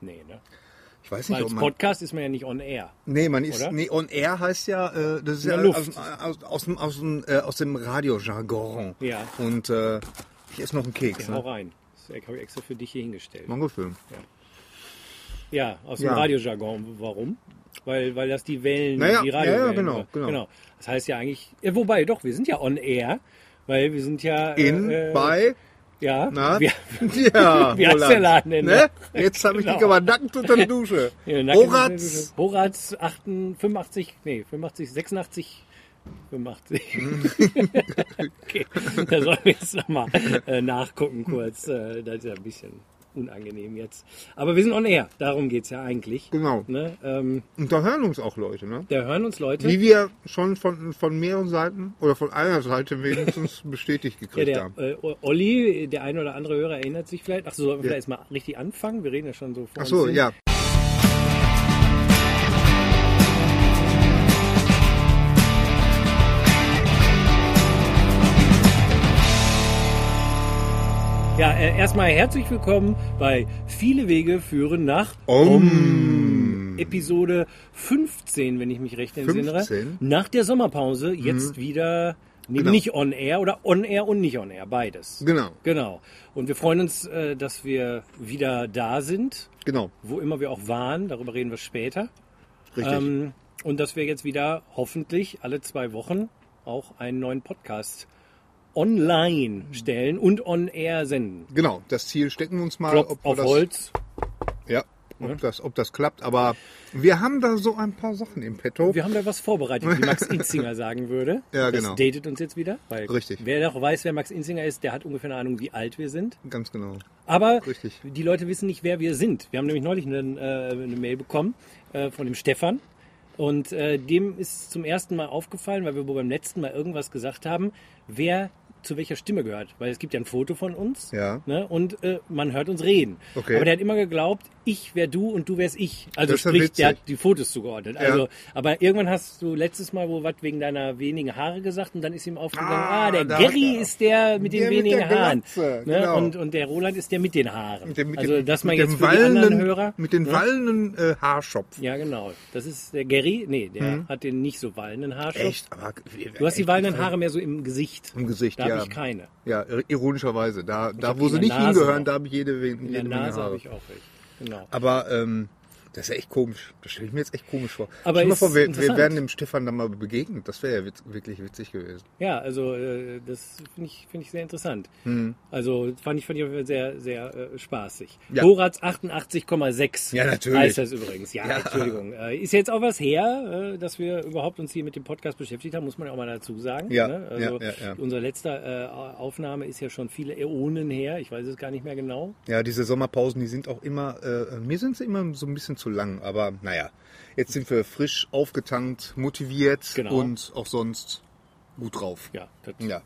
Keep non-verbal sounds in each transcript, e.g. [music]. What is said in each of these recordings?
Nee, ne? Ich weiß Weil nicht, als ob man. Podcast ist man ja nicht on air. Nee, man ist. Oder? Nee, on air heißt ja, äh, das ist ja Luft. aus, aus, aus, dem, aus, dem, äh, aus dem Radiojargon. Ja. Und äh, hier ist noch ein Keks. Ja, hau Ne? rein. Das habe ich extra für dich hier hingestellt. Dankeschön. Ja, aus dem Ja. Radiojargon. Warum? Weil, weil das die Wellen, Naja, die ja, Radiowellen. ja, genau, war. genau. Das heißt ja eigentlich, ja, wobei doch, wir sind ja on air, weil wir sind ja In, äh, bei, ja, na? [laughs] wir, ja, Wie heißt der Laden denn Ne? Jetzt habe ich Genau. dich aber nackt unter der Dusche. [laughs] Ja, Horaz, Horaz 88, 85, nee, 85, 86, 85. okay, da sollen wir jetzt nochmal äh, nachgucken kurz. Äh, das ist ja ein bisschen unangenehm jetzt. Aber wir sind on air, darum geht's ja eigentlich. Genau. Ne? Ähm, Und da hören uns auch Leute, ne? da hören uns Leute. Wie wir schon von, von mehreren Seiten oder von einer Seite wenigstens [laughs] bestätigt Ja, gekriegt der haben. äh, Olli, der eine oder andere Hörer erinnert sich vielleicht. Ach so, sollen wir Ja. vielleicht erstmal richtig anfangen? Wir reden ja schon so vor Ach uns so, hin. ja. Ja, äh, erstmal herzlich willkommen bei Viele Wege führen nach Om. Episode 15, wenn ich mich recht erinnere. 15? Nach der Sommerpause jetzt wieder nee, Genau. nicht on air oder on air und nicht on air, beides. Genau, Genau. Und wir freuen uns, äh, dass wir wieder da sind, genau. wo immer wir auch waren. Darüber reden wir später. Richtig. Ähm, und dass wir jetzt wieder hoffentlich alle zwei Wochen auch einen neuen Podcast online stellen und on air senden. genau, das Ziel stecken wir uns mal, Klopf ob, auf das, Holz. Ja, ob, das, ob das klappt. Aber wir haben da so ein paar Sachen im Petto. Wir haben da was vorbereitet, wie Max Inzinger [laughs] sagen würde. Ja, das genau. datet uns jetzt wieder. Richtig. Wer noch weiß, wer Max Inzinger ist, der hat ungefähr eine Ahnung, wie alt wir sind. Ganz genau. Aber Richtig. die Leute wissen nicht, wer wir sind. Wir haben nämlich neulich eine, äh, eine Mail bekommen äh, von dem Stefan. Und äh, dem ist zum ersten Mal aufgefallen, weil wir wohl beim letzten Mal irgendwas gesagt haben, wer zu welcher Stimme gehört. Weil es gibt ja ein Foto von uns Ja. ne? und äh, man hört uns reden. Okay. Aber der hat immer geglaubt, ich wär du und du wärst ich. Also Das sprich, der hat die Fotos zugeordnet. Ja. Also, aber irgendwann hast du letztes Mal wo was wegen deiner wenigen Haare gesagt und dann ist ihm aufgegangen, ah, Ah, der da- Gary ist der mit den Der mit wenigen der Haaren. Glatze, ne? genau. und, und der Roland ist der mit den Haaren. Mit dem, mit also, dass man mit jetzt für die anderen wallenden- Hörer. Mit den ne? wallenden äh, Haarschopf. Ja, genau. Das ist der Gary. Nee, der hat den nicht so wallenden Haarschopf. Echt? Aber, Du hast die wallenden Haare mehr so im Gesicht. Im Gesicht, Da ja. habe ich keine. Ja, ironischerweise. Da, da wo sie nicht Nase hingehören, auch. da habe ich jede, jede In der Nase habe ich auch welche. Genau. Aber ähm, das ist ja echt komisch. Das stelle ich mir jetzt echt komisch vor. Aber Stell mal vor, wir, wir wären dem Stefan dann mal begegnet. Das wäre ja witz, wirklich witzig gewesen. Ja, also äh, das finde ich, finde ich sehr interessant. Also fand ich, fand ich sehr, sehr äh, spaßig. Ja. Horaz 88,6 Ja, natürlich. heißt das übrigens. Ja, Entschuldigung. Äh, ist jetzt auch was her, äh, dass wir überhaupt uns hier mit dem Podcast beschäftigt haben, muss man ja auch mal dazu sagen. Ja, ne? Also ja, ja, ja. unsere letzte äh, Aufnahme ist ja schon viele Äonen her. Ich weiß es gar nicht mehr genau. Ja, diese Sommerpausen, die sind auch immer, äh, mir sind sie immer so ein bisschen zu lang. Aber naja, jetzt sind wir frisch aufgetankt, motiviert Genau. und auch sonst gut drauf. Ja, das Ja.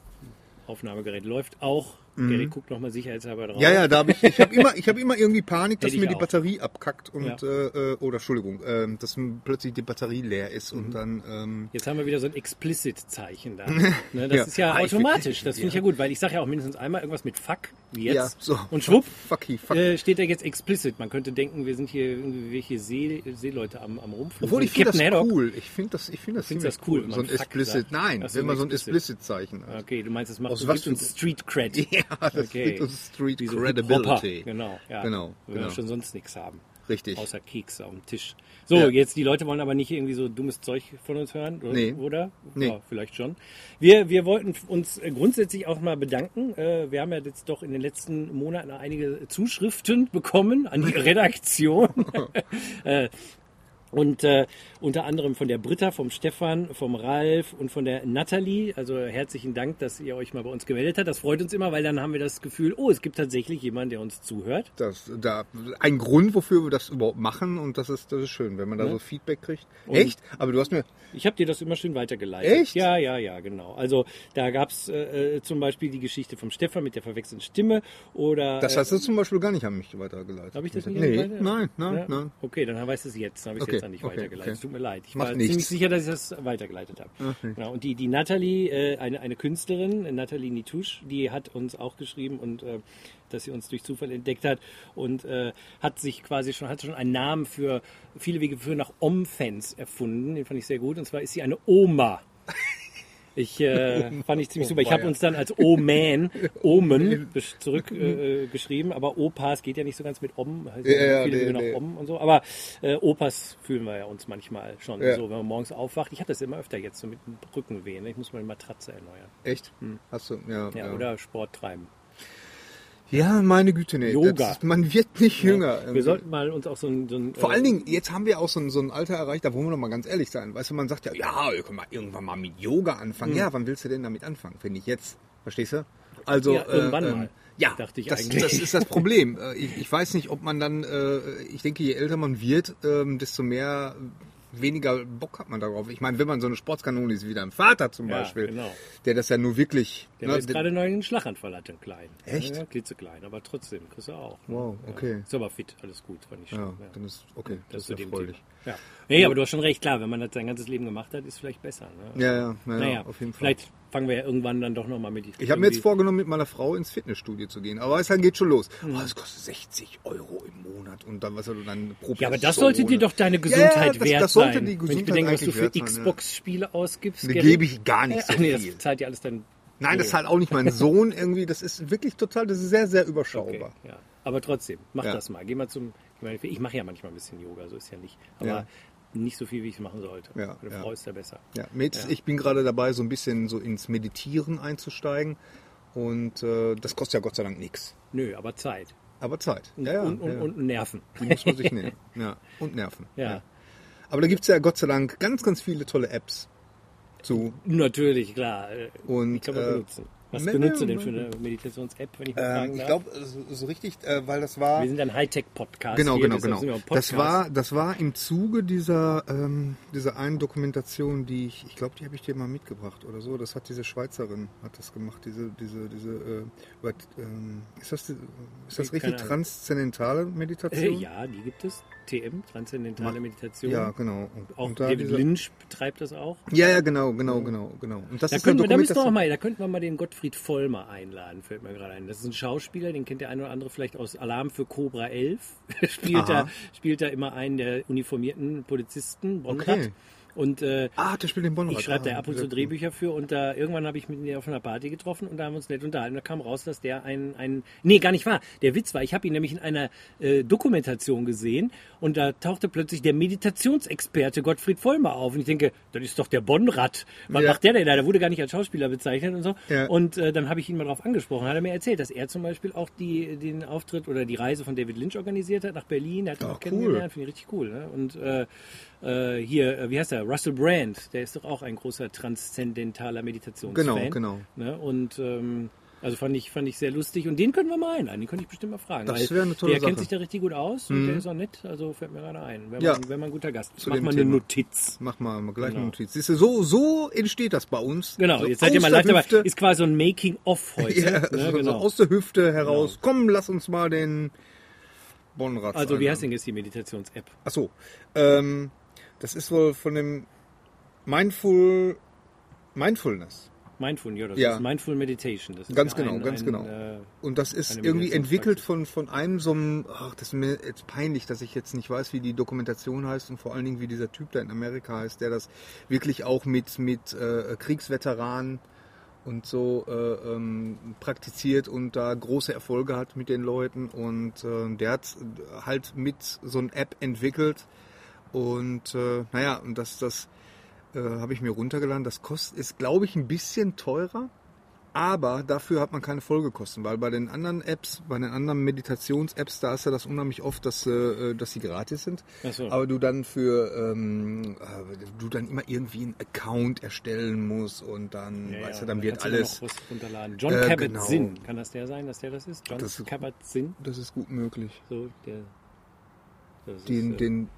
Aufnahmegerät läuft auch. Gary guckt nochmal sicherheitshalber drauf. Mhm. Ja, ja, da habe ich, ich habe immer, ich habe immer irgendwie Panik, dass ich mir die auch. Batterie abkackt und, Ja. äh, äh, oder Entschuldigung, ähm, dass plötzlich die Batterie leer ist Mhm. und dann, ähm, Jetzt haben wir wieder so ein Explicit-Zeichen da. [laughs] Ne, das Ja. ist ja ich automatisch. find- Das finde ich ja gut, weil ich sage ja auch mindestens einmal irgendwas mit Fuck, wie jetzt. ja, so. Und schwupp, Fucky, fuck. äh, steht da jetzt explicit. Man könnte denken, wir sind hier irgendwie welche See, Seeleute am, am Rumfliegen. Obwohl ich finde das Haddock. cool. Ich finde das, ich finde das Findest ziemlich das cool, So ein Explicit, sagt? nein, so, wenn man so ein explicit. Explicit-Zeichen hat. Okay, du meinst, es macht Aus so was gibt uns Street Cred. [laughs] [laughs] Ja, das Okay. Street Wie so Credibility. Genau, ja. Genau, Wenn wir genau. schon sonst nichts haben. Richtig. Außer Kekse auf dem Tisch. So, Ja. jetzt die Leute wollen aber nicht irgendwie so dummes Zeug von uns hören, oder? Nee. oder? Nee. Ja, vielleicht schon. Wir, wir wollten uns äh, grundsätzlich auch mal bedanken. Äh, Wir haben ja jetzt doch in den letzten Monaten einige Zuschriften bekommen an die [laughs] Redaktion. [laughs] Äh, Und äh, unter anderem von der Britta, vom Stefan, vom Ralf und von der Natalie. Also herzlichen Dank, dass ihr euch mal bei uns gemeldet habt. Das freut uns immer, weil dann haben wir das Gefühl, oh, es gibt tatsächlich jemanden, der uns zuhört. Das, da, ein Grund, wofür wir das überhaupt machen und das ist, das ist schön, wenn man da Ne? so Feedback kriegt. Und- Echt? Aber du hast mir, Ich habe dir das immer schön weitergeleitet. Echt? Ja, ja, ja, genau. Also da gab's äh, äh, zum Beispiel die Geschichte vom Stefan mit der verwechselten Stimme oder... das äh, hast du zum Beispiel gar nicht an mich weitergeleitet. Hab ich das nicht Nee, nein, nein, ja? nein. Okay, dann weißt du es jetzt. Dann hab ich's Okay. dann nicht okay, weitergeleitet. okay. Tut mir leid. Ich Macht war nichts. ziemlich sicher, dass ich das weitergeleitet habe. Okay. Genau. Und die, die Nathalie, äh, eine, eine Künstlerin, Nathalie Nitouche, die hat uns auch geschrieben und äh, dass sie uns durch Zufall entdeckt hat und äh, hat sich quasi schon, hat schon einen Namen für viele Wege für nach Om-Fans erfunden. Den fand ich sehr gut. Und zwar ist sie eine Oma. [laughs] Ich äh, [laughs] fand ich ziemlich super. Ich habe uns dann als O-Man, Omen [laughs] zurückgeschrieben, äh, geschrieben, aber Opas geht ja nicht so ganz mit Om. Also Ja, viele nee, nach nee. Om und so. Aber äh, Opas fühlen wir ja uns manchmal schon Ja. so, wenn man morgens aufwacht. Ich habe das immer öfter jetzt so mit dem Rückenwehen. ne? Ich muss meine Matratze erneuern. Echt? Hast du, ja. Ja, ja. oder Sport treiben. Ja, meine Güte, nee. Yoga. Das, man wird nicht jünger. irgendwie. Wir sollten mal uns auch so ein. So ein Vor äh, allen Dingen, jetzt haben wir auch so ein, so ein Alter erreicht, da wollen wir doch mal ganz ehrlich sein. Weißt du, man sagt ja, ja, wir können mal irgendwann mal mit Yoga anfangen. Ja, wann willst du denn damit anfangen? Finde ich jetzt. Verstehst du? Also, Ja, irgendwann mal. Ja, Dachte ich das, eigentlich. das ist das Problem. Äh, Ich, ich weiß nicht, ob man dann, äh, ich denke, je älter man wird, ähm, desto mehr weniger Bock hat man darauf. Ich meine, wenn man so eine Sportskanone ist wie dein Vater zum Ja, Beispiel, genau. der das ja nur wirklich. Der ne, jetzt gerade einen Schlaganfall hatte, einen kleinen. Echt? Ja, klitzeklein, aber trotzdem, kriegst du auch. ne? Wow, okay. Ja. Ist aber fit, alles gut, fand ich schon. ja, dann ist okay, das, Das ist ja dem. Thema. Ja. Nee, aber du hast schon recht, klar, wenn man das sein ganzes Leben gemacht hat, ist vielleicht besser. Ne? Ja, ja, ja, naja, auf jeden Fall. vielleicht fangen wir ja irgendwann dann doch nochmal mit. Ich habe mir jetzt vorgenommen, mit meiner Frau ins Fitnessstudio zu gehen. Aber es geht schon los. Hm. Oh, das kostet 60 Euro im Monat und dann was soll dann pro Ja, aber das sollte dir doch deine Gesundheit Ja, das- wert das sollte sein. die Wenn ich Gesundheit bedenke, was du für. Xbox-Spiele ausgibst. Gary. gebe ich gar nicht so nee, viel. das zahlt ja alles dann. Nein, das ist halt auch nicht mein [laughs] Sohn irgendwie. Das ist wirklich total, das ist sehr, sehr überschaubar. Okay, ja. Aber trotzdem, mach Ja. das mal. Geh mal zum. Ich, meine, ich mache ja manchmal ein bisschen Yoga, so ist ja nicht. Aber Ja. nicht so viel, wie ich es machen sollte. Ja, Meine. Frau ist ja besser. Ja, Ja. ich bin gerade dabei, so ein bisschen so ins Meditieren einzusteigen. Und äh, das kostet ja Gott sei Dank nichts. Nö, aber Zeit. Aber Zeit. Und, Ja, ja, und, und, ja. und Nerven. Die muss man sich [laughs] nehmen. Ja, und Nerven. Ja. Aber da gibt es ja Gott sei Dank ganz, ganz viele tolle Apps zu. Natürlich, klar. Äh, Und, die kann man äh, benutzen. Was benutzt du denn für ne. eine Meditations-App, wenn ich mal Ähm, ich glaube, so, richtig, äh, weil das war. wir sind ein Hightech-Podcast. Genau, genau, genau. Das war, das war im Zuge dieser, ähm, dieser einen Dokumentation, die ich, ich glaube, die habe ich dir mal mitgebracht oder so. Das hat diese Schweizerin, hat das gemacht, diese, diese, diese, äh, über, ähm, ist das, ist das richtig transzendentale Äh, Meditation? ja, die gibt es. TM, Transzendentale Meditation. Ja, genau. Und, Auch und da David diese- Lynch betreibt das auch. Ja, ja, genau, genau, genau, genau. Und das Da, ist könnten wir, da, müssen wir auch mal, da könnten wir mal den Gottfried Vollmer einladen, fällt mir gerade ein. Das ist ein Schauspieler, den kennt der eine oder andere vielleicht aus Alarm für Cobra 11. [laughs] spielt, Aha. da, spielt da immer einen der uniformierten Polizisten, Bonrad. Okay. Und äh, Ah, der spielt den Bonrad. ich schreibe da ab und zu cool. Drehbücher für und da irgendwann habe ich mit ihm auf einer Party getroffen und da haben wir uns nett unterhalten. Da kam raus, dass der ein, ein nee, gar nicht wahr. Der Witz war, ich habe ihn nämlich in einer äh, Dokumentation gesehen und da tauchte plötzlich der Meditationsexperte Gottfried Vollmer auf und ich denke, das ist doch der Bonrad. Was Ja. macht der denn da? Der wurde gar nicht als Schauspieler bezeichnet und so. Ja. Und äh, dann habe ich ihn mal darauf angesprochen. Hat er mir erzählt, dass er zum Beispiel auch die, den Auftritt oder die Reise von David Lynch organisiert hat nach Berlin. Der hat ihn auch cool. kennengelernt, finde ich richtig cool. Ne? Und äh, äh, hier, äh, wie heißt der? Russell Brand, der ist doch auch ein großer transzendentaler Meditationsfan. Genau, genau. Ne? Und ähm, also fand ich, fand ich sehr lustig. Und den können wir mal einladen, den könnte ich bestimmt mal fragen. Das wäre eine tolle Der kennt Sache. Mhm. sich da richtig gut aus und der ist auch nett, also fällt mir gerade ein. Wäre Ja. mal, wär mal ein guter Gast. Zu Mach mal eine Thema. Notiz. Mach mal, mal gleich Genau. eine Notiz. Siehst du, so, so entsteht das bei uns. Genau, so jetzt seid ihr mal live dabei. Ist quasi so ein Making-of heute. [laughs] Ja, ne? so, genau. so aus der Hüfte heraus. Komm, lass uns mal den Bonrad Also wie einladen. heißt denn jetzt die Meditations-App? Ach so. Ähm, das ist wohl von dem Mindful Mindfulness. Mindful, ja, das Ja. ist Mindful Meditation. Das Ganz genau, ein, ganz ein, genau. Äh, Und das ist irgendwie entwickelt von, von einem so einem, ach, das ist mir jetzt peinlich, dass ich jetzt nicht weiß, wie die Dokumentation heißt und vor allen Dingen, wie dieser Typ da in Amerika heißt, der das wirklich auch mit, mit äh, Kriegsveteranen und so äh, ähm, praktiziert und da große Erfolge hat mit den Leuten und äh, der hat halt mit so einer App entwickelt und äh, naja, und das, das äh, habe ich mir runtergeladen. Das kostet, ist glaube ich ein bisschen teurer, aber dafür hat man keine Folgekosten, weil bei den anderen Apps, bei den anderen Meditations-Apps, da ist ja das unheimlich oft, dass, äh, dass sie gratis sind. Ach so. Aber du dann für, ähm, äh, du dann immer irgendwie einen Account erstellen musst und dann, ja, ja, weißt du, dann da wird du alles, Noch was runterladen. John Äh, Kabat-Zinn. genau. Kann das der sein, dass der das ist? John Kabat-Zinn. das ist gut möglich. So, der, Den, ist, äh, den,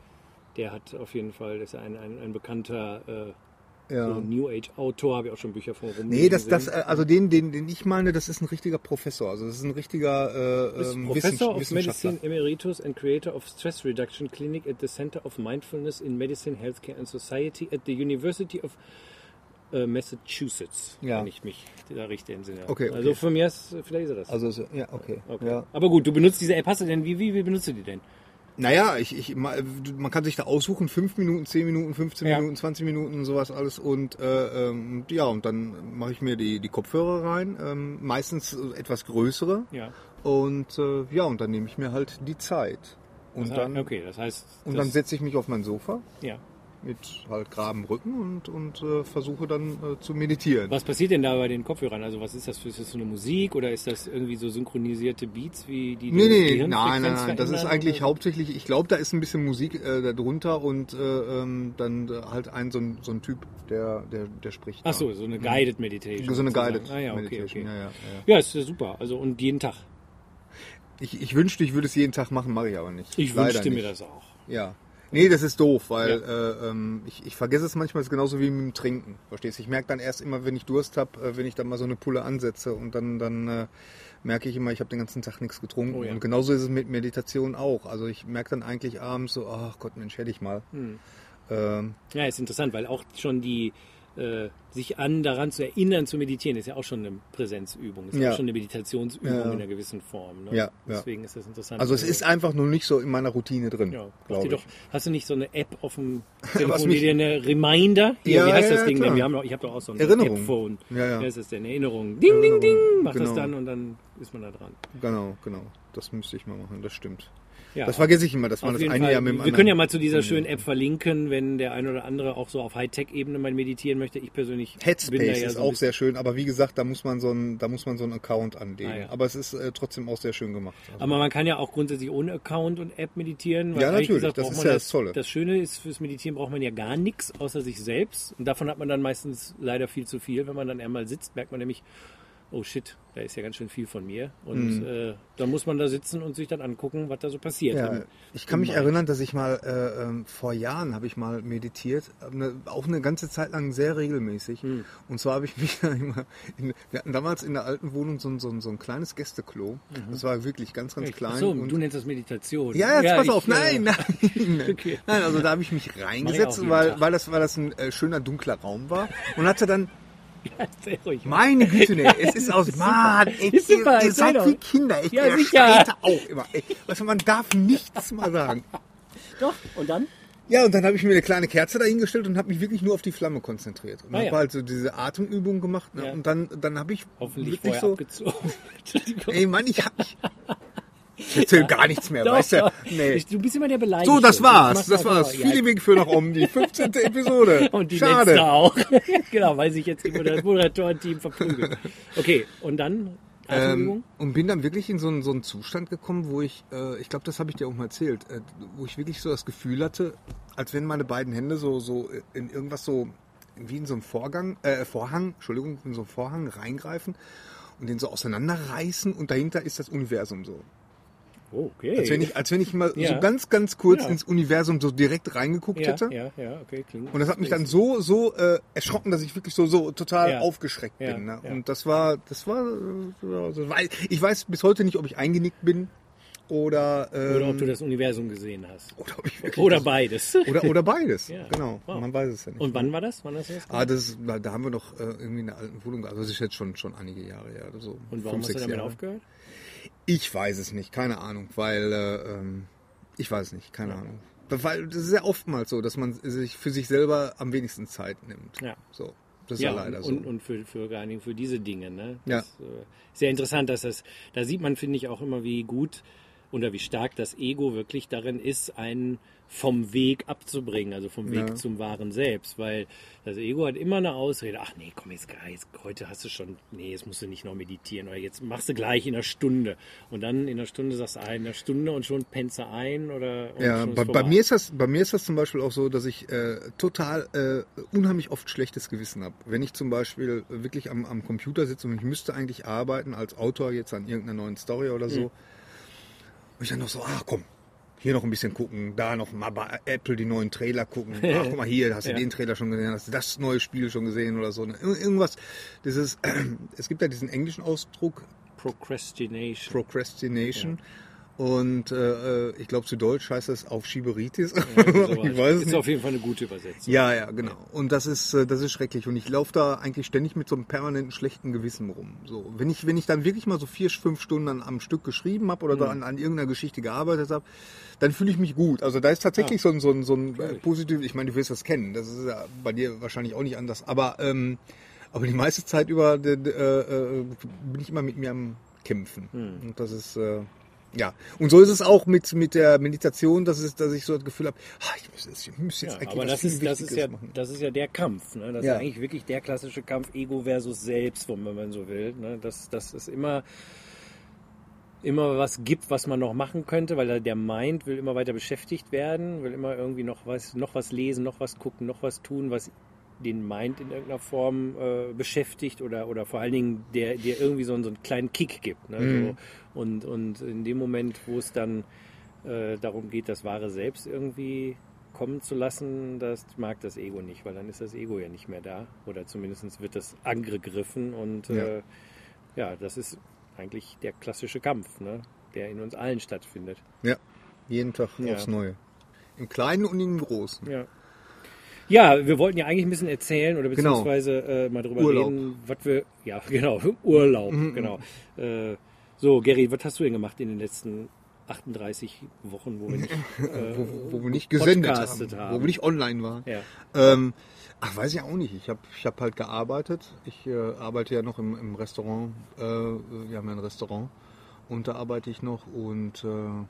der hat auf jeden Fall, das ist ein, ein, ein bekannter äh, Ja. So New Age Autor, habe ich auch schon Bücher von rum. Nee, das, das, äh, also den, den, den ich meine, das ist ein richtiger Professor. Also das ist ein richtiger äh, ist ähm, Professor of. Medicine Emeritus and Creator of Stress Reduction Clinic at the Center of Mindfulness in Medicine, Healthcare and Society at the University of äh, Massachusetts, Ja. wenn ich mich da richtig entsinne. Okay, okay. Also von mir ist, vielleicht ist er das. Also so- ja, okay. okay. Ja. Aber gut, du benutzt diese App, hast du denn, wie, wie, wie benutzt du die denn? Naja, ich, ich, ma- man kann sich da aussuchen, 5 Minuten, 10 Minuten, 15 Ja. Minuten, 20 Minuten, sowas alles. Und äh, ähm, ja, und dann mache ich mir die, die Kopfhörer rein, ähm, meistens etwas größere. Ja. Und äh, ja, und dann nehme ich mir halt die Zeit. Und Das- dann, okay, das heißt, und das, dann setze ich mich auf mein Sofa ja. Mit halt geradem Rücken und, und äh, versuche dann äh, zu meditieren. Was passiert denn da bei den Kopfhörern? Also was ist das für ist das so eine Musik oder ist das irgendwie so synchronisierte Beats wie die Nee, die nee, Gehirnfrequenz nein, nein, nein. Das ist eigentlich hauptsächlich, ich glaube, da ist ein bisschen Musik äh, darunter und äh, ähm, dann äh, halt ein so ein, so ein Typ, der, der, der spricht. Ach so, so eine Guided Meditation. So eine sozusagen. Guided ah, ja, okay, Meditation. okay. Ja, ja, ja. Ja, ist ja super. Also und jeden Tag. Ich, ich wünschte, ich würde es jeden Tag machen, mache ich aber nicht. Ich Leider wünschte mir nicht. das auch. Ja. Nee, das ist doof, weil äh, ähm, ich, ich vergesse es manchmal, es ist genauso wie mit dem Trinken. Verstehst du? Ich merke dann erst immer, wenn ich Durst habe, äh, wenn ich dann mal so eine Pulle ansetze und dann, dann äh, merke ich immer, ich habe den ganzen Tag nichts getrunken. Oh ja. Und genauso ist es mit Meditation auch. Also ich merke dann eigentlich abends so, ach Gott, Mensch, hätte ich mal. Hm. Ähm, Ja, ist interessant, weil auch schon die äh, sich an daran zu erinnern zu meditieren ist ja auch schon eine Präsenzübung, ist ja, auch schon eine Meditationsübung Ja. in einer gewissen Form. Ne? Ja, ja. Deswegen ist das interessant. also es ist einfach nur nicht so in meiner Routine drin, ja, mach glaube ich. doch, hast du nicht so eine App auf dem [laughs] Telefon, die dir eine Reminder? Hier, Ja, wie heißt das Ding klar. denn? Wir haben doch, ich habe doch auch so ein Erinnerung. App-Phone. Ja, ja. Wie heißt das denn? Erinnerung. Ding, ding, ding. Macht das Genau. dann und dann ist man da dran. Genau, genau. Das müsste ich mal machen, das stimmt. Ja. Das vergesse ich immer, dass man das eine Fall. Jahr mit dem Wir anderen- können ja mal zu dieser schönen App verlinken, wenn der ein oder andere auch so auf Hightech-Ebene mal meditieren möchte. Ich persönlich Headspace bin da ja ist so auch sehr schön, aber wie gesagt, da muss man so einen, da muss man so einen Account anlegen. Ah, ja. Aber es ist äh, trotzdem auch sehr schön gemacht. Also, Aber man kann ja auch grundsätzlich ohne Account und App meditieren. weil Ja, natürlich, das braucht ist ja das Tolle. Das Schöne ist, fürs Meditieren braucht man ja gar nichts außer sich selbst. Und davon hat man dann meistens leider viel zu viel. Wenn man dann einmal sitzt, merkt man nämlich, oh shit, da ist ja ganz schön viel von mir. Und Mhm. äh, dann muss man da sitzen und sich dann angucken, was da so passiert. ja, Im- ich kann mich Mind. erinnern, dass ich mal äh, ähm, vor Jahren habe ich mal meditiert, eine, auch eine ganze Zeit lang sehr regelmäßig. Hm. Und zwar habe ich [laughs] mich da immer, in, wir hatten damals in der alten Wohnung so, ein- so, so ein kleines Gästeklo. Das war wirklich ganz, ganz Ach klein. Mhm. so, und du nennst das Meditation. Ja, jetzt pass ich, auf, äh, nein, [laughs] nein. Okay. Nein, also da habe ich mich ich reingesetzt, jeden weil, weil, das, weil das ein äh, schöner dunkler Raum war und hatte dann Ja, sehr ruhig. Meine Güte, nee, es ist aus [laughs] Mann, ey, Ist super, ihr, ihr erzähl seid wie Kinder, ich Ja, sicher. Auch immer. Ey. Du, man darf nichts mal sagen. [laughs] Doch, und dann? Ja, und dann habe ich mir eine kleine Kerze dahingestellt und habe mich wirklich nur auf die Flamme konzentriert. Und Ah, habe ja. halt so diese Atemübung gemacht. Ne? Ja. Und dann, dann habe ich Hoffentlich wirklich vorher so, abgezogen. [laughs] Ey Mann, ich hab ich, ich erzähl gar nichts mehr, [laughs] Doch, weißt du? Nee. Du bist immer der Beleidigte. So, das war's, das war's. mal- ja, Weg für nach oben, die 15. [laughs] Episode. Und die Schade. letzte auch. [laughs] genau, weil sich jetzt immer das Moderatorenteam verprügelt. Okay, und dann? Ähm, und bin dann wirklich in so einen, so einen Zustand gekommen, wo ich, äh, ich glaube, das habe ich dir auch mal erzählt, äh, wo ich wirklich so das Gefühl hatte, als wenn meine beiden Hände so, so in irgendwas so, wie in so einen Vorgang, äh, Vorhang, Entschuldigung, in so einen Vorhang reingreifen und den so auseinanderreißen und dahinter ist das Universum so. Okay. Als wenn ich, als wenn ich mal Ja. so ganz, ganz kurz Ja. ins Universum so direkt reingeguckt ja, hätte. ja, ja, okay, klingt. Und das hat mich dann so, so äh, erschrocken, dass ich wirklich so, so total Ja. aufgeschreckt Ja, bin. Ne? ja. Und das war, das war, also, ich weiß bis heute nicht, ob ich eingenickt bin oder, ähm, Oder ob du das Universum gesehen hast. [laughs] [laughs] oder, Oder beides. oder, oder beides. Ja. Genau, Wow. man weiß es ja nicht. Und wann war das? Wann hast du das Ah, das da haben wir noch äh, irgendwie in der alten Wohnung, also das ist jetzt schon, schon einige Jahre. Oder so. Und warum Fünf, hast du damit Jahre. aufgehört? Ich weiß es nicht, keine Ahnung, weil äh, ähm, ich weiß es nicht, keine Ahnung. Weil das ist ja oftmals so, dass man sich für sich selber am wenigsten Zeit nimmt. Ja. So, das ist ja, leider und, so. und, und für, für vor allen Dingen für diese Dinge. Ne? Ja. Das, äh, sehr interessant, dass das, da sieht man, finde ich, auch immer, wie gut oder wie stark das Ego wirklich darin ist, einen vom Weg abzubringen, also vom Weg Ja. zum wahren Selbst, weil das Ego hat immer eine Ausrede, ach nee, komm jetzt, jetzt heute hast du schon, nee, jetzt musst du nicht noch meditieren oder jetzt machst du gleich in einer Stunde und dann in einer Stunde sagst du, ah, in einer Stunde und schon pennst du ein oder Ja, bei, bei, mir ist das, bei mir ist das zum Beispiel auch so, dass ich äh, total äh, unheimlich oft schlechtes Gewissen habe. Wenn ich zum Beispiel wirklich am, am Computer sitze und ich müsste eigentlich arbeiten als Autor jetzt an irgendeiner neuen Story oder so, Mhm. Und ich dann noch so, ah komm, hier noch ein bisschen gucken, da noch mal bei Apple die neuen Trailer gucken. [laughs] Ach, guck mal hier, hast du Ja. den Trailer schon gesehen, hast du das neue Spiel schon gesehen oder so. ne? Ir- Irgendwas, dieses, [clears throat] es gibt ja diesen englischen Ausdruck, Procrastination. Procrastination. Und äh, ich glaube, zu Deutsch heißt das Aufschieberitis. [laughs] Sowas. ich weiß ist nicht. auf jeden Fall eine gute Übersetzung. Ja, ja, genau. Und das ist, äh, das ist schrecklich. Und ich laufe da eigentlich ständig mit so einem permanenten schlechten Gewissen rum. So, wenn ich, wenn ich dann wirklich mal so vier, fünf Stunden an, am Stück geschrieben habe oder da an, an irgendeiner Geschichte gearbeitet habe, dann fühle ich mich gut. Also da ist tatsächlich so ein, so ein, so ein äh, positiv, ich meine, du wirst das kennen. Das ist ja bei dir wahrscheinlich auch nicht anders. Aber, ähm, aber die meiste Zeit über äh, äh, bin ich immer mit mir am Kämpfen. Und das ist, äh, ja, und so ist es auch mit, mit der Meditation, dass, es, dass ich so das Gefühl habe, ah, ich muss jetzt, ich muss jetzt Ja, eigentlich aber das ist, das, ist ja, machen. das ist ja der Kampf. Ne? Das Ja. ist eigentlich wirklich der klassische Kampf Ego versus Selbst, wenn man so will. Ne? Dass, dass es immer, immer was gibt, was man noch machen könnte, weil der Mind will immer weiter beschäftigt werden, will immer irgendwie noch was, noch was lesen, noch was gucken, noch was tun, was den Mind in irgendeiner Form äh, beschäftigt oder, oder vor allen Dingen der, der irgendwie so einen, so einen kleinen Kick gibt. Ne? Mhm. So, und, und in dem Moment, wo es dann äh, darum geht, das wahre Selbst irgendwie kommen zu lassen, das mag das Ego nicht, weil dann ist das Ego ja nicht mehr da oder zumindest wird das angegriffen und Ja. äh, ja, das ist eigentlich der klassische Kampf, ne? der in uns allen stattfindet. Ja, jeden Tag Ja. aufs Neue. Im Kleinen und im Großen. Ja. Ja, wir wollten ja eigentlich ein bisschen erzählen oder Genau. beziehungsweise äh, mal drüber Urlaub. reden, was wir, ja [laughs] genau, Urlaub, genau. Äh, so, Gary, was hast du denn gemacht in den letzten 38 Wochen, wo wir nicht, [laughs] äh, Wo, wo wir nicht gesendet haben, haben? Wo wir nicht online waren. Ja. Ähm, ach, weiß ich auch nicht. Ich habe ich hab halt gearbeitet. Ich äh, arbeite ja noch im, im Restaurant. Äh, wir haben ja ein Restaurant. Und da arbeite ich noch. Und äh,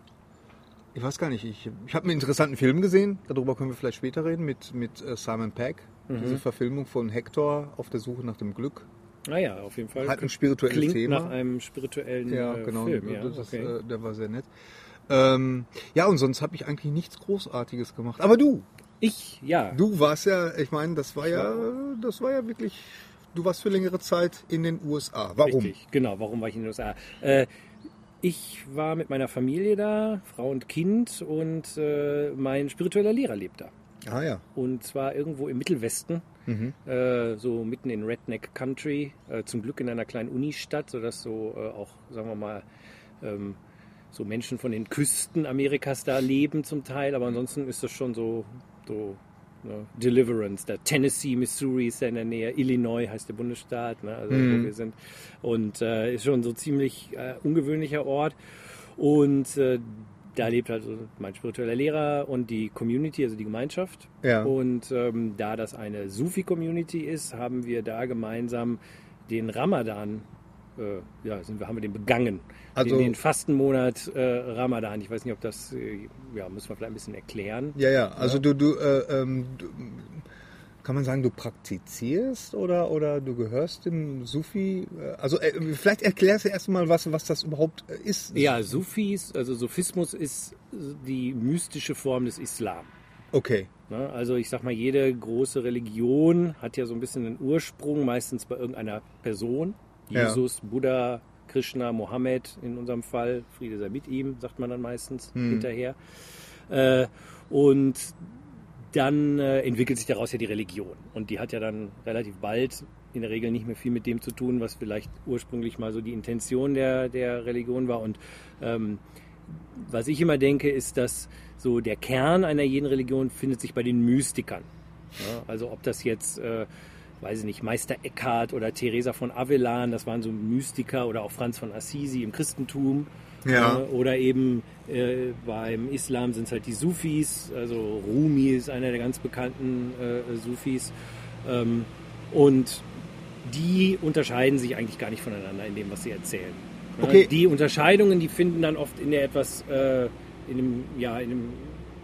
ich weiß gar nicht. Ich, ich habe einen interessanten Film gesehen. Darüber können wir vielleicht später reden. Mit, mit äh, Simon Pegg. Mhm. Diese Verfilmung von Hector auf der Suche nach dem Glück. Naja, auf jeden Fall. Hat ein spirituelles Klingt Thema. nach einem spirituellen Ja, äh, genau. Film. Ja, das, okay. äh, der war sehr nett. Ähm, ja, und sonst habe ich eigentlich nichts Großartiges gemacht. Aber du, ich, ja. du warst ja, ich meine, das war ja, das war ja wirklich, du warst für längere Zeit in den USA. Warum? Richtig, genau. Warum war ich in den USA? Äh, ich war mit meiner Familie da, Frau und Kind, und äh, mein spiritueller Lehrer lebt da. Ah ja. Und zwar irgendwo im Mittelwesten, äh, so mitten in Redneck Country, äh, zum Glück in einer kleinen Unistadt, sodass so äh, auch, sagen wir mal, ähm, so Menschen von den Küsten Amerikas da leben zum Teil, aber ansonsten ist das schon so, so ne, Deliverance. Da Tennessee, Missouri ist da in der Nähe, Illinois heißt der Bundesstaat, ne, also wo wir sind. Und äh, ist schon so ziemlich äh, ungewöhnlicher Ort. Und äh, da lebt also mein spiritueller Lehrer und die Community, also die Gemeinschaft. Ja. Und ähm, da das eine Sufi-Community ist, haben wir da gemeinsam den Ramadan, äh, ja, sind wir, haben wir den begangen. Also- den, den Fastenmonat äh, Ramadan. Ich weiß nicht, ob das, äh, ja, müssen wir vielleicht ein bisschen erklären. Ja, ja. Also du, du, äh, ähm, du, kann man sagen, du praktizierst oder, oder du gehörst dem Sufi? Äh, also äh, vielleicht erklärst du erst mal, was, was das überhaupt ist. Ja, Sufis, also Sufismus ist die mystische Form des Islam. Okay. Ne? Also ich sag mal, jede große Religion hat ja so ein bisschen einen Ursprung, meistens bei irgendeiner Person. Ja. Jesus, Buddha, Krishna, Mohammed in unserem Fall, Friede sei mit ihm, sagt man dann meistens hinterher. Äh, und dann äh, entwickelt sich daraus ja die Religion. Und die hat ja dann relativ bald in der Regel nicht mehr viel mit dem zu tun, was vielleicht ursprünglich mal so die Intention der, der Religion war. Und ähm, was ich immer denke, ist, dass so der Kern einer jeden Religion findet sich bei den Mystikern. Ja, also ob das jetzt, äh, weiß ich nicht, Meister Eckhart oder Teresa von Avilan, das waren so Mystiker oder auch Franz von Assisi im Christentum. Ja. Äh, oder eben äh, beim Islam sind es halt die Sufis, also Rumi ist einer der ganz bekannten äh, Sufis. Ähm, und die unterscheiden sich eigentlich gar nicht voneinander in dem, was sie erzählen. Okay. Die Unterscheidungen, die finden dann oft in der etwas, äh, in dem, ja, in dem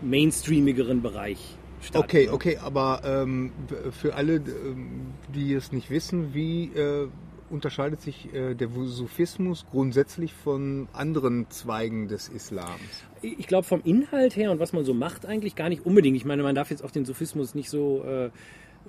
mainstreamigeren Bereich statt. Okay, ne? okay, aber ähm, für alle, ähm, die es nicht wissen, wie äh, unterscheidet sich äh, der Sufismus grundsätzlich von anderen Zweigen des Islams? Ich glaube vom Inhalt her und was man so macht eigentlich gar nicht unbedingt. Ich meine, man darf jetzt auch den Sufismus nicht so äh,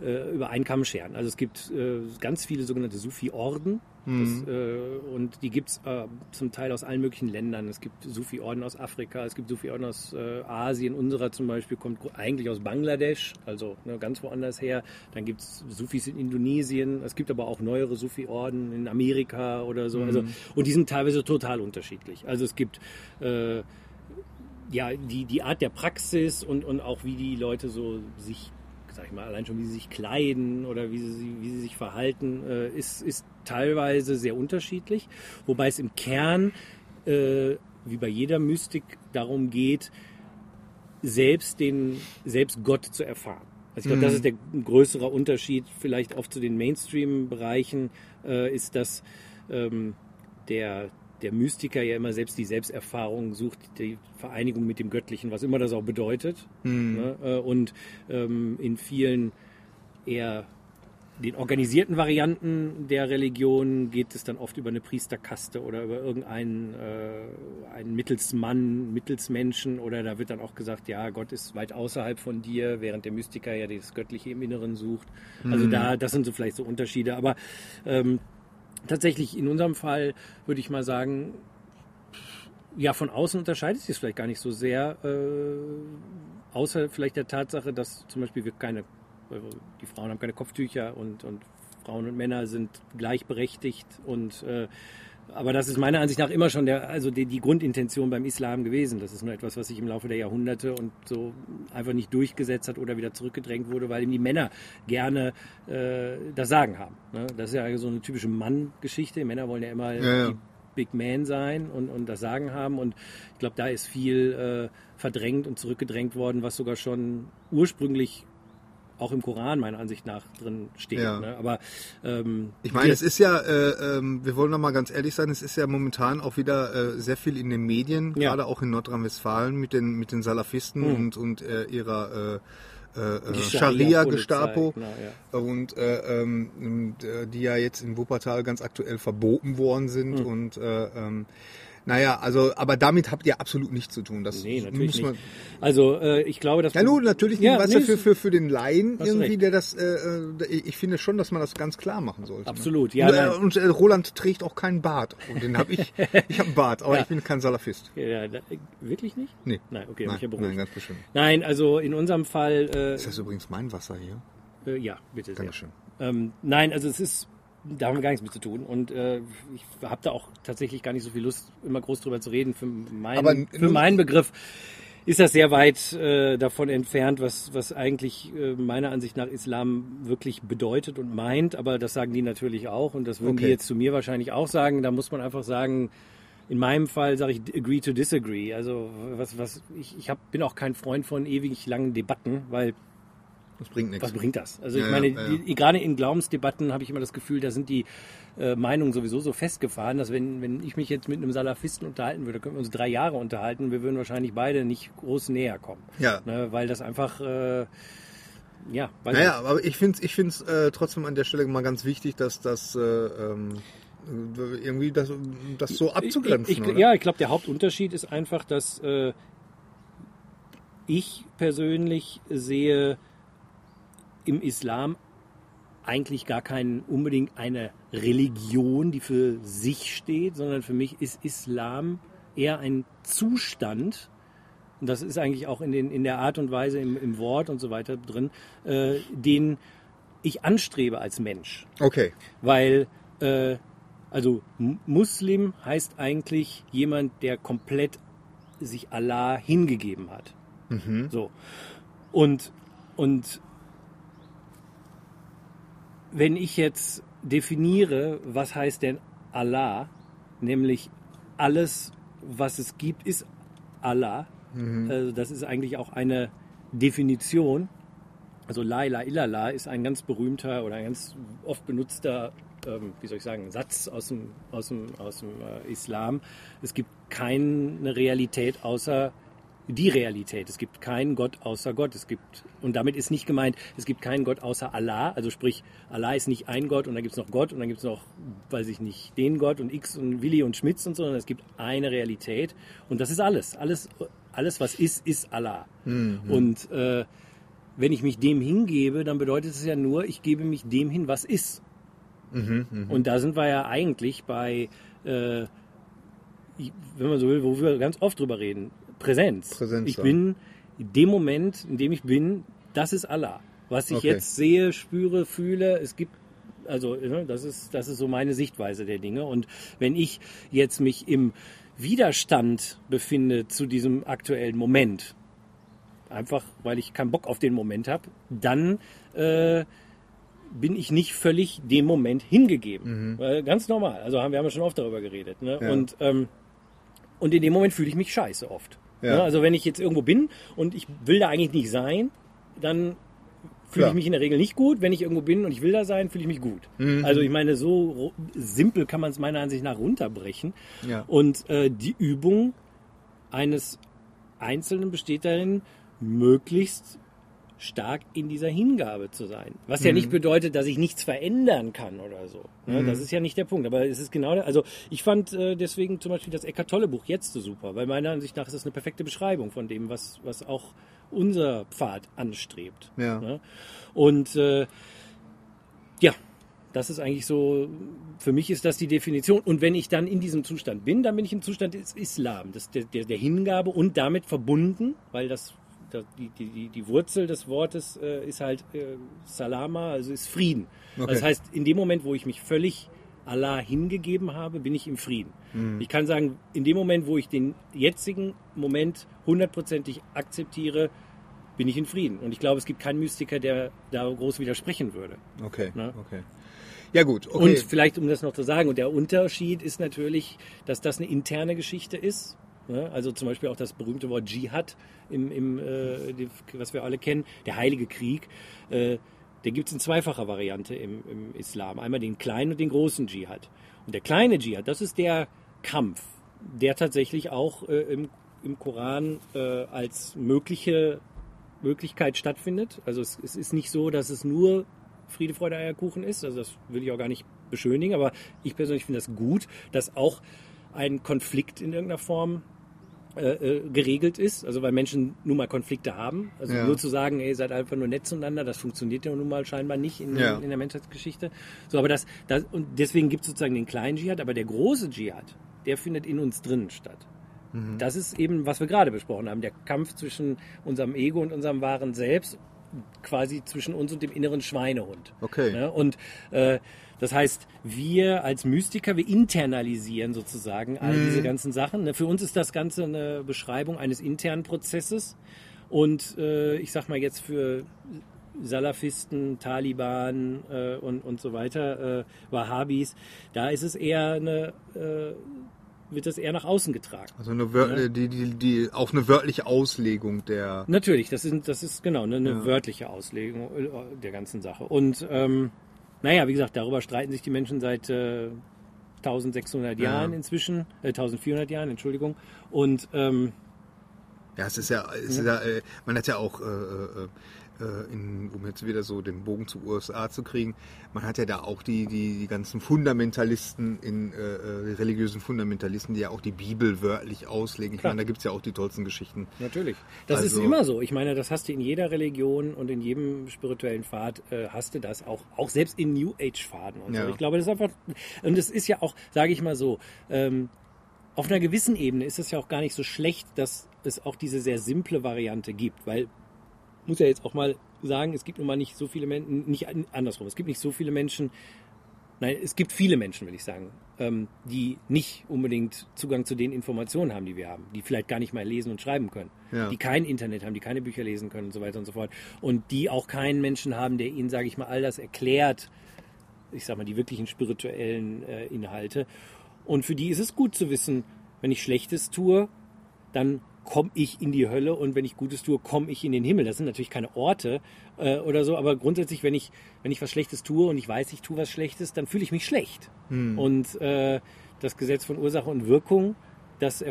äh, über einen Kamm scheren. Also es gibt äh, ganz viele sogenannte Sufi-Orden das, äh, und die gibt's äh, zum Teil aus allen möglichen Ländern. Es gibt Sufi-Orden aus Afrika, es gibt Sufi-Orden aus äh, Asien. Unserer zum Beispiel kommt eigentlich aus Bangladesch, also ne, ganz woanders her. Dann gibt's Sufis in Indonesien. Es gibt aber auch neuere Sufi-Orden in Amerika oder so. Also, und die sind teilweise total unterschiedlich. Also es gibt äh, ja die, die Art der Praxis und, und auch wie die Leute so sich sag ich mal, allein schon wie sie sich kleiden oder wie sie, wie sie sich verhalten, äh, ist, ist teilweise sehr unterschiedlich. Wobei es im Kern, äh, wie bei jeder Mystik, darum geht, selbst den, selbst Gott zu erfahren. Also ich glaube, das ist der größere Unterschied vielleicht auch zu den Mainstream-Bereichen, äh, ist, dass ähm, der, der Mystiker ja immer selbst die Selbsterfahrung sucht, die Vereinigung mit dem Göttlichen, was immer das auch bedeutet. Ne? Äh, Und ähm, in vielen eher den organisierten Varianten der Religion geht es dann oft über eine Priesterkaste oder über irgendeinen äh, einen Mittelsmann, Mittelsmenschen oder da wird dann auch gesagt, ja, Gott ist weit außerhalb von dir, während der Mystiker ja das Göttliche im Inneren sucht. Also da, das sind so vielleicht so Unterschiede, aber ähm, tatsächlich in unserem Fall würde ich mal sagen, ja, von außen unterscheidet sich es vielleicht gar nicht so sehr, äh, außer vielleicht der Tatsache, dass zum Beispiel wir keine, die Frauen haben keine Kopftücher und, und Frauen und Männer sind gleichberechtigt und äh, aber das ist meiner Ansicht nach immer schon der, also die, die Grundintention beim Islam gewesen. Das ist nur etwas, was sich im Laufe der Jahrhunderte und so einfach nicht durchgesetzt hat oder wieder zurückgedrängt wurde, weil eben die Männer gerne äh, das Sagen haben. Ne? Das ist ja so eine typische Mann-Geschichte. Männer wollen ja immer Ja, ja. Big Man sein und, und das Sagen haben. Und ich glaube, da ist viel äh, verdrängt und zurückgedrängt worden, was sogar schon ursprünglich auch im Koran meiner Ansicht nach drin steht. Ja. Ne? Aber ähm, Ich meine, es ist ja, äh, ähm, wir wollen noch mal ganz ehrlich sein, es ist ja momentan auch wieder äh, sehr viel in den Medien, Ja. gerade auch in Nordrhein-Westfalen mit den mit den Salafisten und und äh, ihrer äh, äh, äh, Scharia-Gestapo Scharia-Polizei, genau, und äh, ähm, äh, die ja jetzt in Wuppertal ganz aktuell verboten worden sind Hm. und äh, ähm, naja, also aber damit habt ihr absolut nichts zu tun. Das Nee, natürlich muss man, nicht. Also äh, ich glaube, dass Ja, nun, natürlich nicht. Ja, weißt nee, für, für, für den Laien irgendwie, recht. der das, äh, äh, ich finde schon, dass man das ganz klar machen sollte. Absolut, ne? ja, Und, äh, und äh, Roland trägt auch keinen Bart. Und den habe ich. [laughs] Ich habe einen Bart, aber Ja. ich bin kein Salafist. Ja, da, wirklich nicht? Nee. Nein, okay, Nein, mich ja nein, ganz bestimmt. Nein, also in unserem Fall, äh, Ist das übrigens mein Wasser hier? äh, ja, bitte sehr. Dankeschön. Ähm, nein, also es ist, da haben wir gar nichts mit zu tun. Und äh, ich habe da auch tatsächlich gar nicht so viel Lust, immer groß drüber zu reden. Für, mein, für meinen Begriff ist das sehr weit äh, davon entfernt, was, was eigentlich äh, meiner Ansicht nach Islam wirklich bedeutet und meint. Aber das sagen die natürlich auch und das würden die Okay. jetzt zu mir wahrscheinlich auch sagen. Da muss man einfach sagen, in meinem Fall sage ich agree to disagree. Also was, was ich, ich hab, bin auch kein Freund von ewig langen Debatten, weil Das bringt nichts. was bringt das? Also ich Ja, meine, ja, ja. Die, gerade in Glaubensdebatten habe ich immer das Gefühl, da sind die äh, Meinungen sowieso so festgefahren, dass wenn, wenn ich mich jetzt mit einem Salafisten unterhalten würde, könnten wir uns drei Jahre unterhalten, wir würden wahrscheinlich beide nicht groß näher kommen. Ja. Ne, weil das einfach, äh, ja, weiß Naja, aber ich finde es ich find's, äh, trotzdem an der Stelle mal ganz wichtig, dass das äh, ähm, äh, irgendwie das, das so abzugrenzen. Ich, ich, oder? ja, ich glaube, der Hauptunterschied ist einfach, dass äh, ich persönlich sehe im Islam eigentlich gar kein unbedingt eine Religion, die für sich steht, sondern für mich ist Islam eher ein Zustand, und das ist eigentlich auch in, den, in der Art und Weise im, im Wort und so weiter drin, äh, den ich anstrebe als Mensch. Okay. Weil, äh, also Muslim heißt eigentlich jemand, der komplett sich Allah hingegeben hat. So. Und, und wenn ich jetzt definiere, was heißt denn Allah, nämlich alles, was es gibt, ist Allah. Also das ist eigentlich auch eine Definition. Also La ilaha illallah ist ein ganz berühmter oder ein ganz oft benutzter, ähm, wie soll ich sagen, Satz aus dem, aus dem, aus dem äh, Islam. Es gibt keine Realität außer die Realität. Es gibt keinen Gott außer Gott. Es gibt, und damit ist nicht gemeint, es gibt keinen Gott außer Allah. Also sprich, Allah ist nicht ein Gott und dann gibt es noch Gott und dann gibt es noch, weiß ich nicht, den Gott und X und Willi und Schmitz und so, sondern es gibt eine Realität. Und das ist alles. Alles, alles was ist, ist Allah. Und äh, wenn ich mich dem hingebe, dann bedeutet es ja nur, ich gebe mich dem hin, was ist. Und da sind wir ja eigentlich bei, äh, wenn man so will, wo wir ganz oft drüber reden, Präsenz. Präsenz, ich bin in dem Moment, in dem ich bin, das ist Allah. Was ich Okay. jetzt sehe, spüre, fühle, es gibt also ne, das ist das ist so meine Sichtweise der Dinge und wenn ich jetzt mich im Widerstand befinde zu diesem aktuellen Moment, einfach weil ich keinen Bock auf den Moment habe, dann äh, bin ich nicht völlig dem Moment hingegeben. Weil ganz normal. Also haben wir haben ja schon oft darüber geredet. Ne? Ja. Und ähm, und in dem Moment fühle ich mich scheiße oft. Ja. Ne? Also wenn ich jetzt irgendwo bin und ich will da eigentlich nicht sein, dann fühle ich mich in der Regel nicht gut. Wenn ich irgendwo bin und ich will da sein, fühle ich mich gut. Mhm. Also ich meine, so simpel kann man es meiner Ansicht nach runterbrechen. Ja. Und äh, die Übung eines Einzelnen besteht darin, möglichst stark in dieser Hingabe zu sein. Was ja nicht bedeutet, dass ich nichts verändern kann oder so. Ne? Das ist ja nicht der Punkt. Aber es ist genau, der- also ich fand äh, deswegen zum Beispiel das Eckart Tolle Buch jetzt so super, weil meiner Ansicht nach ist das eine perfekte Beschreibung von dem, was, was auch unser Pfad anstrebt. Ja. Ne? Und äh, ja, das ist eigentlich so, für mich ist das die Definition. Und wenn ich dann in diesem Zustand bin, dann bin ich im Zustand des Islam, des, der, der, Hingabe und damit verbunden, weil das die, die, die, Wurzel des Wortes äh, ist halt äh, Salama, also ist Frieden. Okay. Das heißt, in dem Moment, wo ich mich völlig Allah hingegeben habe, bin ich im Frieden. Ich kann sagen, in dem Moment, wo ich den jetzigen Moment hundertprozentig akzeptiere, bin ich in Frieden. Und ich glaube, es gibt keinen Mystiker, der da groß widersprechen würde. Okay, Ne? okay. Ja gut, okay. Und vielleicht, um das noch zu sagen, und der Unterschied ist natürlich, dass das eine interne Geschichte ist. Ne? Also zum Beispiel auch das berühmte Wort Dschihad, im, im, äh, was wir alle kennen, der heilige Krieg. Äh, der gibt es in zweifacher Variante im, im Islam. Einmal den kleinen und den großen Dschihad. Und der kleine Dschihad, das ist der Kampf, der tatsächlich auch äh, im, im Koran äh, als mögliche Möglichkeit stattfindet. Also es, es ist nicht so, dass es nur Friede, Freude, Eierkuchen ist. Also das will ich auch gar nicht beschönigen, aber ich persönlich finde das gut, dass auch ein Konflikt in irgendeiner Form äh, äh, geregelt ist. Also weil Menschen nun mal Konflikte haben. Also Ja. nur zu sagen, ey, seid einfach nur nett zueinander, das funktioniert ja nun mal scheinbar nicht in, Ja. in der Menschheitsgeschichte. So, aber das, das und deswegen gibt es sozusagen den kleinen Dschihad, aber der große Dschihad, der findet in uns drinnen statt. Das ist eben, was wir gerade besprochen haben, der Kampf zwischen unserem Ego und unserem wahren Selbst, quasi zwischen uns und dem inneren Schweinehund. Okay. Ne? Und äh, das heißt, wir als Mystiker, wir internalisieren sozusagen all diese ganzen Sachen. Ne? Für uns ist das Ganze eine Beschreibung eines internen Prozesses. Und äh, ich sag mal jetzt für Salafisten, Taliban äh, und, und so weiter, äh, Wahhabis, da ist es eher eine, äh, wird das eher nach außen getragen. also eine wör die, die, die, auch eine wörtliche Auslegung der. Natürlich, das ist, das ist genau eine, eine Ja. wörtliche Auslegung äh, der ganzen Sache. Und ähm, naja, wie gesagt, darüber streiten sich die Menschen seit äh, 1600 Ja. Jahren inzwischen, äh, 1400 Jahren, Entschuldigung. Und ähm, Ja, es ist ja, es ist ja äh, man hat ja auch, äh, äh, in, um jetzt wieder so den Bogen zu USA zu kriegen, man hat ja da auch die, die, die ganzen Fundamentalisten, in, äh, äh, religiösen Fundamentalisten, die ja auch die Bibel wörtlich auslegen. Ich Klar. meine, da gibt's ja auch die tollsten Geschichten. natürlich, das ist Also- immer so. Ich meine, das hast du in jeder Religion und in jedem spirituellen Pfad äh, hast du das auch, auch selbst in New Age Pfaden und Ja. so. Ich glaube, das ist einfach, und es ist ja auch, sage ich mal so, ähm, auf einer gewissen Ebene ist es ja auch gar nicht so schlecht, dass es auch diese sehr simple Variante gibt, weil muss ja jetzt auch mal sagen, es gibt nun mal nicht so viele Menschen, nicht an- andersrum, es gibt nicht so viele Menschen, nein, es gibt viele Menschen, will ich sagen, ähm, die nicht unbedingt Zugang zu den Informationen haben, die wir haben, die vielleicht gar nicht mal lesen und schreiben können, Ja. die kein Internet haben, die keine Bücher lesen können und so weiter und so fort und die auch keinen Menschen haben, der ihnen, sage ich mal, all das erklärt, ich sag mal, die wirklichen spirituellen äh, Inhalte. Und für die ist es gut zu wissen, wenn ich Schlechtes tue, dann komme ich in die Hölle und wenn ich Gutes tue, komme ich in den Himmel. Das sind natürlich keine Orte äh, oder so, aber grundsätzlich, wenn ich, wenn ich was Schlechtes tue und ich weiß, ich tue was Schlechtes, dann fühle ich mich schlecht. Und äh, das Gesetz von Ursache und Wirkung, das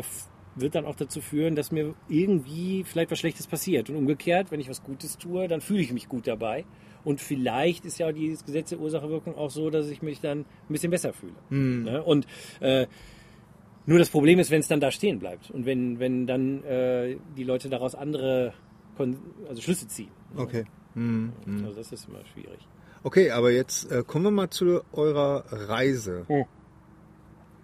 wird dann auch dazu führen, dass mir irgendwie vielleicht was Schlechtes passiert. Und umgekehrt, wenn ich was Gutes tue, dann fühle ich mich gut dabei. Und vielleicht ist ja auch dieses Gesetz der Ursache-Wirkung auch so, dass ich mich dann ein bisschen besser fühle. Ne? Und äh, nur das Problem ist, wenn es dann da stehen bleibt und wenn, wenn dann äh, die Leute daraus andere kon- also Schlüsse ziehen. Okay. Mhm. Also das ist immer schwierig. Okay, aber jetzt äh, kommen wir mal zu eurer Reise. Hm.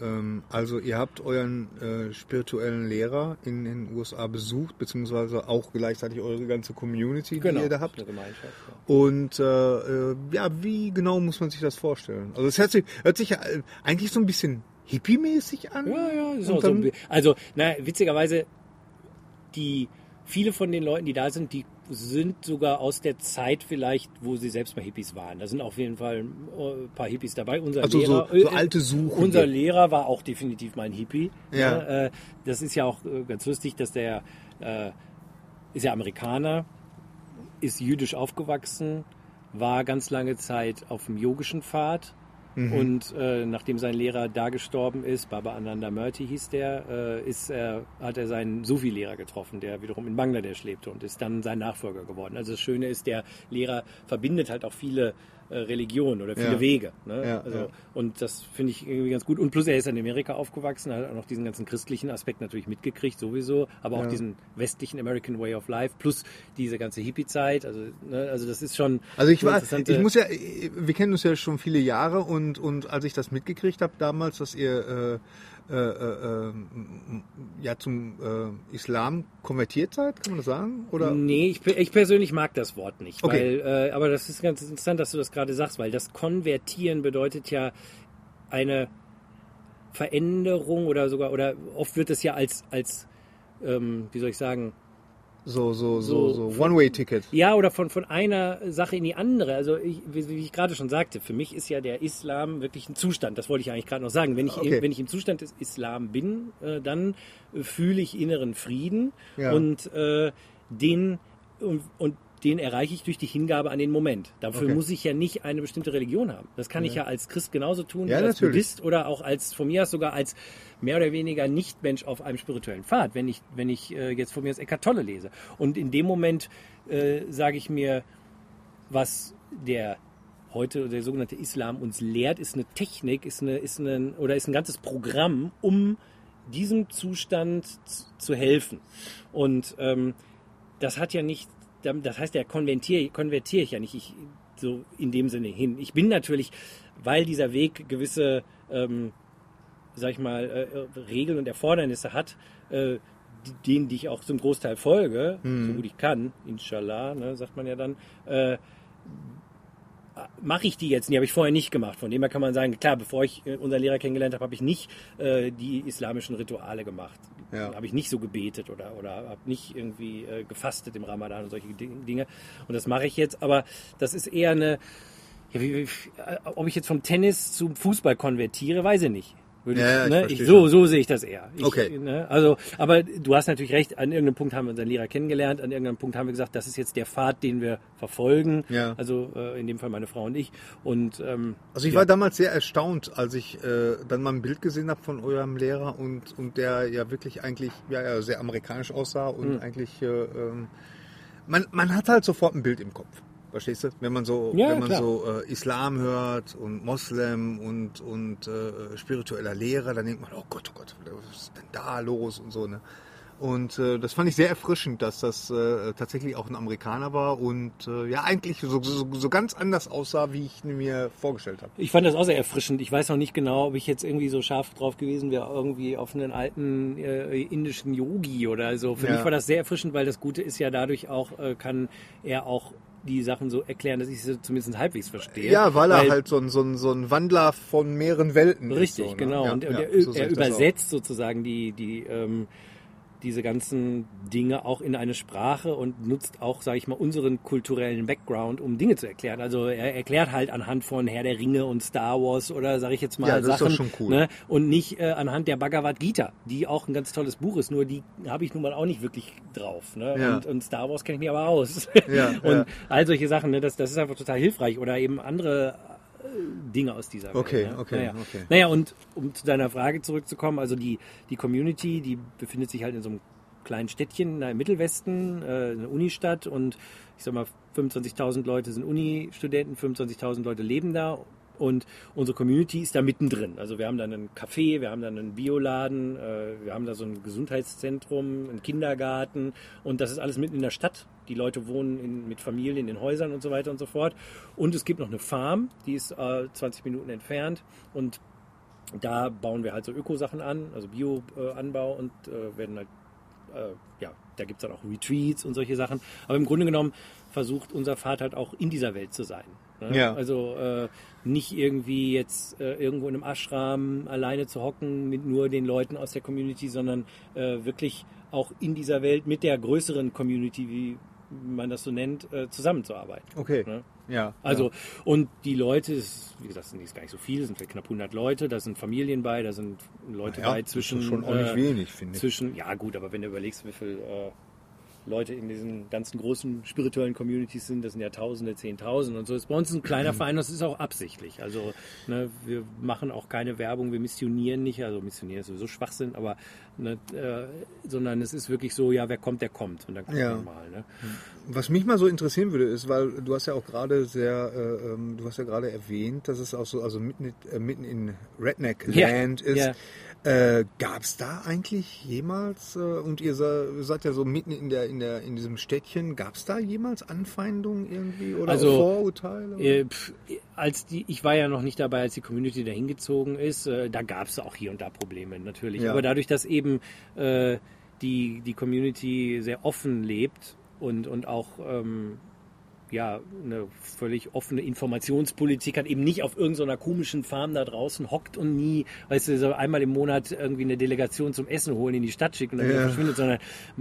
Ähm, also ihr habt euren äh, spirituellen Lehrer in den USA besucht, beziehungsweise auch gleichzeitig eure ganze Community, die ihr da habt. Eine Gemeinschaft. Ja. Und äh, äh, ja, wie genau muss man sich das vorstellen? Also es hört sich, hört sich ja äh, eigentlich so ein bisschen hippie-mäßig an. Ja, ja, ist auch so. ein Also, na, witzigerweise, die, viele von den Leuten, die da sind, die sind sogar aus der Zeit vielleicht, wo sie selbst mal Hippies waren. Da sind auf jeden Fall ein paar Hippies dabei. Unser Also so- Lehrer, so äh, alte Suchende. Unser Lehrer war auch definitiv mal ein Hippie. Ja. Ne, äh, das ist ja auch äh, ganz lustig, dass der äh, ist ja Amerikaner, ist jüdisch aufgewachsen, war ganz lange Zeit auf dem yogischen Pfad. Mhm. Und äh, nachdem sein Lehrer da gestorben ist, Baba Ananda Murthy hieß der, äh, ist er, hat er seinen Sufi-Lehrer getroffen, der wiederum in Bangladesch lebte und ist dann sein Nachfolger geworden. Also das Schöne ist, der Lehrer verbindet halt auch viele äh, Religionen oder viele Ja. Wege. Ne? Ja, also, ja. Und das finde ich irgendwie ganz gut. Und plus er ist in Amerika aufgewachsen, hat auch noch diesen ganzen christlichen Aspekt natürlich mitgekriegt, sowieso, aber auch diesen westlichen American Way of Life, plus diese ganze Hippie-Zeit. Also, ne? also das ist schon. Also ich war, ich muss ja, wir kennen uns ja schon viele Jahre und, und als ich das mitgekriegt habe damals, dass ihr äh, äh, äh, ähm, ja zum äh, Islam konvertiert seid, kann man das sagen? Oder? Nee, ich, ich persönlich mag das Wort nicht. Okay. Weil, äh, aber das ist ganz interessant, dass du das gerade sagst, weil das Konvertieren bedeutet ja eine Veränderung oder sogar, oder oft wird es ja als, als ähm, wie soll ich sagen, So, so, so, So- so One-Way-Ticket. ja, oder von, von einer Sache in die andere. Also ich, wie, wie ich gerade schon sagte, für mich ist ja der Islam wirklich ein Zustand. Das wollte ich eigentlich gerade noch sagen. Wenn ich, Okay. wenn ich im Zustand des Islam bin, äh, dann äh, fühle ich inneren Frieden Ja. und äh, den und, und den erreiche ich durch die Hingabe an den Moment. Dafür Okay. muss ich ja nicht eine bestimmte Religion haben. Das kann ich ja als Christ genauso tun, Ja, als natürlich. Buddhist oder auch als von mir aus sogar als mehr oder weniger Nicht-Mensch auf einem spirituellen Pfad, wenn ich, wenn ich äh, jetzt von mir aus Eckart Tolle lese. Und in dem Moment äh, sage ich mir, was der heute der sogenannte Islam uns lehrt, ist eine Technik, ist eine, ist eine, oder ist ein ganzes Programm, um diesem Zustand zu helfen. Und ähm, das hat ja nicht, das heißt, ja konvertiere, konvertiere ich ja nicht ich, so in dem Sinne hin. Ich bin natürlich, weil dieser Weg gewisse, ähm, sag ich mal, äh, äh, Regeln und Erfordernisse hat, äh, die- denen, die ich auch zum Großteil folge, so gut ich kann, inshallah, ne, sagt man ja dann, äh, mache ich die jetzt nicht, habe ich vorher nicht gemacht. Von dem her kann man sagen, klar, bevor ich äh, unseren Lehrer kennengelernt habe, habe ich nicht äh, die islamischen Rituale gemacht. Ja. Habe ich nicht so gebetet oder, oder habe nicht irgendwie äh, gefastet im Ramadan und solche Ding- Dinge. Und das mache ich jetzt, aber das ist eher eine, ja, wie, wie, äh, ob ich jetzt vom Tennis zum Fußball konvertiere, weiß ich nicht. Würde Ja, ich, ich ne? verstehe ich, so, so sehe ich das eher. Ich, Okay. Ne? Also, aber du hast natürlich recht, an irgendeinem Punkt haben wir unseren Lehrer kennengelernt, an irgendeinem Punkt haben wir gesagt, das ist jetzt der Pfad, den wir verfolgen. Ja. Also äh, in dem Fall meine Frau und ich. Und ähm, Also ich ja. war damals sehr erstaunt, als ich äh, dann mal ein Bild gesehen habe von eurem Lehrer und, und der ja wirklich eigentlich ja, ja, sehr amerikanisch aussah und Hm. eigentlich äh, ähm, man, man hat halt sofort ein Bild im Kopf. Verstehst du? Wenn man so, Ja, wenn man klar. so äh, Islam hört und Moslem und, und äh, spiritueller Lehrer, dann denkt man, oh Gott, oh Gott, was ist denn da los und so, ne? Und äh, das fand ich sehr erfrischend, dass das äh, tatsächlich auch ein Amerikaner war und äh, ja eigentlich so, so, so ganz anders aussah, wie ich mir vorgestellt habe. Ich fand das auch sehr erfrischend. Ich weiß noch nicht genau, ob ich jetzt irgendwie so scharf drauf gewesen wäre, irgendwie auf einen alten äh, indischen Yogi oder so. Für Ja. mich war das sehr erfrischend, weil das Gute ist ja dadurch auch, äh, kann er auch die Sachen so erklären, dass ich sie zumindest halbwegs verstehe. Ja, weil er halt so ein, so, ein, so ein Wandler von mehreren Welten Richtig, ist. So, ne? genau. Ja, und und ja, er, so er übersetzt sozusagen die, die, ähm, diese ganzen Dinge auch in eine Sprache und nutzt auch, sage ich mal, unseren kulturellen Background, um Dinge zu erklären. Also er erklärt halt anhand von Herr der Ringe und Star Wars oder sage ich jetzt mal Ja, das ist Sachen. doch schon cool. Ne? Und nicht äh, anhand der Bhagavad Gita, die auch ein ganz tolles Buch ist, nur die habe ich nun mal auch nicht wirklich drauf. Ne? Ja. Und, und Star Wars kenne ich mir aber aus. Ja, [laughs] und all solche Sachen, ne? das, das ist einfach total hilfreich. Oder eben andere Dinge aus dieser Okay, Welt. ne? okay, naja. okay. Naja, und um zu deiner Frage zurückzukommen, also die, die Community, die befindet sich halt in so einem kleinen Städtchen im Mittelwesten, äh, eine Unistadt und ich sag mal 25.000 Leute sind Uni-Studenten, 25.000 Leute leben da Und unsere Community ist da mittendrin. Also wir haben dann einen Café, wir haben dann einen Bioladen, äh, wir haben da so ein Gesundheitszentrum, einen Kindergarten und das ist alles mitten in der Stadt. Die Leute wohnen in, mit Familien in Häusern und so weiter und so fort. Und es gibt noch eine Farm, die ist äh, 20 Minuten entfernt und da bauen wir halt so Ökosachen an, also Bioanbau und äh, werden halt, äh, ja, da gibt es dann auch Retreats und solche Sachen. Aber im Grunde genommen versucht unser Pfad halt auch in dieser Welt zu sein. Ne? Ja. Also äh, nicht irgendwie jetzt äh, irgendwo in einem Ashram alleine zu hocken mit nur den Leuten aus der Community, sondern äh, wirklich auch in dieser Welt mit der größeren Community, wie man das so nennt, äh, zusammenzuarbeiten. Okay. Ne? Ja. Also, und die Leute, wie gesagt, sind jetzt gar nicht so viele, sind vielleicht knapp 100 Leute, da sind Familien bei, da sind Leute ja, bei das zwischen. ist schon auch nicht äh, wenig, finde ich. zwischen, ja gut, aber wenn du überlegst, wie viele äh, Leute in diesen ganzen großen spirituellen Communities sind, das sind ja Tausende, Zehntausende und so. Das ist bei uns ein kleiner Verein, das ist auch absichtlich. Also ne, wir machen auch keine Werbung, wir missionieren nicht, also missionieren ist sowieso Schwachsinn, aber ne, äh, sondern es ist wirklich so, ja, wer kommt, der kommt und dann gucken Ja. wir mal. Ne? Was mich mal so interessieren würde, ist, weil du hast ja auch gerade sehr, äh, ähm, du hast ja gerade erwähnt, dass es auch so, also mitten, äh, mitten in Redneck Land ist. ja. Äh, Gab es da eigentlich jemals, äh, und ihr se- seid ja so mitten in der, in der, in diesem Städtchen, gab es da jemals Anfeindungen irgendwie oder Also, Vorurteile? Äh, pf, als die, ich war ja noch nicht dabei, als die Community da hingezogen ist. Äh, da gab es auch hier und da Probleme natürlich. Ja. Aber dadurch, dass eben äh, die, die Community sehr offen lebt und, und auch ähm, ja, eine völlig offene Informationspolitik hat, eben nicht auf irgendeiner komischen Farm da draußen hockt und nie, weißt du, so einmal im Monat irgendwie eine Delegation zum Essen holen in die Stadt schickt und dann wieder Ja. verschwindet, sondern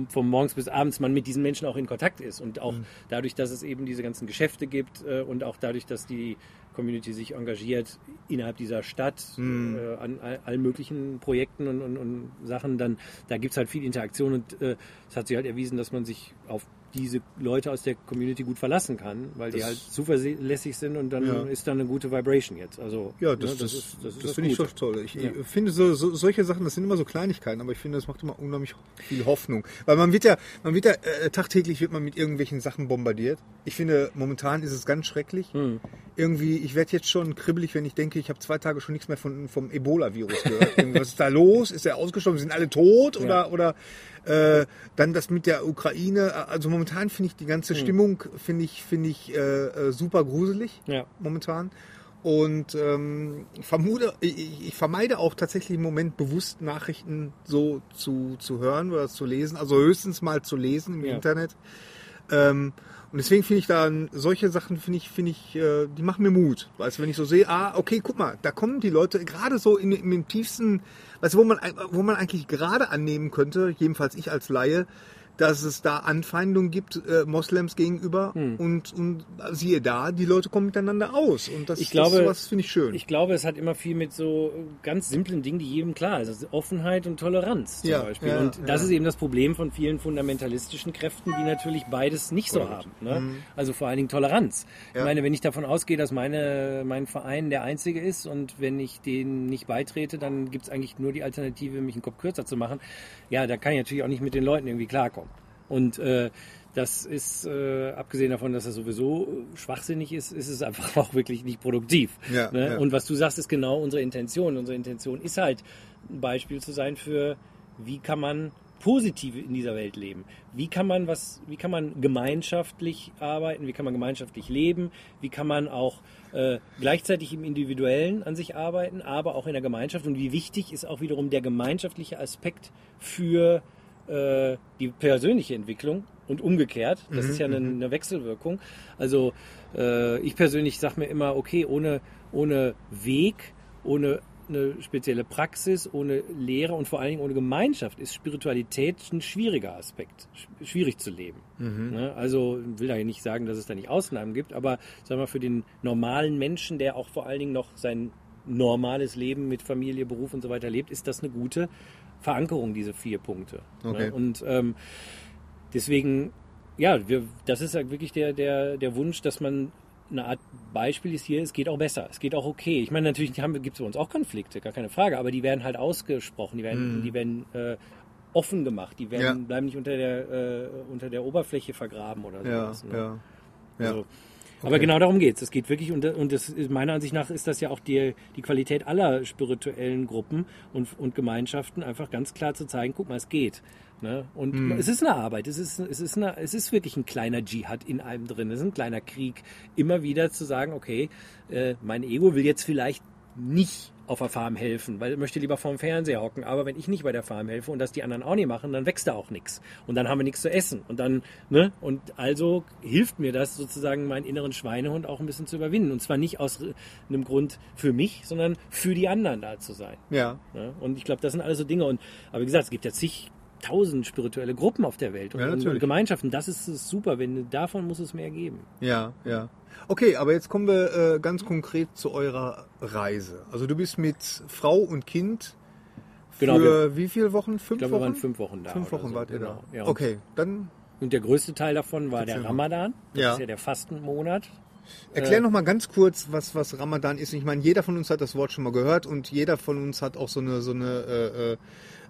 von morgens bis abends man mit diesen Menschen auch in Kontakt ist und auch Mhm. dadurch, dass es eben diese ganzen Geschäfte gibt äh, und auch dadurch, dass die Community sich engagiert innerhalb dieser Stadt Mhm. äh, an all, allen möglichen Projekten und, und, und Sachen, dann da gibt es halt viel Interaktion und äh, es hat sich halt erwiesen, dass man sich auf diese Leute aus der Community gut verlassen kann, weil die Das- halt zuverlässig sind und dann Ja. ist da eine gute Vibration jetzt. Also Ja, das, ne, das, ist das, ist das finde ich schon toll. Ich, Ja. finde so, so, solche Sachen, das sind immer so Kleinigkeiten, aber ich finde, das macht immer unheimlich viel Hoffnung. Weil man wird ja, man wird ja äh, tagtäglich wird man mit irgendwelchen Sachen bombardiert. Ich finde, momentan ist es ganz schrecklich. Hm. Irgendwie, ich werde jetzt schon kribbelig, wenn ich denke, ich habe zwei Tage schon nichts mehr von, vom Ebola-Virus gehört. Was ist da los? Ist er ausgestorben? Sind alle tot? Oder, oder äh, dann das mit der Ukraine. Also momentan finde ich die ganze Hm. Stimmung finde ich, finde ich äh, äh, super gruselig Ja. momentan. Und ähm, vermute, ich, ich vermeide auch tatsächlich im Moment bewusst Nachrichten so zu, zu hören oder zu lesen, also höchstens mal zu lesen im Ja. Internet. Ähm, und deswegen finde ich dann solche Sachen finde ich finde ich äh, die machen mir Mut, weißt du, wenn ich so sehe, ah okay, guck mal, da kommen die Leute gerade so in, in dem tiefsten, weißt du, wo man wo man eigentlich gerade annehmen könnte, jedenfalls ich als Laie, dass es da Anfeindungen gibt äh, Moslems gegenüber Hm. und und siehe da, die Leute kommen miteinander aus und das, Ich glaube, das sowas finde ich schön. Ich glaube, es hat immer viel mit so ganz simplen Dingen, die jedem klar ist. Also Offenheit und Toleranz zum Ja, Beispiel. ja, und das ja. ist eben das Problem von vielen fundamentalistischen Kräften, die natürlich beides nicht so haben. Ne? Also vor allen Dingen Toleranz. Mhm. Ja. Ich meine, wenn ich davon ausgehe, dass meine, mein Verein der einzige ist und wenn ich den nicht beitrete, dann gibt es eigentlich nur die Alternative, mich einen Kopf kürzer zu machen. Ja, da kann ich natürlich auch nicht mit den Leuten irgendwie klarkommen. Und äh, das ist, äh, abgesehen davon, dass das sowieso schwachsinnig ist, ist es einfach [laughs] auch wirklich nicht produktiv. Ja, ne? ja. Und was du sagst, ist genau unsere Intention. Unsere Intention ist halt, ein Beispiel zu sein für, wie kann man positiv in dieser Welt leben? Wie kann man was, wie kann man gemeinschaftlich arbeiten? Wie kann man gemeinschaftlich leben? Wie kann man auch äh, gleichzeitig im Individuellen an sich arbeiten, aber auch in der Gemeinschaft? Und wie wichtig ist auch wiederum der gemeinschaftliche Aspekt für äh, die persönliche Entwicklung und umgekehrt. Das ist ja eine, eine Wechselwirkung. Also äh, ich persönlich sage mir immer, okay, ohne, ohne Weg, ohne eine spezielle Praxis, ohne Lehre und vor allen Dingen ohne Gemeinschaft ist Spiritualität ein schwieriger Aspekt, sch- schwierig zu leben. Ne? Also ich will da nicht sagen, dass es da nicht Ausnahmen gibt, aber sag mal für den normalen Menschen, der auch vor allen Dingen noch sein normales Leben mit Familie, Beruf und so weiter lebt, ist das eine gute Verankerung, diese vier Punkte. Okay. Ne? Und ähm, deswegen, ja, wir, das ist ja wirklich der, der, der Wunsch, dass man eine Art Beispiel ist hier, es geht auch besser, es geht auch okay. Ich meine, natürlich gibt es bei uns auch Konflikte, gar keine Frage, aber die werden halt ausgesprochen, die werden, die werden äh, offen gemacht, die werden, Ja. bleiben nicht unter der, äh, unter der Oberfläche vergraben oder ja, sowas. ne? ja, ja. Also, Aber genau darum geht's. Es geht wirklich, und, und das, ist- meiner Ansicht nach ist das ja auch die, die Qualität aller spirituellen Gruppen und, und Gemeinschaften, einfach ganz klar zu zeigen, guck mal, es geht. Ne? Und Mhm. es ist eine Arbeit, es ist, es, ist eine, es ist wirklich ein kleiner Dschihad in einem drin, es ist ein kleiner Krieg. Immer wieder zu sagen, okay, äh, mein Ego will jetzt vielleicht nicht auf der Farm helfen, weil er möchte lieber vorm Fernseher hocken. Aber wenn ich nicht bei der Farm helfe und das die anderen auch nicht machen, dann wächst da auch nichts. Und dann haben wir nichts zu essen. Und dann, ne? Und also hilft mir das sozusagen, meinen inneren Schweinehund auch ein bisschen zu überwinden. Und zwar nicht aus einem Grund für mich, sondern für die anderen da zu sein. Ja. Ne? Und ich glaube, das sind alles so Dinge. Und aber wie gesagt, es gibt ja zig tausend spirituelle Gruppen auf der Welt und, Ja, und, Gemeinschaften. Das ist, ist super. Wenn davon muss es mehr geben. Ja, ja. Okay, aber jetzt kommen wir äh, ganz konkret zu eurer Reise. Also du bist mit Frau und Kind Genau, für wie viele Wochen? Fünf Ich glaube, Wochen? wir waren fünf Wochen da. Fünf Wochen so. wart ihr Genau. da. Ja, okay, dann Und der größte Teil davon war der. Ramadan. Das Ja. ist ja der Fastenmonat. erklär noch mal ganz kurz, was, was Ramadan ist. Ich meine, jeder von uns hat das Wort schon mal gehört und jeder von uns hat auch so eine, so eine äh,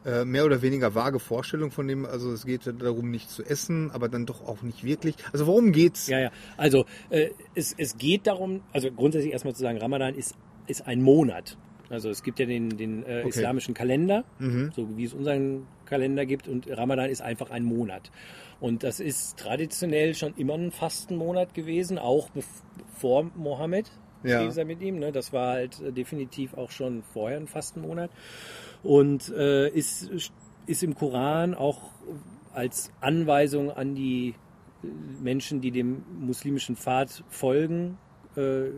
äh, mehr oder weniger vage Vorstellung von dem. Also es geht darum, nicht zu essen, aber dann doch auch nicht wirklich. Also worum geht's? Ja, ja. Also äh, es, es geht darum, also grundsätzlich erstmal zu sagen, Ramadan ist, ist ein Monat. Also es gibt ja den, den äh, Okay. islamischen Kalender, Mhm. so wie es unseren Kalender gibt und Ramadan ist einfach ein Monat. Und das ist traditionell schon immer ein Fastenmonat gewesen, auch vor Mohammed. Ja. Mit ihm. Ne? Das war halt äh, definitiv auch schon vorher ein Fastenmonat. Und äh, ist, ist im Koran auch als Anweisung an die Menschen, die dem muslimischen Pfad folgen, äh,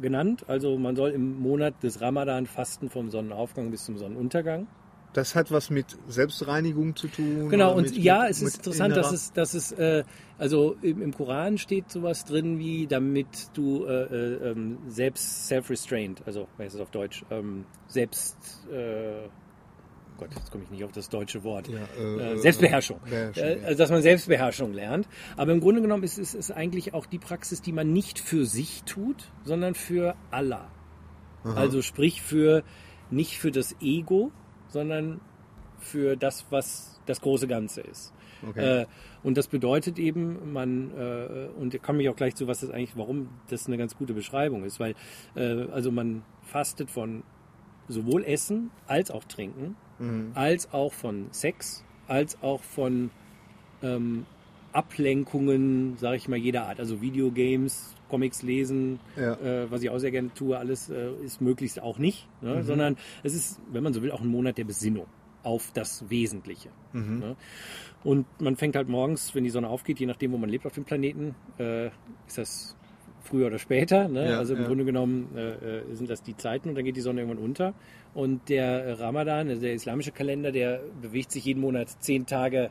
genannt. Also man soll im Monat des Ramadan fasten vom Sonnenaufgang bis zum Sonnenuntergang. Das hat was mit Selbstreinigung zu tun. Genau, und mit, ja, es ist interessant, dass innerer- es, dass es äh, also im, im Koran steht sowas drin wie, damit du äh, äh, ähm, selbst self-restrained, also wie heißt es auf Deutsch, ähm, selbst, äh, Gott, jetzt komme ich nicht auf das deutsche Wort. Ja, Äh, äh, Selbstbeherrschung. Beherrschung, Äh, also, dass man Selbstbeherrschung lernt. Aber im Grunde genommen ist es eigentlich auch die Praxis, die man nicht für sich tut, sondern für Allah. Also sprich für nicht für das Ego, sondern für das, was das große Ganze ist. Okay. Äh, und das bedeutet eben, man, äh, und ich komme mich auch gleich zu, was das eigentlich, warum das eine ganz gute Beschreibung ist, weil äh, also man fastet von sowohl Essen als auch Trinken, Mhm. als auch von Sex, als auch von ähm, Ablenkungen, sage ich mal, jeder Art. Also Videogames, Comics lesen, Ja. äh, was ich auch sehr gerne tue, alles äh, ist möglichst auch nicht, ne? Mhm. sondern es ist, wenn man so will, auch ein Monat der Besinnung auf das Wesentliche. Mhm. Ne? Und man fängt halt morgens, wenn die Sonne aufgeht, je nachdem, wo man lebt auf dem Planeten, äh, ist das früher oder später. Ne? Ja, also im ja. Grunde genommen äh, äh, sind das die Zeiten und dann geht die Sonne irgendwann unter. Und der Ramadan, also der islamische Kalender, der bewegt sich jeden Monat zehn Tage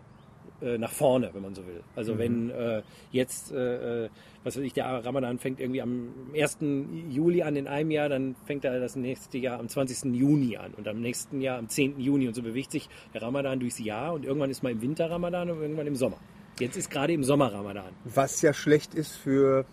äh, nach vorne, wenn man so will. Also Mhm. wenn äh, jetzt, äh, äh, was weiß ich, der Ramadan fängt irgendwie am 1. Juli an in einem Jahr, dann fängt er das nächste Jahr am 20. Juni an und am nächsten Jahr am 10. Juni und so bewegt sich der Ramadan durchs Jahr und irgendwann ist mal im Winter Ramadan und irgendwann im Sommer. Jetzt ist gerade im Sommer Ramadan. Was ja schlecht ist für,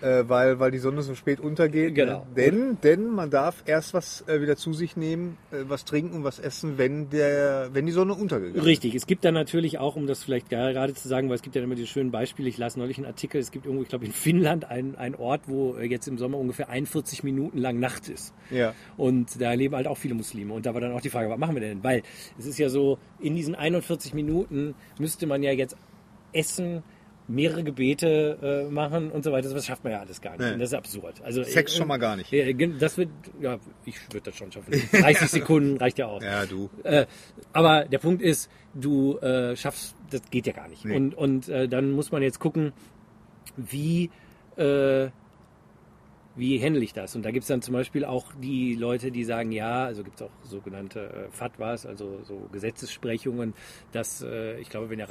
äh, weil, weil die Sonne so spät untergeht. Genau. Ne? Denn, denn man darf erst was äh, wieder zu sich nehmen, äh, was trinken und was essen, wenn, der, wenn die Sonne untergegangen ist. Richtig, es gibt dann natürlich auch, um das vielleicht gerade zu sagen, weil es gibt ja immer diese schönen Beispiele, ich las neulich einen Artikel, es gibt irgendwo, ich glaube in Finnland einen, einen Ort, wo äh, jetzt im Sommer ungefähr 41 Minuten lang Nacht ist. Ja. Und da leben halt auch viele Muslime. Und da war dann auch die Frage, was machen wir denn? Weil es ist ja so, in diesen 41 Minuten müsste man ja jetzt essen, mehrere Gebete äh, machen und so weiter. Das schafft man ja alles gar nicht. Nee. Das ist absurd. Also, Sex äh, schon mal gar nicht. Gen- das wird, ja, ich würde das schon schaffen. [laughs] 30 Sekunden reicht ja aus. Ja, du. Äh, aber der Punkt ist, du äh, schaffst, das geht ja gar nicht. Nee. Und, und äh, dann muss man jetzt gucken, wie, äh, wie handle ich das? Und da gibt es dann zum Beispiel auch die Leute, die sagen, ja, also gibt es auch sogenannte äh, Fatwas, also so Gesetzessprechungen, dass äh, ich glaube, wenn der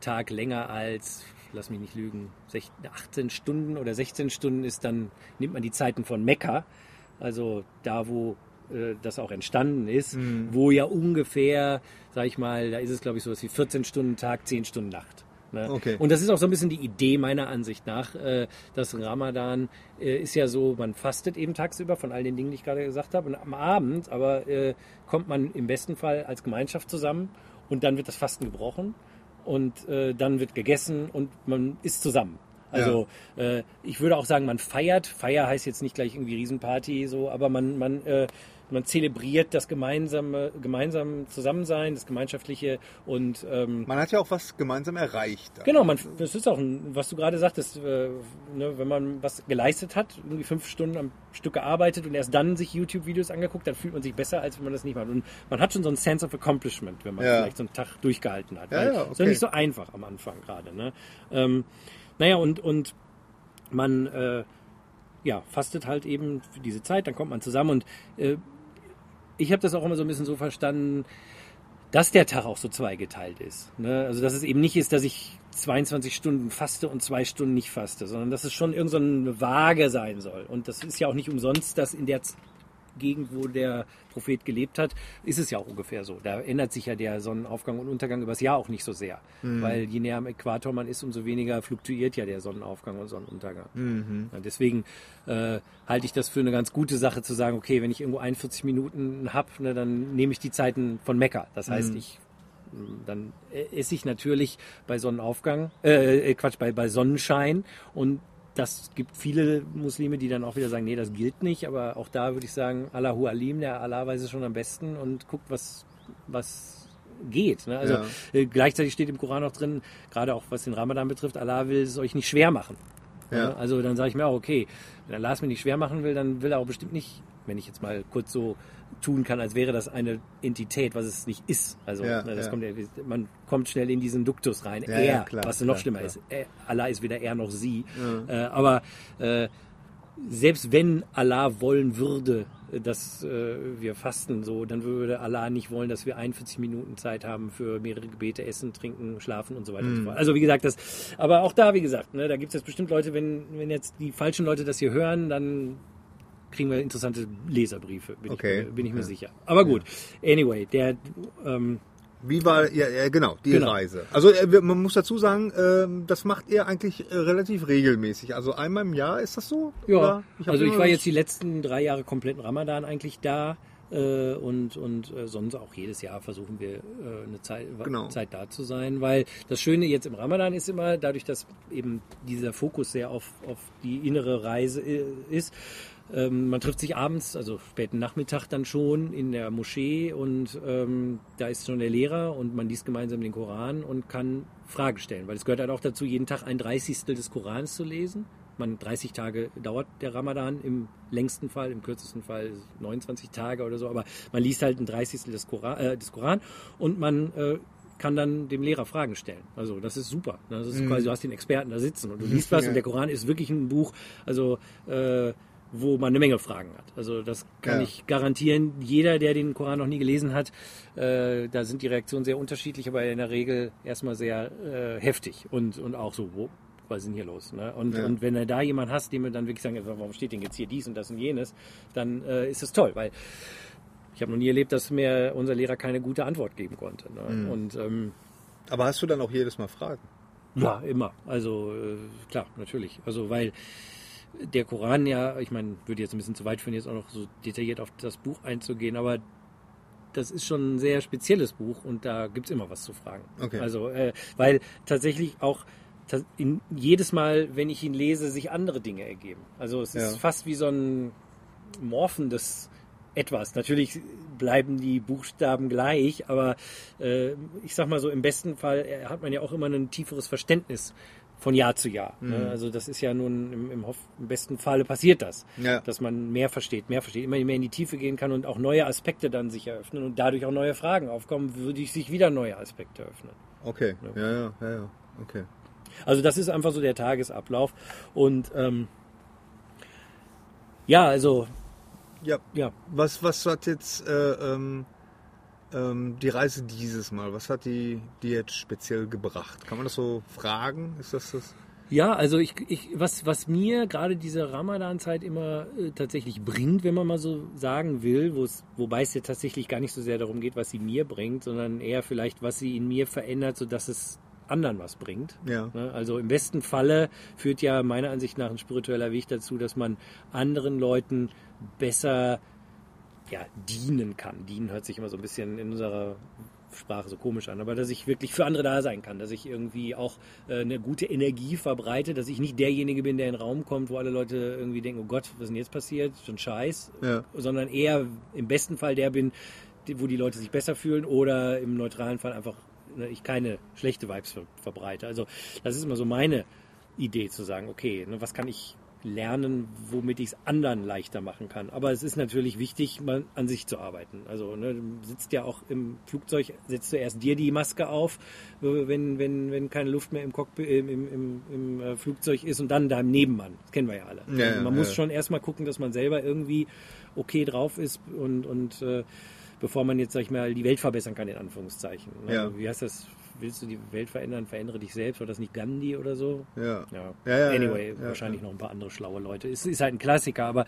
Ramadan-Tag länger als, lass mich nicht lügen, 16, 18 Stunden oder 16 Stunden ist, dann nimmt man die Zeiten von Mekka, also da, wo äh, das auch entstanden ist, wo ja ungefähr, sag ich mal, da ist es glaube ich so was wie 14 Stunden Tag, 10 Stunden Nacht. Ne? Okay. Und das ist auch so ein bisschen die Idee meiner Ansicht nach. Äh, das Ramadan äh, ist ja so, man fastet eben tagsüber von all den Dingen, die ich gerade gesagt habe. Und am Abend aber äh, kommt man im besten Fall als Gemeinschaft zusammen und dann wird das Fasten gebrochen und äh, dann wird gegessen und man ist zusammen. Also äh, ich würde auch sagen, man feiert. Feier heißt jetzt nicht gleich irgendwie Riesenparty, so, aber man, man, äh, man zelebriert das gemeinsame, gemeinsam Zusammensein, das Gemeinschaftliche und ähm, Man hat ja auch was gemeinsam erreicht. dann. Genau, man, das ist auch, ein, was du gerade sagtest, äh, ne, wenn man was geleistet hat, irgendwie fünf Stunden am Stück gearbeitet und erst dann sich YouTube-Videos angeguckt, dann fühlt man sich besser, als wenn man das nicht macht. Und man hat schon so ein Sense of Accomplishment, wenn man Ja. vielleicht so einen Tag durchgehalten hat. Ja, ja, Ist ja okay. nicht so einfach am Anfang gerade. Ne? Ähm, naja, und, und man äh, ja, fastet halt eben für diese Zeit, dann kommt man zusammen und äh, ich habe das auch immer so ein bisschen so verstanden, dass der Tag auch so zweigeteilt ist. Ne? Also dass es eben nicht ist, dass ich 22 Stunden faste und zwei Stunden nicht faste, sondern dass es schon irgend so Waage sein soll. Und das ist ja auch nicht umsonst, dass in der Gegend, wo der Prophet gelebt hat, ist es ja auch ungefähr so. Da ändert sich ja der Sonnenaufgang und Untergang übers Jahr auch nicht so sehr. Weil je näher am Äquator man ist, umso weniger fluktuiert ja der Sonnenaufgang und Sonnenuntergang. Ja, deswegen äh, halte ich das für eine ganz gute Sache zu sagen, okay, wenn ich irgendwo 41 Minuten habe, ne, dann nehme ich die Zeiten von Mekka. Das heißt, ich dann esse ich natürlich bei Sonnenaufgang, äh, äh, Quatsch, bei, bei Sonnenschein und das gibt viele Muslime, die dann auch wieder sagen, nee, das gilt nicht, aber auch da würde ich sagen, Allahu Alim, der Allah weiß es schon am besten und guckt, was, was geht. Ne? Also Ja. äh, gleichzeitig steht im Koran auch drin, gerade auch was den Ramadan betrifft, Allah will es euch nicht schwer machen. Ja. Ne? Also dann sage ich mir auch, okay, wenn Allah es mir nicht schwer machen will, dann will er auch bestimmt nicht, wenn ich jetzt mal kurz so tun kann, als wäre das eine Entität, was es nicht ist. Also Ja, ne, das ja. kommt, man kommt schnell in diesen Duktus rein. Ja, er, klar, was noch klar, schlimmer klar. ist. Er, Allah ist weder er noch sie. Äh, aber äh, selbst wenn Allah wollen würde, dass äh, wir fasten, so, dann würde Allah nicht wollen, dass wir 41 Minuten Zeit haben für mehrere Gebete, Essen, Trinken, Schlafen und so weiter und so fort. Also wie gesagt, das, aber auch da, wie gesagt, ne, da gibt es jetzt bestimmt Leute, wenn, wenn jetzt die falschen Leute das hier hören, dann kriegen wir interessante Leserbriefe, bin, Okay, ich, bin ich mir sicher. Aber gut, anyway, der ähm, Wie war, ja, ja genau, die Genau. Reise. Also äh, man muss dazu sagen, ähm, das macht ihr eigentlich äh, relativ regelmäßig. Also einmal im Jahr ist das so? Ja, hab also ich war jetzt die letzten drei Jahre kompletten Ramadan eigentlich da äh, und, und sonst auch jedes Jahr versuchen wir eine Zeit, Genau. Zeit da zu sein, weil das Schöne jetzt im Ramadan ist immer, dadurch, dass eben dieser Fokus sehr auf, auf die innere Reise ist, ähm, man trifft sich abends, also späten Nachmittag dann schon in der Moschee und ähm, da ist schon der Lehrer und man liest gemeinsam den Koran und kann Fragen stellen, weil es gehört halt auch dazu, jeden Tag ein Dreißigstel des Korans zu lesen. Man 30 Tage dauert der Ramadan im längsten Fall, im kürzesten Fall 29 Tage oder so, aber man liest halt ein Dreißigstel des Koran, äh, des Koran und man äh, kann dann dem Lehrer Fragen stellen. Also das ist super. Das ist quasi, du hast den Experten da sitzen und du liest was Ja. und der Koran ist wirklich ein Buch, also äh, wo man eine Menge Fragen hat. Also das kann Ja. ich garantieren. Jeder, der den Koran noch nie gelesen hat, äh, da sind die Reaktionen sehr unterschiedlich, aber in der Regel erstmal sehr äh, heftig und, und auch so, wo, was ist denn hier los? Ne? Und, Ja. und wenn er da jemand hast, dem er dann wirklich sagen, warum steht denn jetzt hier dies und das und jenes, dann äh, ist das toll, weil ich habe noch nie erlebt, dass mir unser Lehrer keine gute Antwort geben konnte. Ne? Und ähm, Aber hast du dann auch jedes Mal Fragen? ja, immer. Also äh, klar, natürlich. Also weil der Koran ja, ich meine, würde jetzt ein bisschen zu weit führen, jetzt auch noch so detailliert auf das Buch einzugehen, aber das ist schon ein sehr spezielles Buch und da gibt's immer was zu fragen. Okay. Also, äh, weil tatsächlich auch in, jedes Mal, wenn ich ihn lese, sich andere Dinge ergeben. Also es ist Ja. fast wie so ein morphendes etwas. Natürlich bleiben die Buchstaben gleich, aber äh, ich sag mal so, im besten Fall äh, hat man ja auch immer ein tieferes Verständnis von Jahr zu Jahr. Mhm. Ne? Also das ist ja nun im, im, im besten Falle passiert das, Ja. dass man mehr versteht, mehr versteht, immer mehr in die Tiefe gehen kann und auch neue Aspekte dann sich eröffnen und dadurch auch neue Fragen aufkommen, würde ich sich wieder neue Aspekte öffnen. Okay, ja, ja, ja, ja. okay. Also das ist einfach so der Tagesablauf und ähm, ja, also Ja, ja, was, was hat jetzt äh, ähm, ähm, die Reise dieses Mal, was hat die, die jetzt speziell gebracht? Kann man das so fragen? Ist das das? Ja, also ich, ich was, was mir gerade diese Ramadan-Zeit immer äh, tatsächlich bringt, wenn man mal so sagen will, wobei es ja tatsächlich gar nicht so sehr darum geht, was sie mir bringt, sondern eher vielleicht, was sie in mir verändert, sodass es anderen was bringt. Ja. Ne? Also im besten Falle führt ja meiner Ansicht nach ein spiritueller Weg dazu, dass man anderen Leuten besser ja, dienen kann. Dienen hört sich immer so ein bisschen in unserer Sprache so komisch an, aber dass ich wirklich für andere da sein kann, dass ich irgendwie auch äh, eine gute Energie verbreite, dass ich nicht derjenige bin, der in den Raum kommt, wo alle Leute irgendwie denken, oh Gott, was ist denn jetzt passiert? So ein Scheiß. Ja. Sondern eher im besten Fall der bin, wo die Leute sich besser fühlen oder im neutralen Fall einfach ne, ich keine schlechte Vibes ver verbreite. Also das ist immer so meine Idee zu sagen, okay, ne, was kann ich lernen, womit ich es anderen leichter machen kann. Aber es ist natürlich wichtig, mal an sich zu arbeiten. Also ne, du sitzt ja auch im Flugzeug, setzt du erst dir die Maske auf, wenn, wenn, wenn keine Luft mehr im, Cockpit, im, im, im, äh, Flugzeug ist und dann deinem Nebenmann. Das kennen wir ja alle. Ja, also man ja, muss schon erstmal gucken, dass man selber irgendwie okay drauf ist und, und äh, bevor man jetzt, sag ich mal, die Welt verbessern kann, in Anführungszeichen. Ne? Ja. Wie heißt das? Willst du die Welt verändern, verändere dich selbst? War das nicht Gandhi oder so? Ja. Ja. Ja, ja, anyway, ja, ja, wahrscheinlich ja. noch ein paar andere schlaue Leute. Es ist halt ein Klassiker, aber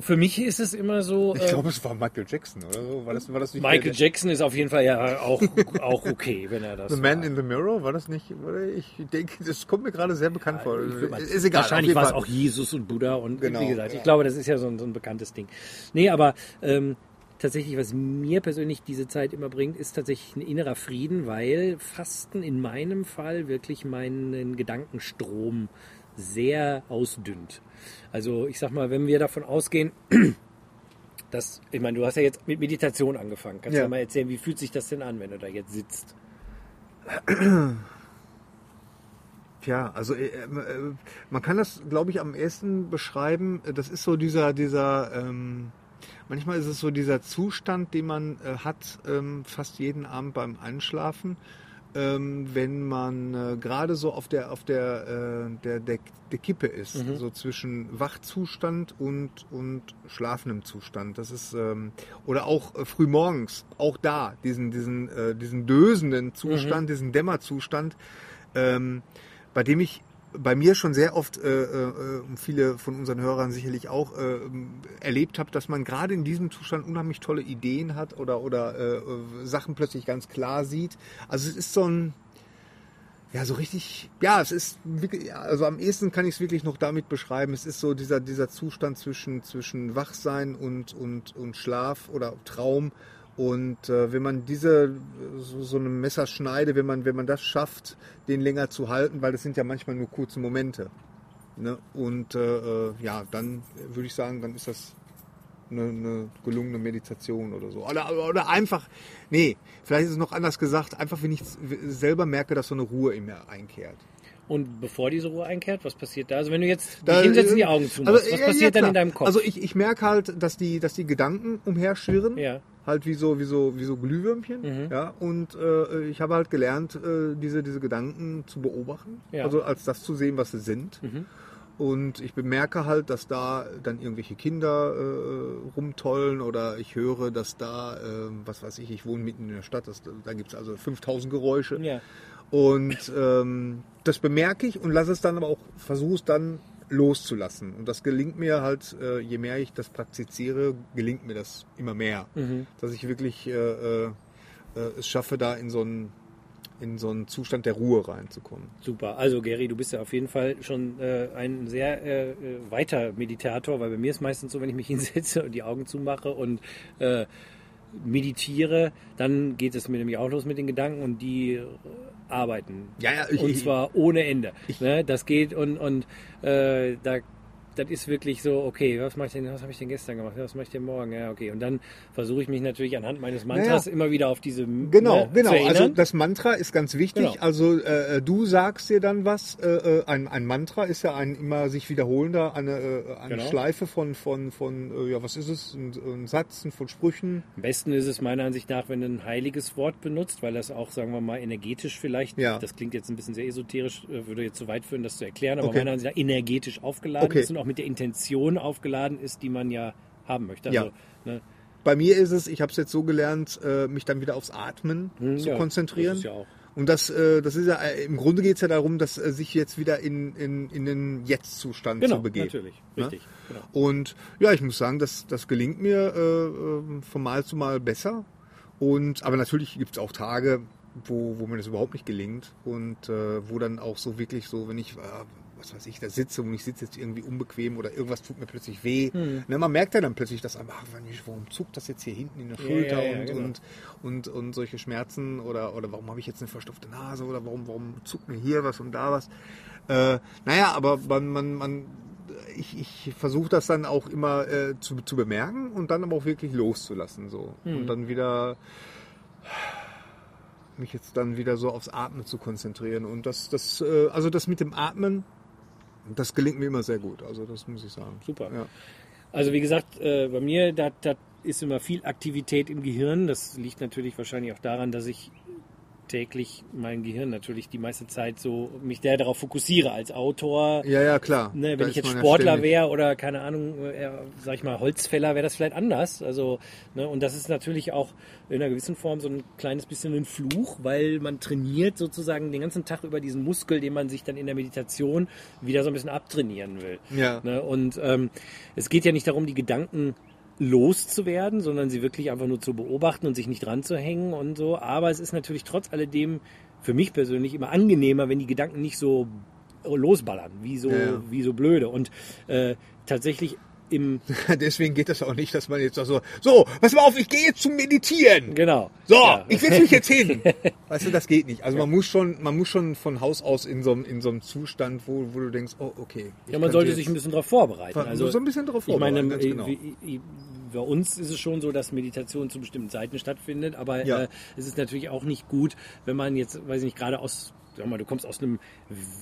für mich ist es immer so. Ich äh, glaube, es war Michael Jackson, oder so. War das, war das nicht Michael Jackson ist auf jeden Fall ja auch, auch okay, wenn er das. The Man war. in the Mirror? War das nicht? Oder ich denke, das kommt mir gerade sehr bekannt vor. Würd mal- Ist egal. Wahrscheinlich war es auch Jesus und Buddha und Genau, wie gesagt, ja. ich glaube, das ist ja so ein, so ein bekanntes Ding. Nee, aber ähm, tatsächlich, was mir persönlich diese Zeit immer bringt, ist tatsächlich ein innerer Frieden, weil Fasten in meinem Fall wirklich meinen Gedankenstrom sehr ausdünnt. Also ich sag mal, wenn wir davon ausgehen, [clears throat] dass, ich meine, du hast ja jetzt mit Meditation angefangen. Kannst du Ja. ja mal erzählen, wie fühlt sich das denn an, wenn du da jetzt sitzt? Tja, also äh, äh, man kann das, glaube ich, am ehesten beschreiben. äh, Das ist so dieser, dieser, ähm, manchmal ist es so dieser Zustand, den man äh, hat, ähm, fast jeden Abend beim Einschlafen, ähm, wenn man äh, gerade so auf der, auf der, äh, der, der, der Kippe ist, so zwischen Wachzustand und, und schlafendem Zustand. Das ist, ähm, oder auch äh, frühmorgens, auch da, diesen, diesen, äh, diesen dösenden Zustand, diesen Dämmerzustand, ähm, bei dem ich bei mir schon sehr oft äh, äh, viele von unseren Hörern sicherlich auch äh, erlebt habe, dass man gerade in diesem Zustand unheimlich tolle Ideen hat oder oder äh, äh, Sachen plötzlich ganz klar sieht. Also es ist so ein ja, so richtig, ja, es ist wirklich, also am ehesten kann ich es wirklich noch damit beschreiben. Es ist so dieser, dieser Zustand zwischen, zwischen Wachsein und, und, und Schlaf oder Traum. Und äh, wenn man diese, so, so eine Messerschneide, wenn man, wenn man das schafft, den länger zu halten, weil das sind ja manchmal nur kurze Momente. Ne? Und äh, äh, ja, dann würde ich sagen, dann ist das eine, eine gelungene Meditation oder so. Oder, oder einfach, nee, vielleicht ist es noch anders gesagt, einfach wenn ich selber merke, dass so eine Ruhe in mir einkehrt. Und bevor diese Ruhe einkehrt, was passiert da? Also wenn du jetzt Da- hinsetzt die Augen zumachst, Also, was ja, passiert ja, dann in deinem Kopf? Also ich, ich merke halt, dass die, dass die Gedanken umherschwirren. Ja. Halt wie so, wie so, wie so Glühwürmchen. Mhm. Ja. Und äh, ich habe halt gelernt, äh, diese, diese Gedanken zu beobachten. Ja. Also als das zu sehen, was sie sind. Mhm. Und ich bemerke halt, dass da dann irgendwelche Kinder äh, rumtollen oder ich höre, dass da, äh, was weiß ich, ich wohne mitten in der Stadt, das, da gibt es also 5000 Geräusche. ja. Und ähm, das bemerke ich und lasse es dann aber auch, versuche es dann loszulassen. Und das gelingt mir halt, äh, je mehr ich das praktiziere, gelingt mir das immer mehr. Mhm. Dass ich wirklich äh, äh, äh, es schaffe, da in so einen in so einen Zustand der Ruhe reinzukommen. Super. Also Gary, du bist ja auf jeden Fall schon äh, ein sehr äh, äh, weiter Meditator, weil bei mir ist meistens so, wenn ich mich [laughs] hinsetze und die Augen zumache und meditiere, dann geht es mir nämlich auch los mit den Gedanken und die arbeiten. Ja, ja, ich- und ich- zwar ohne Ende. ne? Das geht und, und äh, da das ist wirklich so, okay, was mache ich denn, was habe ich denn gestern gemacht, was mache ich denn morgen? Ja, okay. Und dann versuche ich mich natürlich anhand meines Mantras Naja. immer wieder auf diese Genau, ne, genau. Also das Mantra ist ganz wichtig. Genau. Also äh, du sagst dir dann was. Äh, äh, ein, ein Mantra ist ja ein immer sich wiederholender, eine, äh, eine Genau. Schleife von, von, von äh, ja, was ist es? Ein, ein Satz von Sprüchen. Am besten ist es meiner Ansicht nach, wenn du ein heiliges Wort benutzt, weil das auch, sagen wir mal, energetisch vielleicht, Ja. das klingt jetzt ein bisschen sehr esoterisch, äh, würde jetzt zu weit führen, das zu erklären, aber Okay. meiner Ansicht nach energetisch aufgeladen Okay. ist und auch mit der Intention aufgeladen ist, die man ja haben möchte. Also, Ja. ne, Bei mir ist es, ich habe es jetzt so gelernt, äh, mich dann wieder aufs Atmen hm, zu ja, konzentrieren. Das ist ja auch. Und das, äh, das ist ja, äh, im Grunde geht es ja darum, dass sich jetzt wieder in, in, in den Jetzt-Zustand Genau, zu begeben. natürlich, Ne? richtig. Genau. Und ja, ich muss sagen, das, das gelingt mir äh, äh, von Mal zu Mal besser. Und, aber natürlich gibt es auch Tage, wo, wo mir das überhaupt nicht gelingt und äh, wo dann auch so wirklich so, wenn ich, äh, was weiß ich, da sitze und ich sitze jetzt irgendwie unbequem oder irgendwas tut mir plötzlich weh. Hm. Ne, man merkt ja dann plötzlich, dass einfach, ach, warum zuckt das jetzt hier hinten in der Schulter ja, ja, und, genau. und, und, und solche Schmerzen oder, oder warum habe ich jetzt eine verstopfte Nase oder warum, warum zuckt mir hier was und da was. Äh, naja, aber man, man, man ich, ich versuche das dann auch immer äh, zu, zu bemerken und dann aber auch wirklich loszulassen. So. Hm. Und dann wieder mich jetzt dann wieder so aufs Atmen zu konzentrieren. Und das, das, äh, also das mit dem Atmen, das gelingt mir immer sehr gut. Also das muss ich sagen. Super. Ja. Also wie gesagt, äh, bei mir, da, da ist immer viel Aktivität im Gehirn. Das liegt natürlich wahrscheinlich auch daran, dass ich täglich mein Gehirn natürlich die meiste Zeit so mich der darauf fokussiere als Autor. Ja, ja, klar. Ne, Da wenn ist ich jetzt ja Sportler ständig- wäre oder keine Ahnung, äh, sag ich mal Holzfäller, wäre das vielleicht anders. Also ne, und das ist natürlich auch in einer gewissen Form so ein kleines bisschen ein Fluch, weil man trainiert sozusagen den ganzen Tag über diesen Muskel, den man sich dann in der Meditation wieder so ein bisschen abtrainieren will. Ja. Ne? Und ähm, es geht ja nicht darum, die Gedanken loszuwerden, sondern sie wirklich einfach nur zu beobachten und sich nicht dran zu hängen und so. Aber es ist natürlich trotz alledem für mich persönlich immer angenehmer, wenn die Gedanken nicht so losballern, wie so, Ja, wie so blöde. Und äh, tatsächlich im, [laughs] Deswegen geht das auch nicht, dass man jetzt so, so, pass mal auf, ich gehe jetzt zum Meditieren. genau. So, Ja. ich setze mich jetzt hin. [laughs] Weißt du, das geht nicht. Also man muss schon, man muss schon von Haus aus in so einem, in so einem Zustand, wo, wo du denkst, oh, okay. Ja, man sollte sich ein bisschen darauf vorbereiten. Also, so ein bisschen darauf ich meine, vorbereiten, äh, genau. bei uns ist es schon so, dass Meditation zu bestimmten Zeiten stattfindet, aber Ja. äh, es ist natürlich auch nicht gut, wenn man jetzt, weiß ich nicht, gerade aus, sag mal, du kommst aus einem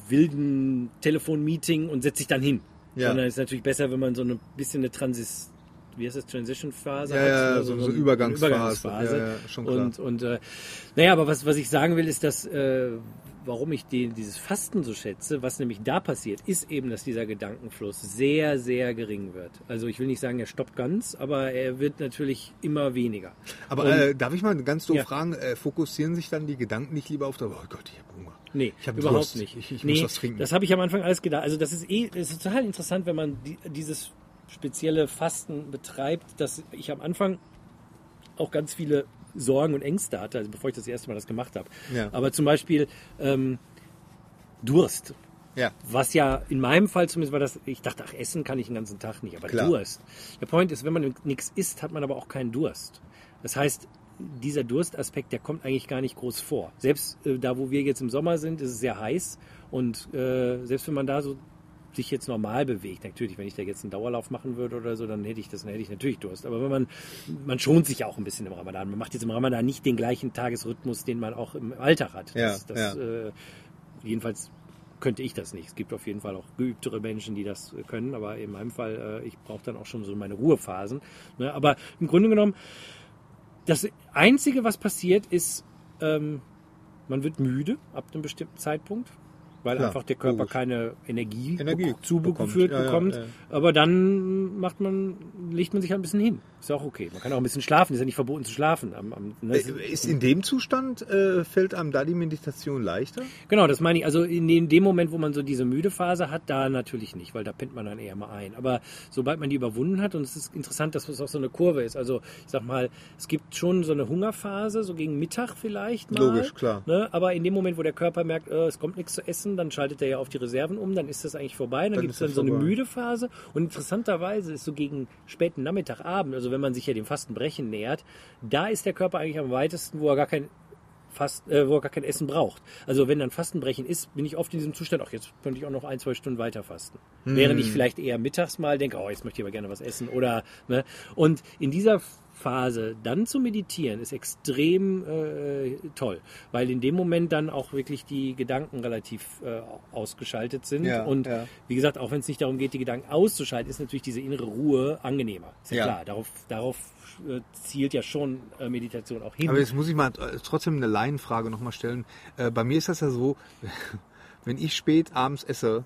wilden Telefonmeeting und setzt dich dann hin. Ja. Sondern es ist natürlich besser, wenn man so ein bisschen eine Transis wie heißt das, Transition-Phase Ja, hat. ja, so- so eine Übergangsphase. Übergangsphase. Ja, ja, schon klar. Und, und äh, naja, aber was, was ich sagen will, ist, dass äh, warum ich den, dieses Fasten so schätze, was nämlich da passiert, ist eben, dass dieser Gedankenfluss sehr, sehr gering wird. Also ich will nicht sagen, er stoppt ganz, aber er wird natürlich immer weniger. Aber Und- äh, darf ich mal ganz doof Ja. fragen, äh, fokussieren sich dann die Gedanken nicht lieber auf der, oh Gott, ich habe. Nee, Ich überhaupt Durst. nicht. Ich- ich nee, muss was trinken. Das habe ich am Anfang alles gedacht. Also das ist eh, es ist total interessant, wenn man die, dieses spezielle Fasten betreibt, dass ich am Anfang auch ganz viele Sorgen und Ängste hatte, also bevor ich das erste Mal das gemacht habe. Ja. Aber zum Beispiel ähm, Durst. Ja. Was ja in meinem Fall zumindest war das, ich dachte, ach, essen kann ich den ganzen Tag nicht, aber Klar. Durst. Der Point ist, wenn man nichts isst, hat man aber auch keinen Durst. Das heißt, dieser Durstaspekt, der kommt eigentlich gar nicht groß vor. Selbst äh, da, wo wir jetzt im Sommer sind, ist es sehr heiß und äh, selbst wenn man da so sich jetzt normal bewegt, natürlich, wenn ich da jetzt einen Dauerlauf machen würde oder so, dann hätte ich das, dann hätte ich natürlich Durst. Aber wenn man, man schont sich ja auch ein bisschen im Ramadan. Man macht jetzt im Ramadan nicht den gleichen Tagesrhythmus, den man auch im Alltag hat. Ja, Das, das, Äh, jedenfalls könnte ich das nicht. Es gibt auf jeden Fall auch geübtere Menschen, die das äh, können, aber in meinem Fall, äh, ich brauche dann auch schon so meine Ruhephasen. Ne? Aber im Grunde genommen, das Einzige, was passiert, ist, ähm, man wird müde ab einem bestimmten Zeitpunkt, weil Klar, einfach der Körper logisch. keine Energie, Energie zugeführt bekommt. Ja, ja, bekommt. ja. Aber dann macht man, legt man sich halt ein bisschen hin. Ist ja auch okay. Man kann auch ein bisschen schlafen. Ist ja nicht verboten zu schlafen. Am, am, ne? Äh, Ist in dem Zustand, äh, fällt einem da die Meditation leichter? Genau, das meine ich. Also in dem, dem Moment, wo man so diese müde Phase hat, da natürlich nicht, weil da pennt man dann eher mal ein. Aber sobald man die überwunden hat, und es ist interessant, dass es auch so eine Kurve ist. Also ich sag mal, es gibt schon so eine Hungerphase, so gegen Mittag vielleicht mal. Logisch, klar. Ne? Aber in dem Moment, wo der Körper merkt, äh, es kommt nichts zu essen, dann schaltet er ja auf die Reserven um, dann ist das eigentlich vorbei. Dann, Dann gibt es dann so eine vorbei. müde Phase. Und interessanterweise ist so gegen späten Nachmittag, Abend, also wenn man sich ja dem Fastenbrechen nähert, da ist der Körper eigentlich am weitesten, wo er gar kein fast, äh, wo er gar kein Essen braucht. Also wenn dann Fastenbrechen ist, bin ich oft in diesem Zustand, ach jetzt könnte ich auch noch ein, zwei Stunden weiter fasten. Während ich vielleicht eher mittags mal denke, oh jetzt möchte ich aber gerne was essen oder ne. Und in dieser Phase dann zu meditieren ist extrem äh, toll, weil in dem Moment dann auch wirklich die Gedanken relativ äh, ausgeschaltet sind Ja, und ja. wie gesagt, auch wenn es nicht darum geht, die Gedanken auszuschalten, ist natürlich diese innere Ruhe angenehmer. Ist ja, Ja. klar, darauf, darauf äh, zielt ja schon äh, Meditation auch hin. Aber jetzt muss ich mal äh, trotzdem eine Laienfrage nochmal stellen. Äh, bei mir ist das ja so, [laughs] wenn ich spät abends esse,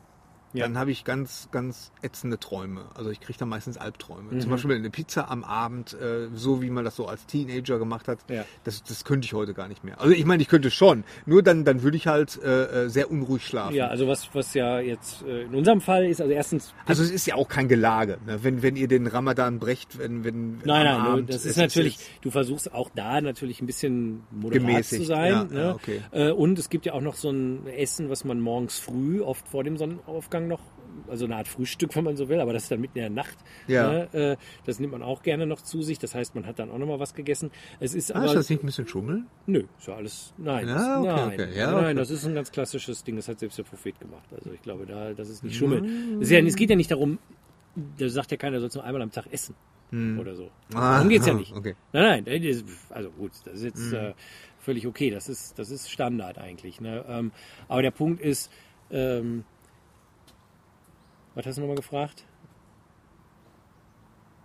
Ja. dann habe ich ganz, ganz ätzende Träume. Also ich kriege da meistens Albträume. Mhm. Zum Beispiel eine Pizza am Abend, äh, so wie man das so als Teenager gemacht hat, Ja. das, das könnte ich heute gar nicht mehr. Also ich meine, ich könnte schon, nur dann, dann würde ich halt äh, äh, sehr unruhig schlafen. Ja, also was, was ja jetzt äh, in unserem Fall ist, also erstens, Also es ist ja auch kein Gelage, ne? wenn, wenn ihr den Ramadan brecht, wenn, wenn nein, nein, Abend, das ist natürlich, jetzt- du versuchst auch da natürlich ein bisschen moderat Gemäßigt, zu sein. ja, ne? ja, okay. äh, und es gibt ja auch noch so ein Essen, was man morgens früh, oft vor dem Sonnenaufgang Hauptgang noch also eine Art Frühstück, wenn man so will, aber das ist dann mitten in der Nacht. Ja. Ne? Äh, Das nimmt man auch gerne noch zu sich. Das heißt, man hat dann auch noch mal was gegessen. Es ist Ah, aber ist das nicht ein bisschen Schummeln? nö, ist ja alles nein, Ja, das, okay, nein, okay. Ja, nein, okay. das ist ein ganz klassisches Ding. Das hat selbst der Prophet gemacht. Also ich glaube, da das ist nicht Mm. Schummeln. Es, es geht ja nicht darum. Da sagt ja keiner, du sollst nur einmal am Tag essen oder so. Mm. Ah, Darum geht's ja [laughs] nicht. okay. Nein, nein, ist- also gut, das ist Mm. jetzt äh, völlig okay. Das ist, das ist Standard eigentlich. Ne? Ähm, aber der Punkt ist, ähm, was hast du nochmal gefragt?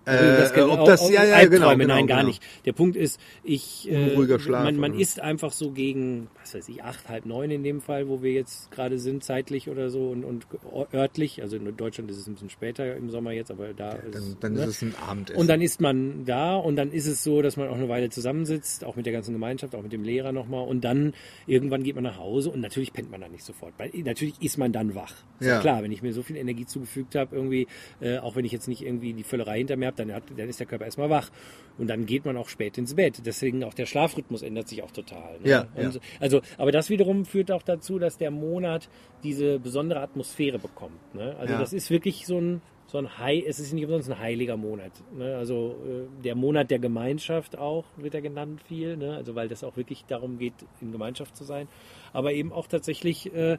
Äh, kann- ob das, ja, ja, genau, genau, nein, gar genau. nicht. Der Punkt ist, ich, äh, man, man oder- ist einfach so gegen, was weiß ich, acht, halb neun in dem Fall, wo wir jetzt gerade sind, zeitlich oder so und, und örtlich. Also in Deutschland ist es ein bisschen später im Sommer jetzt, aber da ist, Dann, dann ne? ist es ein Abendessen. Und dann ist man da und dann ist es so, dass man auch eine Weile zusammensitzt, auch mit der ganzen Gemeinschaft, auch mit dem Lehrer nochmal. Und dann irgendwann geht man nach Hause und natürlich pennt man dann nicht sofort. Weil natürlich ist man dann wach. Ist ja. Ja. klar, wenn ich mir so viel Energie zugefügt habe, irgendwie, äh, auch wenn ich jetzt nicht irgendwie die Völlerei hinter mir habe, dann, hat, dann ist der Körper erstmal wach. Und dann geht man auch spät ins Bett. Deswegen auch der Schlafrhythmus ändert sich auch total. Ne? Ja, ja. Also, aber das wiederum führt auch dazu, dass der Monat diese besondere Atmosphäre bekommt. Ne? Also Ja. das ist wirklich so ein, so ein High, es ist nicht umsonst ein heiliger Monat. Ne? Also äh, der Monat der Gemeinschaft auch, wird er genannt viel, ne? also weil das auch wirklich darum geht, in Gemeinschaft zu sein. Aber eben auch tatsächlich, äh,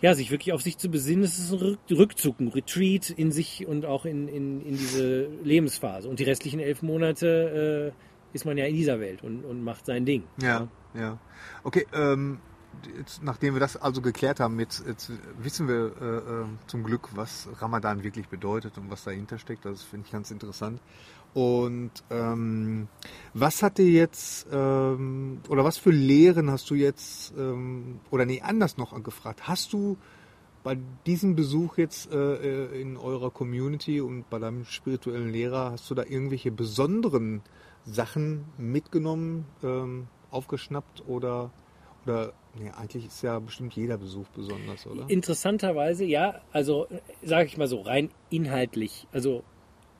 ja, sich wirklich auf sich zu besinnen, es ist ein Rück- Rückzug, ein Retreat in sich und auch in, in, in diese Lebensphase. Und die restlichen elf Monate äh, ist man ja in dieser Welt und, und macht sein Ding. Ja, ja. Okay, ähm, jetzt, nachdem wir das also geklärt haben, jetzt, jetzt wissen wir äh, äh, zum Glück, was Ramadan wirklich bedeutet und was dahinter steckt. Das finde ich ganz interessant. Und ähm, was hat dir jetzt, ähm, oder was für Lehren hast du jetzt, ähm, oder nee, anders noch gefragt, hast du bei diesem Besuch jetzt äh, äh, in eurer Community und bei deinem spirituellen Lehrer, hast du da irgendwelche besonderen Sachen mitgenommen, ähm, aufgeschnappt oder, oder nee, eigentlich ist ja bestimmt jeder Besuch besonders, oder? Interessanterweise, ja, also sage ich mal so, rein inhaltlich, also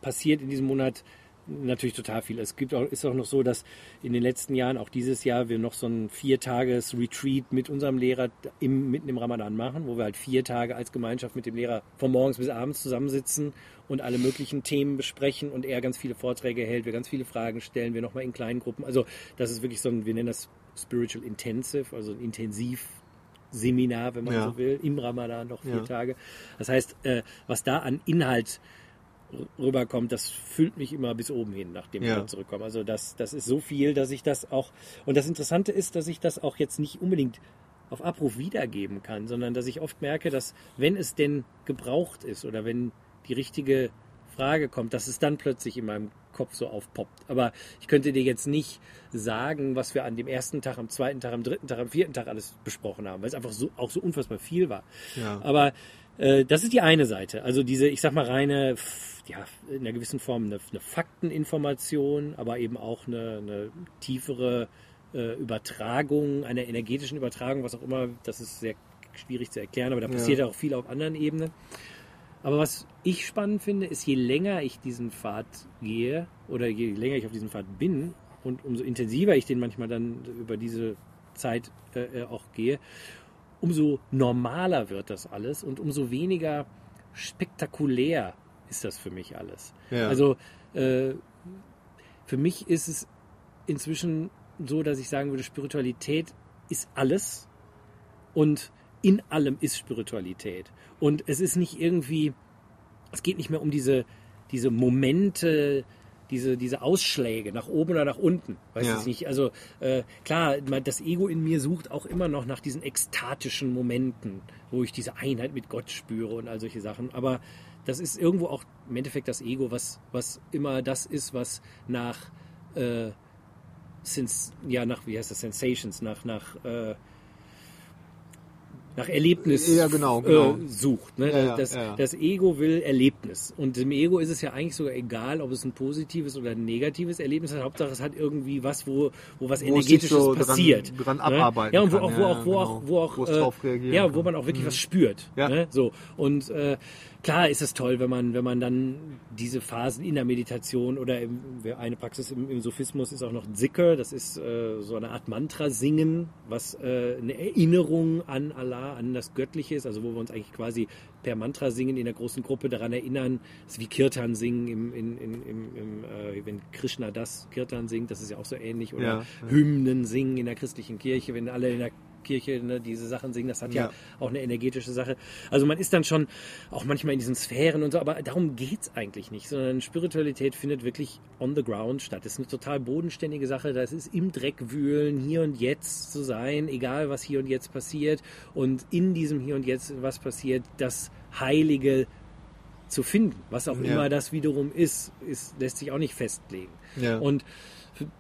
passiert in diesem Monat natürlich total viel. Es gibt auch, ist auch noch so, dass in den letzten Jahren, auch dieses Jahr, wir noch so ein Viertages-Retreat mit unserem Lehrer im, mitten im Ramadan machen, wo wir halt vier Tage als Gemeinschaft mit dem Lehrer von morgens bis abends zusammensitzen und alle möglichen Themen besprechen und er ganz viele Vorträge hält, wir ganz viele Fragen stellen, wir nochmal in kleinen Gruppen. Also das ist wirklich so ein, wir nennen das Spiritual Intensive, also ein Intensiv Seminar, wenn man Ja. so will, im Ramadan noch vier Ja. Tage. Das heißt, äh, was da an Inhalt rüberkommt, das füllt mich immer bis oben hin, nachdem Ja. wir zurückkommen. Also das, das ist so viel, dass ich das auch, und das Interessante ist, dass ich das auch jetzt nicht unbedingt auf Abruf wiedergeben kann, sondern dass ich oft merke, dass wenn es denn gebraucht ist oder wenn die richtige Frage kommt, dass es dann plötzlich in meinem Kopf so aufpoppt. Aber ich könnte dir jetzt nicht sagen, was wir an dem ersten Tag, am zweiten Tag, am dritten Tag, am vierten Tag alles besprochen haben, weil es einfach so auch so unfassbar viel war. Ja. Aber äh, das ist die eine Seite. Also diese, ich sag mal, reine, ja, in einer gewissen Form eine, eine Fakteninformation, aber eben auch eine, eine tiefere äh, Übertragung, eine energetischen Übertragung, was auch immer, das ist sehr schwierig zu erklären, aber da passiert ja auch viel auf anderen Ebenen. Aber was ich spannend finde, ist, je länger ich diesen Pfad gehe oder je länger ich auf diesem Pfad bin und umso intensiver ich den manchmal dann über diese Zeit äh, äh, auch gehe, umso normaler wird das alles und umso weniger spektakulär ist das für mich alles. Ja. Also äh, für mich ist es inzwischen so, dass ich sagen würde, Spiritualität ist alles und in allem ist Spiritualität. Und es ist nicht irgendwie, es geht nicht mehr um diese, diese Momente, diese, diese Ausschläge nach oben oder nach unten. Weiß Ja. ich nicht. Also äh, klar, das Ego in mir sucht auch immer noch nach diesen ekstatischen Momenten, wo ich diese Einheit mit Gott spüre und all solche Sachen. Aber das ist irgendwo auch im Endeffekt das Ego, was, was immer das ist, was nach äh, Sens ja, nach, wie heißt das, Sensations, nach, nach, äh, nach Erlebnis Ja, genau, genau. Äh, sucht. Ne? Ja, das, ja, das Ego will Erlebnis. Und dem Ego ist es ja eigentlich sogar egal, ob es ein positives oder ein negatives Erlebnis hat. Hauptsache, es hat irgendwie was, wo, wo was Wo Energetisches so dran- passiert. dran ne? abarbeiten Ja, und wo kann. auch, wo auch, wo genau. auch, wo auch, Wo äh, ja, kann. Mhm. wo man auch wirklich was spürt. Ne? So. Und äh, klar ist es toll, wenn man, wenn man dann diese Phasen in der Meditation oder im, eine Praxis im, im Sophismus ist auch noch Zikr, das ist äh, so eine Art Mantra singen, was äh, eine Erinnerung an Allah nah an das Göttliche ist, also wo wir uns eigentlich quasi per Mantra singen in der großen Gruppe daran erinnern, das ist wie Kirtan singen, im, in, in, im, im, äh, wenn Krishna das Kirtan singt, das ist ja auch so ähnlich, oder Ja, ja. Hymnen singen in der christlichen Kirche, wenn alle in der Kirche ne, diese Sachen singen, das hat ja. Ja. auch eine energetische Sache. Also man ist dann schon auch manchmal in diesen Sphären und so, aber darum geht's eigentlich nicht, sondern Spiritualität findet wirklich on the ground statt. Das ist eine total bodenständige Sache, das ist im Dreck wühlen, hier und jetzt zu sein, egal was hier und jetzt passiert und in diesem hier und jetzt was passiert, das Heilige zu finden, was auch Ja. immer das wiederum ist, ist, lässt sich auch nicht festlegen. Ja. Und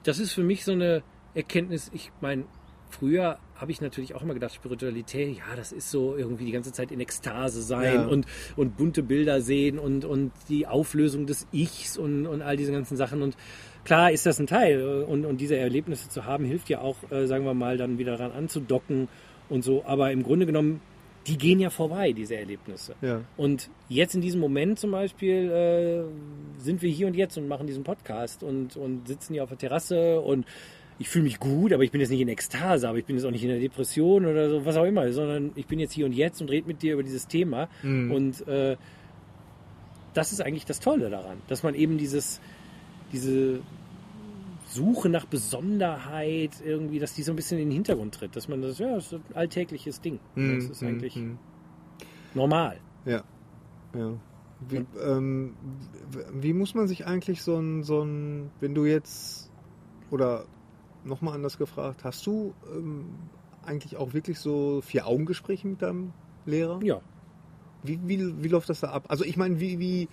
das ist für mich so eine Erkenntnis, ich meine, früher habe ich natürlich auch immer gedacht, Spiritualität, ja, das ist so irgendwie die ganze Zeit in Ekstase sein Ja. und, und bunte Bilder sehen und, und die Auflösung des Ichs und, und all diese ganzen Sachen. Und klar ist das ein Teil und, und diese Erlebnisse zu haben, hilft ja auch, äh, sagen wir mal, dann wieder daran anzudocken und so. Aber im Grunde genommen, die gehen ja vorbei, diese Erlebnisse. Ja. Und jetzt in diesem Moment zum Beispiel äh, sind wir hier und jetzt und machen diesen Podcast und, und sitzen hier auf der Terrasse und ich fühle mich gut, aber ich bin jetzt nicht in Ekstase, aber ich bin jetzt auch nicht in der Depression oder so, was auch immer, sondern ich bin jetzt hier und jetzt und rede mit dir über dieses Thema. Und äh, das ist eigentlich das Tolle daran, dass man eben dieses, diese Suche nach Besonderheit irgendwie, dass die so ein bisschen in den Hintergrund tritt, dass man das, ja, das ist ein alltägliches Ding. Das ist eigentlich Mhm. normal. Ja. ja. Wie, ähm, wie muss man sich eigentlich so ein, so ein, wenn du jetzt, oder nochmal anders gefragt, hast du ähm, eigentlich auch wirklich so Vier-Augen-Gespräche mit deinem Lehrer? Ja. Wie, wie, wie läuft das da ab? Also ich meine, wie, wie,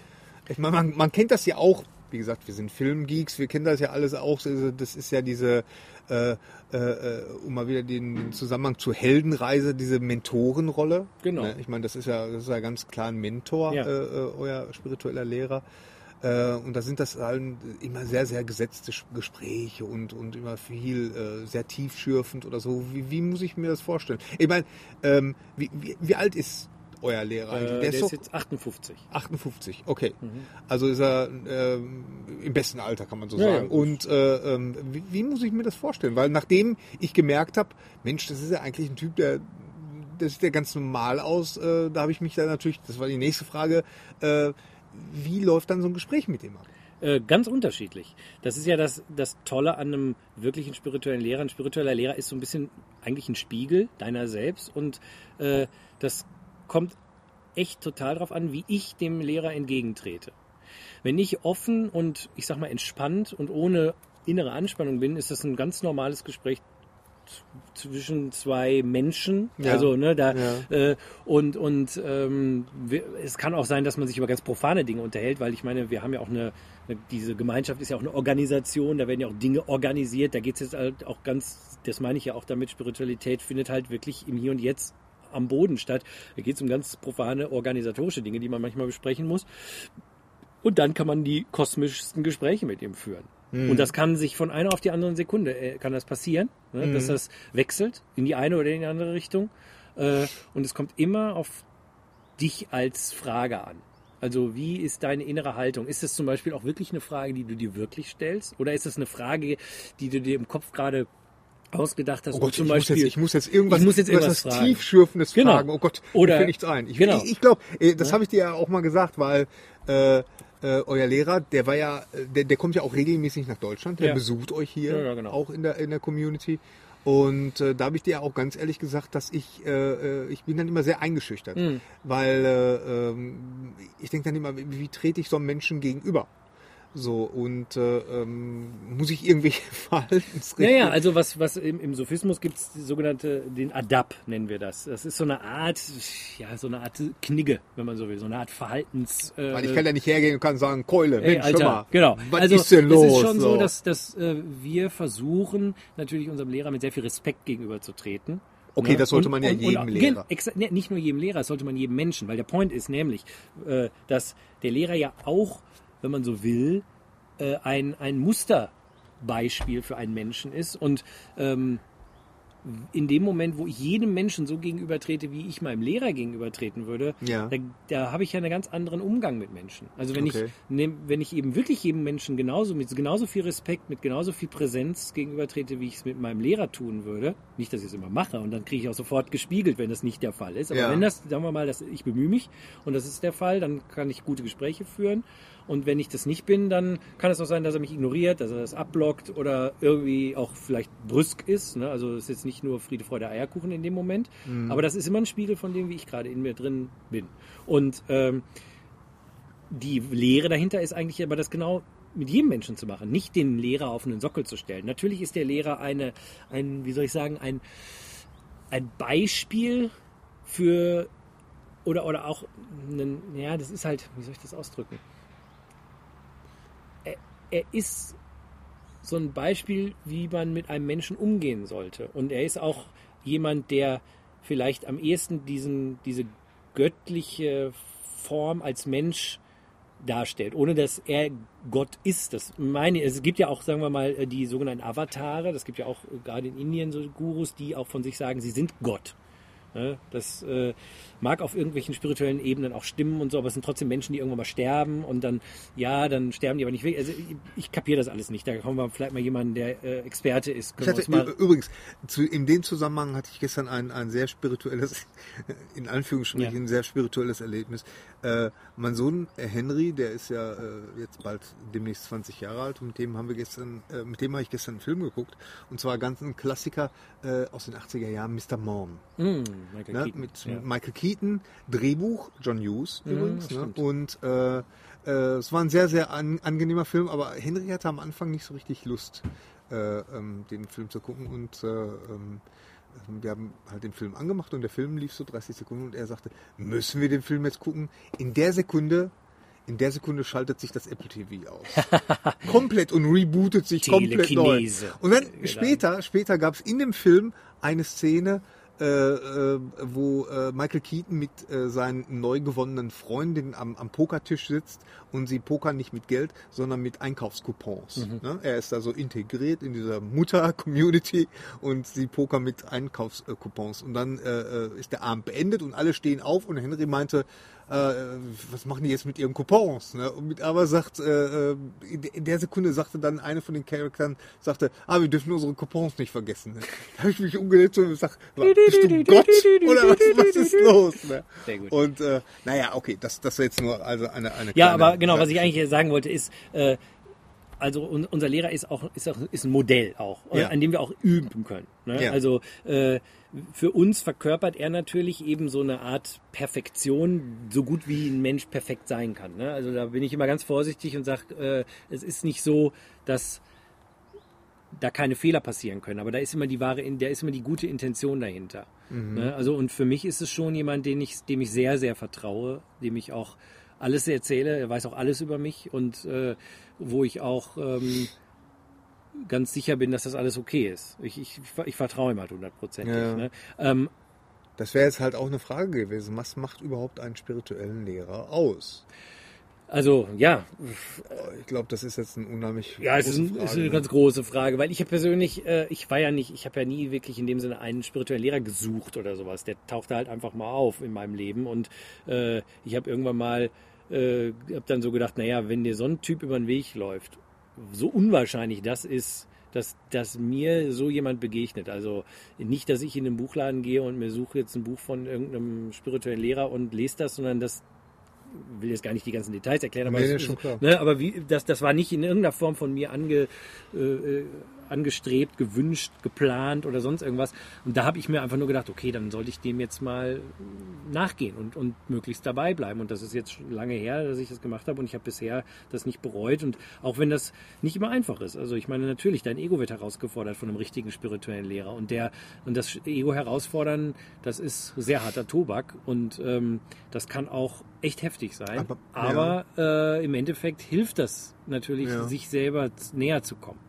ich meine, man, man kennt das ja auch, wie gesagt, wir sind Filmgeeks, wir kennen das ja alles auch, das ist ja diese, äh, äh, um mal wieder den, den Zusammenhang zur Heldenreise, diese Mentorenrolle. Genau. Ne? Ich meine, das ist ja, das ist ja ganz klar ein Mentor, Ja. äh, äh, euer spiritueller Lehrer. Äh, und da sind das halt immer sehr, sehr gesetzte Gespräche und, und immer viel äh, sehr tiefschürfend oder so. Wie, wie muss ich mir das vorstellen? Ich meine, ähm, wie, wie, wie alt ist euer Lehrer eigentlich? Äh, der der ist ist doch jetzt 58. 58, okay. Also ist er ähm, im besten Alter, kann man so Ja, ja, sagen. gut. Und äh, ähm, wie, wie muss ich mir das vorstellen? Weil nachdem ich gemerkt habe, Mensch, das ist ja eigentlich ein Typ, der das sieht ja ganz normal aus, äh, da habe ich mich dann natürlich, das war die nächste Frage, äh, wie läuft dann so ein Gespräch mit dem ab? Äh, ganz unterschiedlich. Das ist ja das, das Tolle an einem wirklichen spirituellen Lehrer. Ein spiritueller Lehrer ist so ein bisschen eigentlich ein Spiegel deiner selbst und äh, das kommt echt total drauf an, wie ich dem Lehrer entgegentrete. Wenn ich offen und ich sag mal entspannt und ohne innere Anspannung bin, ist das ein ganz normales Gespräch zwischen zwei Menschen. Ja. Also, ne, da, Ja. äh, und, und ähm, wir, es kann auch sein, dass man sich über ganz profane Dinge unterhält, weil ich meine, wir haben ja auch eine, eine diese Gemeinschaft ist ja auch eine Organisation, da werden ja auch Dinge organisiert, da geht es jetzt halt auch ganz, das meine ich ja auch damit, Spiritualität findet halt wirklich im Hier und Jetzt am Boden statt. Da geht es um ganz profane organisatorische Dinge, die man manchmal besprechen muss. Und dann kann man die kosmischsten Gespräche mit ihm führen. Und das kann sich von einer auf die andere Sekunde, äh, kann das passieren, ne, dass das wechselt in die eine oder in die andere Richtung. Äh, und es kommt immer auf dich als Frage an. Also wie ist deine innere Haltung? Ist es zum Beispiel auch wirklich eine Frage, die du dir wirklich stellst? Oder ist es eine Frage, die du dir im Kopf gerade ausgedacht hast? Oh Gott, zum ich, muss Beispiel, jetzt, ich muss jetzt irgendwas, Ich muss jetzt irgendwas fragen. tiefschürfendes Genau. fragen. Oh Gott, Oder- mir fällt nichts ein. Ich, genau. ich, ich glaube, das habe ich dir ja auch mal gesagt, weil äh, äh, euer Lehrer, der war ja, äh, der, der kommt ja auch regelmäßig nach Deutschland, der Ja. besucht euch hier, Ja, genau. auch in der, in der Community. Und äh, da habe ich dir ja auch ganz ehrlich gesagt, dass ich, äh, äh, ich bin dann immer sehr eingeschüchtert, Mhm. weil äh, ähm, ich denke dann immer, wie, wie trete ich so einem Menschen gegenüber? So, und äh, ähm, muss ich irgendwelche [laughs] Verhaltensregeln... Naja, also was, was im, im Sophismus gibt es sogenannte, den Adap nennen wir das. Das ist so eine Art, ja, so eine Art Knigge, wenn man so will, so eine Art Verhaltens... Äh, Weil ich kann ja nicht hergehen und kann sagen, Keule, Ey, Mensch, Alter, mal, genau. was also ist denn los? es ist schon so, dass, dass äh, wir versuchen, natürlich unserem Lehrer mit sehr viel Respekt gegenüberzutreten. Okay, das sollte man ja jedem Lehrer. gen- exa- ne, nicht nur jedem Lehrer, das sollte man jedem Menschen, weil der Point ist nämlich, äh, dass der Lehrer ja auch, wenn man so will, äh, ein, ein Musterbeispiel für einen Menschen ist und ähm, in dem Moment, wo ich jedem Menschen so gegenübertrete, wie ich meinem Lehrer gegenübertreten würde, Ja. da, da habe ich ja einen ganz anderen Umgang mit Menschen. Also wenn Okay. ich nehm, wenn ich eben wirklich jedem Menschen genauso mit genauso viel Respekt, mit genauso viel Präsenz gegenübertrete, wie ich es mit meinem Lehrer tun würde, nicht, dass ich es immer mache und dann kriege ich auch sofort gespiegelt, wenn das nicht der Fall ist. Aber Ja. wenn das, sagen wir mal, dass ich bemühe mich und das ist der Fall, dann kann ich gute Gespräche führen. Und wenn ich das nicht bin, dann kann es auch sein, dass er mich ignoriert, dass er das abblockt oder irgendwie auch vielleicht brüsk ist. Ne? Also es ist jetzt nicht nur Friede, Freude, Eierkuchen in dem Moment. Aber das ist immer ein Spiegel von dem, wie ich gerade in mir drin bin. Und ähm, die Lehre dahinter ist eigentlich aber das genau mit jedem Menschen zu machen, nicht den Lehrer auf einen Sockel zu stellen. Natürlich ist der Lehrer eine, ein, wie soll ich sagen, ein, ein Beispiel für oder, oder auch ein, ja, das ist halt, wie soll ich das ausdrücken? Er, ist so ein Beispiel, wie man mit einem Menschen umgehen sollte. Und er ist auch jemand, der vielleicht am ehesten diesen, diese göttliche Form als Mensch darstellt, ohne dass er Gott ist. Das meine es gibt ja auch, sagen wir mal, die sogenannten Avatare, das gibt ja auch gerade in Indien so Gurus, die auch von sich sagen, sie sind Gott. Ne? Das äh, mag auf irgendwelchen spirituellen Ebenen auch stimmen und so, aber es sind trotzdem Menschen, die irgendwann mal sterben und dann, ja, dann sterben die aber nicht weg. Also ich, ich kapiere das alles nicht. Da kommen wir vielleicht mal jemanden, der äh, Experte ist. Hatte, übrigens, zu, in dem Zusammenhang hatte ich gestern ein, ein sehr spirituelles, [laughs] in Anführungsstrichen, Ja. ein sehr spirituelles Erlebnis. Äh, mein Sohn äh, Henry, der ist ja äh, jetzt bald demnächst 20 Jahre alt und mit dem haben wir gestern, äh, mit dem habe ich gestern einen Film geguckt und zwar ganz ein Klassiker aus den 80er Jahren, Mr. Mom. Hm, Michael Ne? Keaton, Mit ja. Michael Keaton, Drehbuch, John Hughes übrigens. Ne? stimmt. Und äh, äh, es war ein sehr, sehr an, angenehmer Film, aber Henry hatte am Anfang nicht so richtig Lust, äh, ähm, den Film zu gucken. Und äh, ähm, wir haben halt den Film angemacht und der Film lief so 30 Sekunden und er sagte, müssen wir den Film jetzt gucken? In der Sekunde. In der Sekunde schaltet sich das Apple TV aus. [laughs] komplett und rebootet sich komplett neu. Und dann später, später gab es in dem Film eine Szene, äh, äh, wo äh, Michael Keaton mit äh, seinen neu gewonnenen Freundinnen am, am Pokertisch sitzt und sie pokern nicht mit Geld, sondern mit Einkaufscoupons. Ne? Er ist da so integriert in dieser Mutter-Community und sie pokern mit Einkaufscoupons. Und dann äh, äh, ist der Abend beendet und alle stehen auf und Henry meinte, äh, was machen die jetzt mit ihren Coupons? Ne? Und mit, aber sagt, äh, äh, in de- in der Sekunde sagte dann eine von den Charakteren, sagte, ah, wir dürfen unsere Coupons nicht vergessen. Ne? [laughs] Da habe ich mich umgedreht und gesagt, bist du Gott oder was, was ist los? Ne? Sehr gut. Und äh, naja, okay, das, das war jetzt nur also eine, eine Ja, kleine- aber genau, was ich eigentlich sagen wollte, ist, äh, also un unser Lehrer ist auch, ist auch ist ein Modell auch, äh, Ja. an dem wir auch üben können. Ne? Ja. Also äh, für uns verkörpert er natürlich eben so eine Art Perfektion, so gut wie ein Mensch perfekt sein kann. Ne? Also da bin ich immer ganz vorsichtig und sage, äh, es ist nicht so, dass da keine Fehler passieren können, aber da ist immer die wahre, da ist immer die gute Intention dahinter. Ne? Also und für mich ist es schon jemand, den ich, dem ich sehr, sehr vertraue, dem ich auch alles erzähle, er weiß auch alles über mich und äh, wo ich auch ähm, ganz sicher bin, dass das alles okay ist. Ich, ich, ich vertraue ihm halt hundertprozentig. Ja. Ne? Ähm, Das wäre jetzt halt auch eine Frage gewesen. Was macht überhaupt einen spirituellen Lehrer aus? also ja, Ich glaube, das ist jetzt ein unheimlich Ja, es ist, ein, ist Frage, eine ne? ganz große Frage, weil ich habe persönlich, äh, ich war ja nicht, ich habe ja nie wirklich in dem Sinne einen spirituellen Lehrer gesucht oder sowas. Der tauchte halt einfach mal auf in meinem Leben und äh, ich habe irgendwann mal, äh, habe dann so gedacht, naja, wenn dir so ein Typ über den Weg läuft, so unwahrscheinlich das ist, dass, dass mir so jemand begegnet. Also nicht, dass ich in den Buchladen gehe und mir suche jetzt ein Buch von irgendeinem spirituellen Lehrer und lese das, sondern das will jetzt gar nicht die ganzen Details erklären, aber, Nee, nee, ist-. Ne, aber wie, das, das war nicht in irgendeiner Form von mir ange, äh, äh, angestrebt, gewünscht, geplant oder sonst irgendwas. Und da habe ich mir einfach nur gedacht, okay, dann sollte ich dem jetzt mal nachgehen und, und möglichst dabei bleiben. Und das ist jetzt schon lange her, dass ich das gemacht habe und ich habe bisher das nicht bereut. Und auch wenn das nicht immer einfach ist. Also ich meine, natürlich, dein Ego wird herausgefordert von einem richtigen spirituellen Lehrer. Und der und das Ego herausfordern, das ist sehr harter Tobak und ähm, das kann auch echt heftig sein. Aber- Aber, äh, im Endeffekt hilft das natürlich, Ja. sich selber näher zu kommen.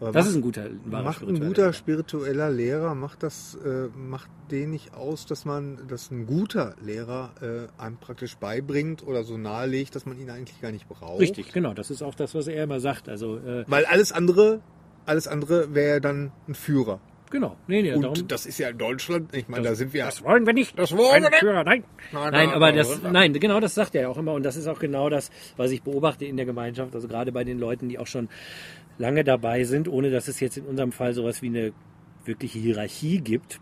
Aber Das macht- ist ein guter, ein Macht ein guter spiritueller Lehrer, macht das, äh, macht den nicht aus, dass man, dass ein guter Lehrer äh, einem praktisch beibringt oder so nahelegt, dass man ihn eigentlich gar nicht braucht. Richtig, genau. Das ist auch das, was er immer sagt. Also äh, Weil alles andere, alles andere wäre dann ein Führer. Genau. Nee, nee, Und darum, das ist ja in Deutschland, ich meine, da sind wir. das wollen wir nicht. Das wollen wir nicht. Führer, Nein. Nein, Nein, nein, aber das, nein, genau das sagt er ja auch immer. Und das ist auch genau das, was ich beobachte in der Gemeinschaft. Also gerade bei den Leuten, die auch schon lange dabei sind, ohne dass es jetzt in unserem Fall sowas wie eine wirkliche Hierarchie gibt.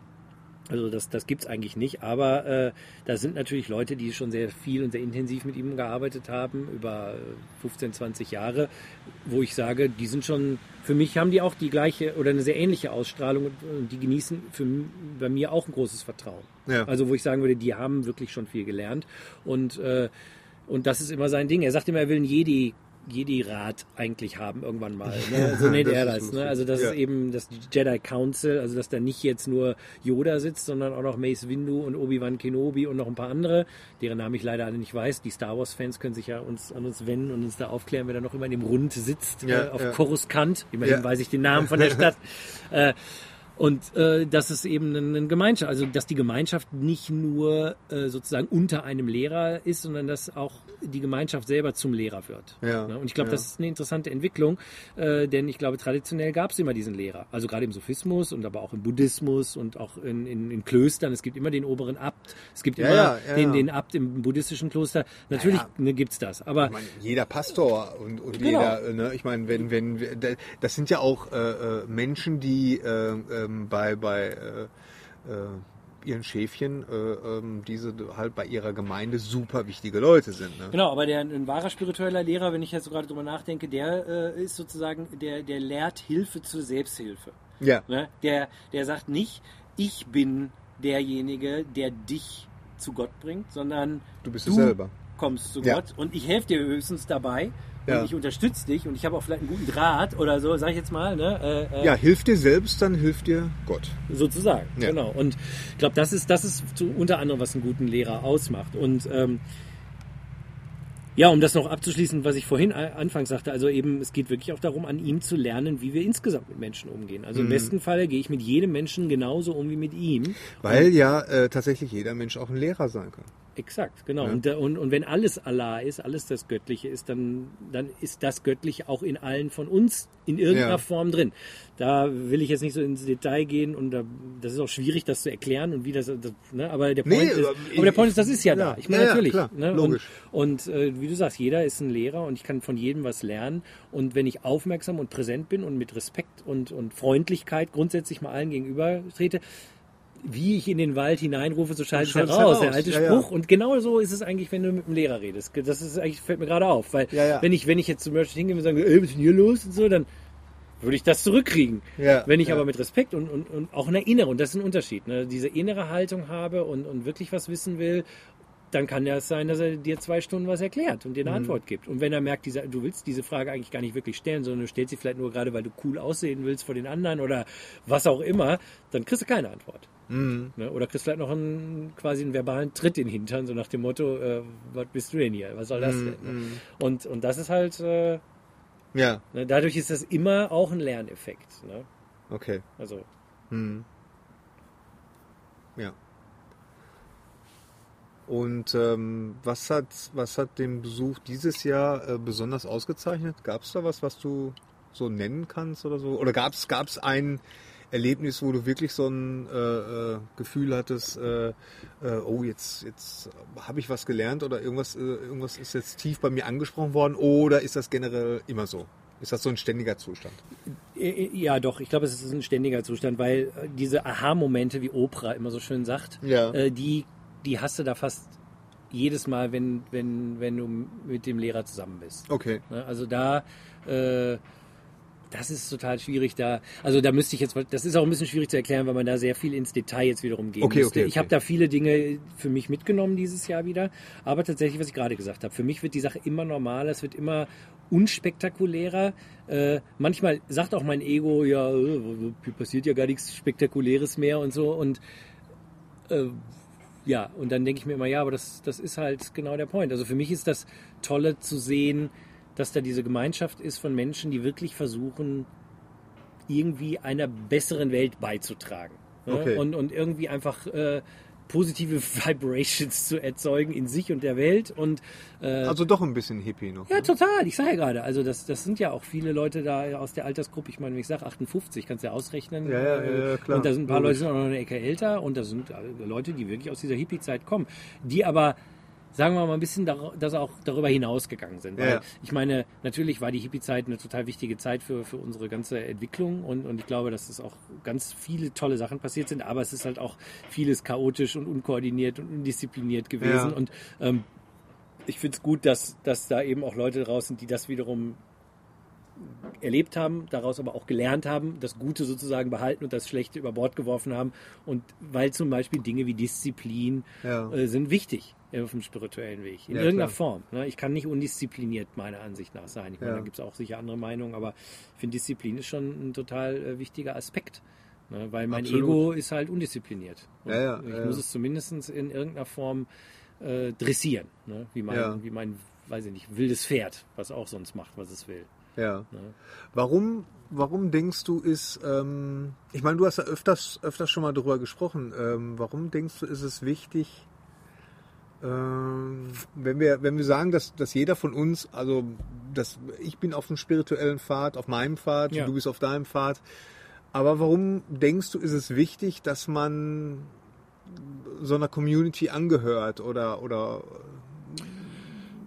Also das, das gibt's eigentlich nicht, aber äh, da sind natürlich Leute, die schon sehr viel und sehr intensiv mit ihm gearbeitet haben, über äh, 15, 20 Jahre, wo ich sage, die sind schon, für mich haben die auch die gleiche oder eine sehr ähnliche Ausstrahlung und, die genießen für, bei mir auch ein großes Vertrauen. Ja. Also wo ich sagen würde, die haben wirklich schon viel gelernt und, äh, und das ist immer sein Ding. Er sagt immer, er will einen Jedi Jedi-Rat eigentlich haben irgendwann mal. [laughs] Ne? So nennt er das. Ne? Also das Ja. ist eben das Jedi Council, also dass da nicht jetzt nur Yoda sitzt, sondern auch noch Mace Windu und Obi-Wan Kenobi und noch ein paar andere, deren Namen ich leider alle nicht weiß. Die Star Wars-Fans können sich ja uns an uns wenden und uns da aufklären, wer da noch immer in dem Rund sitzt, Ja, äh, auf ja. Coruscant. Immerhin Ja. weiß ich den Namen von der [laughs] Stadt. äh, und äh, dass es eben eine, Gemeinschaft, also dass die Gemeinschaft nicht nur äh, sozusagen unter einem Lehrer ist, sondern dass auch die Gemeinschaft selber zum Lehrer wird. Ja? Und ich glaube, ja. das ist eine interessante Entwicklung, äh, denn ich glaube, traditionell gab es immer diesen Lehrer. Also gerade im Sophismus und aber auch im Buddhismus und auch in, in, in Klöstern. Es gibt immer den oberen Abt, es gibt Ja, immer den, den Abt im buddhistischen Kloster. Natürlich ne, gibt's das, aber Ich meine, jeder Pastor und, und Genau. jeder, äh, ne, ich meine, wenn, wenn, das sind ja auch äh, äh, Menschen, die äh, ähm, bei, bei äh, äh, ihren Schäfchen, äh, ähm, diese halt bei ihrer Gemeinde super wichtige Leute sind. Ne? Genau, aber der ein wahrer spiritueller Lehrer, wenn ich jetzt so gerade drüber nachdenke, der äh, ist sozusagen, der, der lehrt Hilfe zur Selbsthilfe. Ja, Ne? Der, der sagt nicht, ich bin derjenige, der dich zu Gott bringt, sondern du bist es selber. kommst zu Ja. Gott und ich helfe dir höchstens dabei Ja. und ich unterstütze dich und ich habe auch vielleicht einen guten Draht oder so, sag ich jetzt mal. Ne? Äh, äh, Ja, hilf dir selbst, dann hilft dir Gott. sozusagen. Ja. Genau. Und ich glaube, das ist, das ist unter anderem, was einen guten Lehrer ausmacht. Und ähm, ja, um das noch abzuschließen, was ich vorhin anfangs sagte, also eben, es geht wirklich auch darum, an ihm zu lernen, wie wir insgesamt mit Menschen umgehen. Also im besten Falle gehe ich mit jedem Menschen genauso um wie mit ihm. Weil ja äh, tatsächlich jeder Mensch auch ein Lehrer sein kann. Exakt, genau. Ja. Und, der- und, und wenn alles Allah ist, alles das Göttliche ist, dann, dann ist das Göttliche auch in allen von uns in irgendeiner Ja. Form drin. Da will ich jetzt nicht so ins Detail gehen und da, das ist auch schwierig, das zu erklären und wie das, das ne? aber der Nee, Point ist, aber der Point ist, das ist ja, ja, da. Ich meine natürlich. klar, ne? logisch. Und, und äh, wie du sagst, jeder ist ein Lehrer und ich kann von jedem was lernen. Und wenn ich aufmerksam und präsent bin und mit Respekt und, und Freundlichkeit grundsätzlich mal allen gegenüber trete, wie ich in den Wald hineinrufe, so schaltet es Schalt's heraus. Der heraus, alte ja, ja. Spruch. Und genau so ist es eigentlich, wenn du mit dem Lehrer redest. Das ist eigentlich, fällt mir gerade auf. Weil Ja, ja. wenn ich, wenn ich jetzt zum Beispiel hingehe und sage, ey, was ist denn hier los und so, dann würde ich das zurückkriegen. Ja, wenn ich ja. aber mit Respekt und, und, und auch einer inneren, und das ist ein Unterschied, ne? diese innere Haltung habe und, und wirklich was wissen will, dann kann ja es sein, dass er dir zwei Stunden was erklärt und dir eine Mhm. Antwort gibt. Und wenn er merkt, dieser, du willst diese Frage eigentlich gar nicht wirklich stellen, sondern du stellst sie vielleicht nur gerade, weil du cool aussehen willst vor den anderen oder was auch immer, dann kriegst du keine Antwort. Mhm. Ne? Oder kriegst vielleicht noch einen, quasi einen verbalen Tritt in den Hintern, so nach dem Motto, äh, was bist du denn hier? Was soll das Mhm, denn? Ne? Und, und das ist halt, äh, Ja, ne? dadurch ist das immer auch ein Lerneffekt. Ne? okay. Also, Mhm. Ja. Und ähm, was hat was hat den Besuch dieses Jahr äh, besonders ausgezeichnet? Gab es da was, was du so nennen kannst oder so? Oder gab es gab's ein Erlebnis, wo du wirklich so ein äh, äh, Gefühl hattest, äh, äh, oh jetzt jetzt habe ich was gelernt oder irgendwas äh, irgendwas ist jetzt tief bei mir angesprochen worden? Oder ist das generell immer so? Ist das so ein ständiger Zustand? Äh, Ja, doch, ich glaube, es ist ein ständiger Zustand, weil diese Aha-Momente, wie Oprah immer so schön sagt, Ja. die, die hast du da fast jedes Mal, wenn, wenn, wenn du mit dem Lehrer zusammen bist. Okay. Ne? Also da, das ist total schwierig da. Also da müsste ich jetzt, das ist auch ein bisschen schwierig zu erklären, weil man da sehr viel ins Detail jetzt wiederum gehen Okay, müsste. okay, Ich okay. habe da viele Dinge für mich mitgenommen dieses Jahr wieder. Aber tatsächlich, was ich gerade gesagt habe, für mich wird die Sache immer normaler, es wird immer unspektakulärer. Äh, manchmal sagt auch mein Ego, ja, äh, hier passiert ja gar nichts Spektakuläres mehr und so. Und äh, ja, und dann denke ich mir immer, ja, aber das, das ist halt genau der Point. Also für mich ist das Tolle zu sehen, dass da diese Gemeinschaft ist von Menschen, die wirklich versuchen, irgendwie einer besseren Welt beizutragen. Ne? Okay. Und, und irgendwie einfach äh, positive [laughs] Vibrations zu erzeugen in sich und der Welt. Und äh, Also doch ein bisschen Hippie noch. ja, ne? total. Ich sage ja gerade, also das, das sind ja auch viele Leute da aus der Altersgruppe. Ich meine, wenn ich sage 58, kannst du ja ausrechnen. Ja, ja, Äh, ja, klar. Und da sind ein paar Logisch. Leute die sind auch noch eine Ecke älter und da sind äh, Leute, die wirklich aus dieser Hippie-Zeit kommen, die aber sagen wir mal ein bisschen dar das auch darüber hinausgegangen sind. Weil Ja. ich meine, natürlich war die Hippie-Zeit eine total wichtige Zeit für, für unsere ganze Entwicklung und, und ich glaube, dass es auch ganz viele tolle Sachen passiert sind, aber es ist halt auch vieles chaotisch und unkoordiniert und undiszipliniert gewesen. Ja. Und ähm, ich finde es gut, dass, dass da eben auch Leute draus sind, die das wiederum erlebt haben, daraus aber auch gelernt haben, das Gute sozusagen behalten und das Schlechte über Bord geworfen haben. Und weil zum Beispiel Dinge wie Disziplin Ja. äh, sind wichtig auf dem spirituellen Weg, in Ja, irgendeiner klar. Form. Ne? Ich kann nicht undiszipliniert meiner Ansicht nach sein. Ich meine, Ja. da gibt es auch sicher andere Meinungen, aber ich finde, Disziplin ist schon ein total äh, wichtiger Aspekt. Ne? Weil mein Absolut. Ego ist halt undiszipliniert. Und Ja, ich muss es zumindest in irgendeiner Form äh, dressieren. Ne? Wie, mein, wie mein, weiß ich nicht, wildes Pferd, was auch sonst macht, was es will. Ja. Ne? Warum, warum denkst du, ist, ähm, ich meine, du hast ja öfters, öfters schon mal darüber gesprochen, ähm, warum denkst du, ist es wichtig, ähm, wenn wir, wenn wir sagen, dass, dass jeder von uns, also dass ich bin auf dem spirituellen Pfad, auf meinem Pfad, Ja. du bist auf deinem Pfad, aber warum denkst du, ist es wichtig, dass man so einer Community angehört oder, oder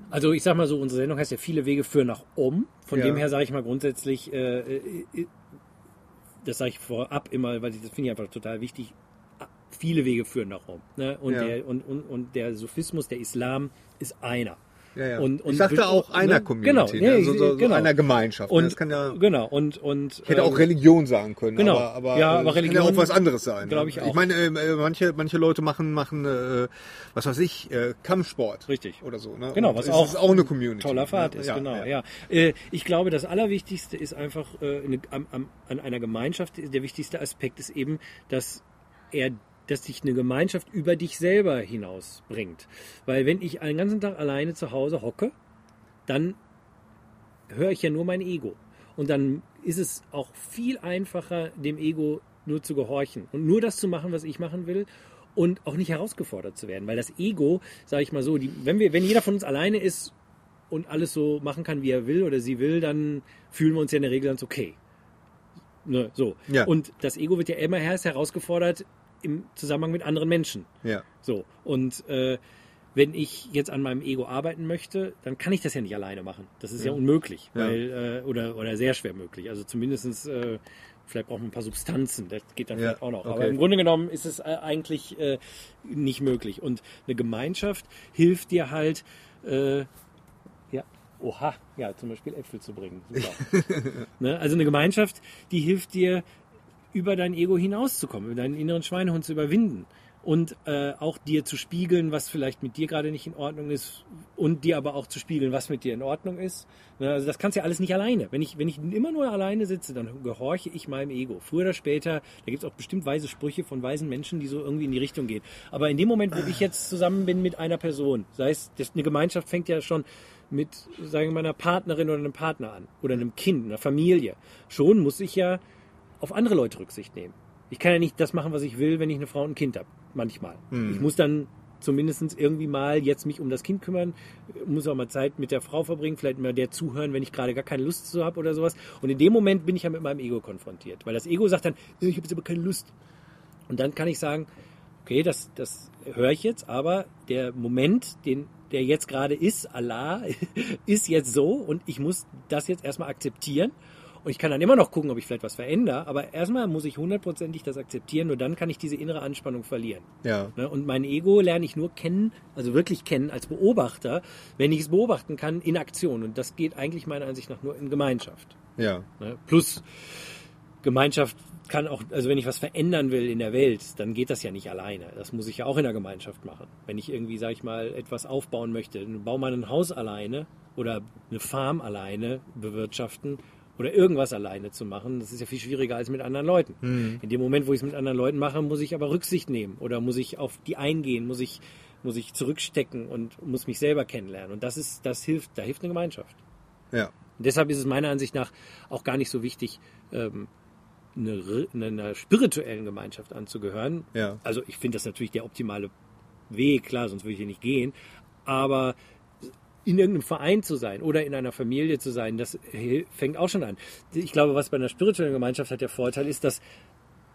Also ich sag mal so, unsere Sendung heißt ja viele Wege führen nach Om. Von Ja. dem her sage ich mal grundsätzlich, äh, äh, das sage ich vorab immer, weil ich, das finde ich einfach total wichtig. Viele Wege führen nach Om. Ne? Und, Ja. der, und, und, und der Sufismus, der Islam ist einer. Ja, ja. Und- und- ich sagte auch ne? einer Genau, Community, nee, ne? so, so, so genau. einer Gemeinschaft. ne? Und das kann ja, genau und und Ich hätte auch ähm, Religion sagen können, genau. aber, aber, Ja, aber es kann ja Religion auch was anderes sein. ne? ich auch. Ich meine, äh, manche, manche Leute machen, machen äh, was weiß ich, äh, Kampfsport. Richtig. Oder so. Ne? Genau, Und was auch, ist auch eine Community. toller ne? ist, genau. Ja. Äh, Ich glaube, das Allerwichtigste ist einfach, äh, eine, am, am, an einer Gemeinschaft, der wichtigste Aspekt ist eben, dass er dass dich eine Gemeinschaft über dich selber hinausbringt. Weil wenn ich einen ganzen Tag alleine zu Hause hocke, dann höre ich ja nur mein Ego. Und dann ist es auch viel einfacher, dem Ego nur zu gehorchen und nur das zu machen, was ich machen will und auch nicht herausgefordert zu werden. Weil das Ego, sage ich mal so, die, wenn, wir, wenn jeder von uns alleine ist und alles so machen kann, wie er will oder sie will, dann fühlen wir uns ja in der Regel ganz okay. Ne, so. Ja. Und das Ego wird ja immer erst herausgefordert im Zusammenhang mit anderen Menschen. Ja. So, und äh, wenn ich jetzt an meinem Ego arbeiten möchte, dann kann ich das ja nicht alleine machen. Das ist ja, unmöglich, Ja. weil äh, oder oder sehr schwer möglich. Also zumindestens äh, vielleicht braucht man ein paar Substanzen. Das geht dann Ja, vielleicht auch noch. Aber okay. im Grunde genommen ist es äh, eigentlich äh, nicht möglich. Und eine Gemeinschaft hilft dir halt, äh, ja, oha, ja, zum Beispiel Äpfel zu bringen. Super. [laughs] ne? Also eine Gemeinschaft, die hilft dir über dein Ego hinauszukommen, über deinen inneren Schweinehund zu überwinden und äh, auch dir zu spiegeln, was vielleicht mit dir gerade nicht in Ordnung ist und dir aber auch zu spiegeln, was mit dir in Ordnung ist. Ne, Also das kannst du ja alles nicht alleine. Wenn ich, wenn ich immer nur alleine sitze, dann gehorche ich meinem Ego. Früher oder später, da gibt es auch bestimmt weise Sprüche von weisen Menschen, die so irgendwie in die Richtung gehen. Aber in dem Moment, wo ich jetzt zusammen bin mit einer Person, sei es, das, eine Gemeinschaft fängt ja schon mit, sagen wir mal, einer Partnerin oder einem Partner an oder einem Kind, einer Familie. Schon muss ich ja auf andere Leute Rücksicht nehmen. Ich kann ja nicht das machen, was ich will, wenn ich eine Frau und ein Kind habe. Manchmal. Ich muss dann zumindest irgendwie mal jetzt mich um das Kind kümmern, muss auch mal Zeit mit der Frau verbringen, vielleicht mal der zuhören, wenn ich gerade gar keine Lust zu habe oder sowas. Und in dem Moment bin ich ja mit meinem Ego konfrontiert, weil das Ego sagt dann, "Äh, ich habe jetzt aber keine Lust. Und dann kann ich sagen, okay, das, das höre ich jetzt, aber der Moment, den, der jetzt gerade ist, Allah, [laughs] ist jetzt so und ich muss das jetzt erstmal akzeptieren. Und ich kann dann immer noch gucken, ob ich vielleicht was verändere, aber erstmal muss ich hundertprozentig das akzeptieren, nur dann kann ich diese innere Anspannung verlieren. Ja. Ne? Und mein Ego lerne ich nur kennen, also wirklich kennen als Beobachter, wenn ich es beobachten kann in Aktion. Und das geht eigentlich meiner Ansicht nach nur in Gemeinschaft. Ja. Ne? Plus Gemeinschaft kann auch, also wenn ich was verändern will in der Welt, dann geht das ja nicht alleine. Das muss ich ja auch in der Gemeinschaft machen. Wenn ich irgendwie, sag ich mal, etwas aufbauen möchte, dann baue mal ein Haus alleine oder eine Farm alleine bewirtschaften oder irgendwas alleine zu machen, das ist ja viel schwieriger als mit anderen Leuten. In dem Moment, wo ich es mit anderen Leuten mache, muss ich aber Rücksicht nehmen oder muss ich auf die eingehen, muss ich, muss ich zurückstecken und muss mich selber kennenlernen. Und das ist, das hilft, da hilft eine Gemeinschaft. Ja. Und deshalb ist es meiner Ansicht nach auch gar nicht so wichtig, ähm, eine, einer spirituellen Gemeinschaft anzugehören. Ja. Also ich finde das natürlich der optimale Weg, klar, sonst würde ich hier nicht gehen. Aber in irgendeinem Verein zu sein oder in einer Familie zu sein, das fängt auch schon an. Ich glaube, was bei einer spirituellen Gemeinschaft hat der Vorteil ist, dass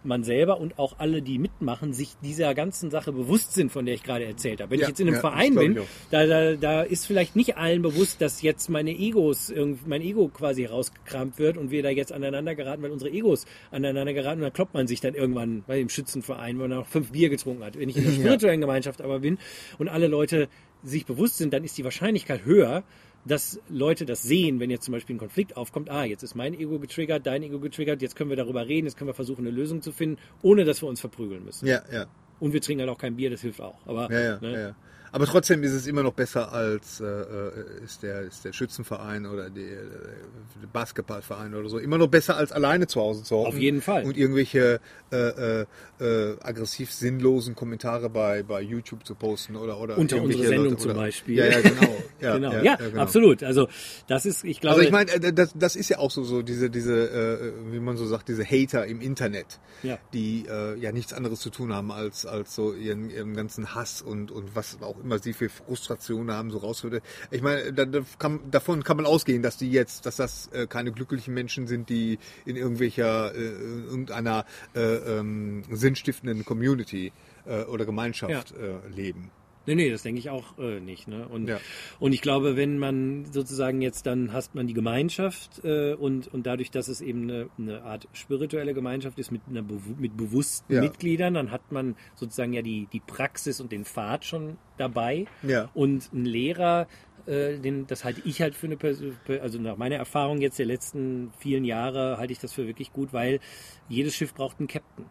man selber und auch alle, die mitmachen, sich dieser ganzen Sache bewusst sind, von der ich gerade erzählt habe. Wenn Ja, ich jetzt in einem ja, Verein bin, da, da, da ist vielleicht nicht allen bewusst, dass jetzt meine Egos, mein Ego quasi rausgekramt wird und wir da jetzt aneinander geraten, weil unsere Egos aneinander geraten und dann kloppt man sich dann irgendwann bei dem Schützenverein, wo man noch fünf Bier getrunken hat. Wenn ich in der [laughs] spirituellen Gemeinschaft aber bin und alle Leute sich bewusst sind, dann ist die Wahrscheinlichkeit höher, dass Leute das sehen, wenn jetzt zum Beispiel ein Konflikt aufkommt, ah, jetzt ist mein Ego getriggert, dein Ego getriggert, jetzt können wir darüber reden, jetzt können wir versuchen, eine Lösung zu finden, ohne dass wir uns verprügeln müssen. Ja, ja. Und wir trinken halt auch kein Bier, das hilft auch. Aber Ja, ja, ne? ja, ja. Aber trotzdem ist es immer noch besser als äh, äh, ist, der, ist der Schützenverein oder die, äh, der Basketballverein oder so. Immer noch besser als alleine zu Hause zu hocken. Auf jeden Fall. Und irgendwelche äh, äh, äh, aggressiv sinnlosen Kommentare bei, bei YouTube zu posten oder oder unter unsere Sendung Leute, zum oder, Beispiel. Ja, ja, genau. [laughs] Ja, genau. ja, Ja, genau. absolut. Also das ist, ich glaube, Also ich meine, das, das ist ja auch so, so diese, diese, äh, wie man so sagt, diese Hater im Internet, die ja nichts anderes zu tun haben, als, als so ihren, ihren ganzen Hass und, und was auch sie für Frustration haben, so rausholte. Ich meine, da, kann, davon kann man ausgehen, dass die jetzt, dass das äh, keine glücklichen Menschen sind, die in irgendwelcher, äh, irgendeiner äh, ähm, sinnstiftenden Community äh, oder Gemeinschaft äh, leben. Nee, nee, das denke ich auch äh, nicht. Ne? Und, Ja. und ich glaube, wenn man sozusagen jetzt dann hast man die Gemeinschaft äh, und, und dadurch, dass es eben eine, eine Art spirituelle Gemeinschaft ist mit, einer mit bewussten Ja. Mitgliedern, dann hat man sozusagen ja die, die Praxis und den Pfad schon dabei. Ja. Und ein Lehrer, äh, den, das halte ich halt für eine, also nach meiner Erfahrung jetzt der letzten vielen Jahre halte ich das für wirklich gut, weil jedes Schiff braucht einen Captain.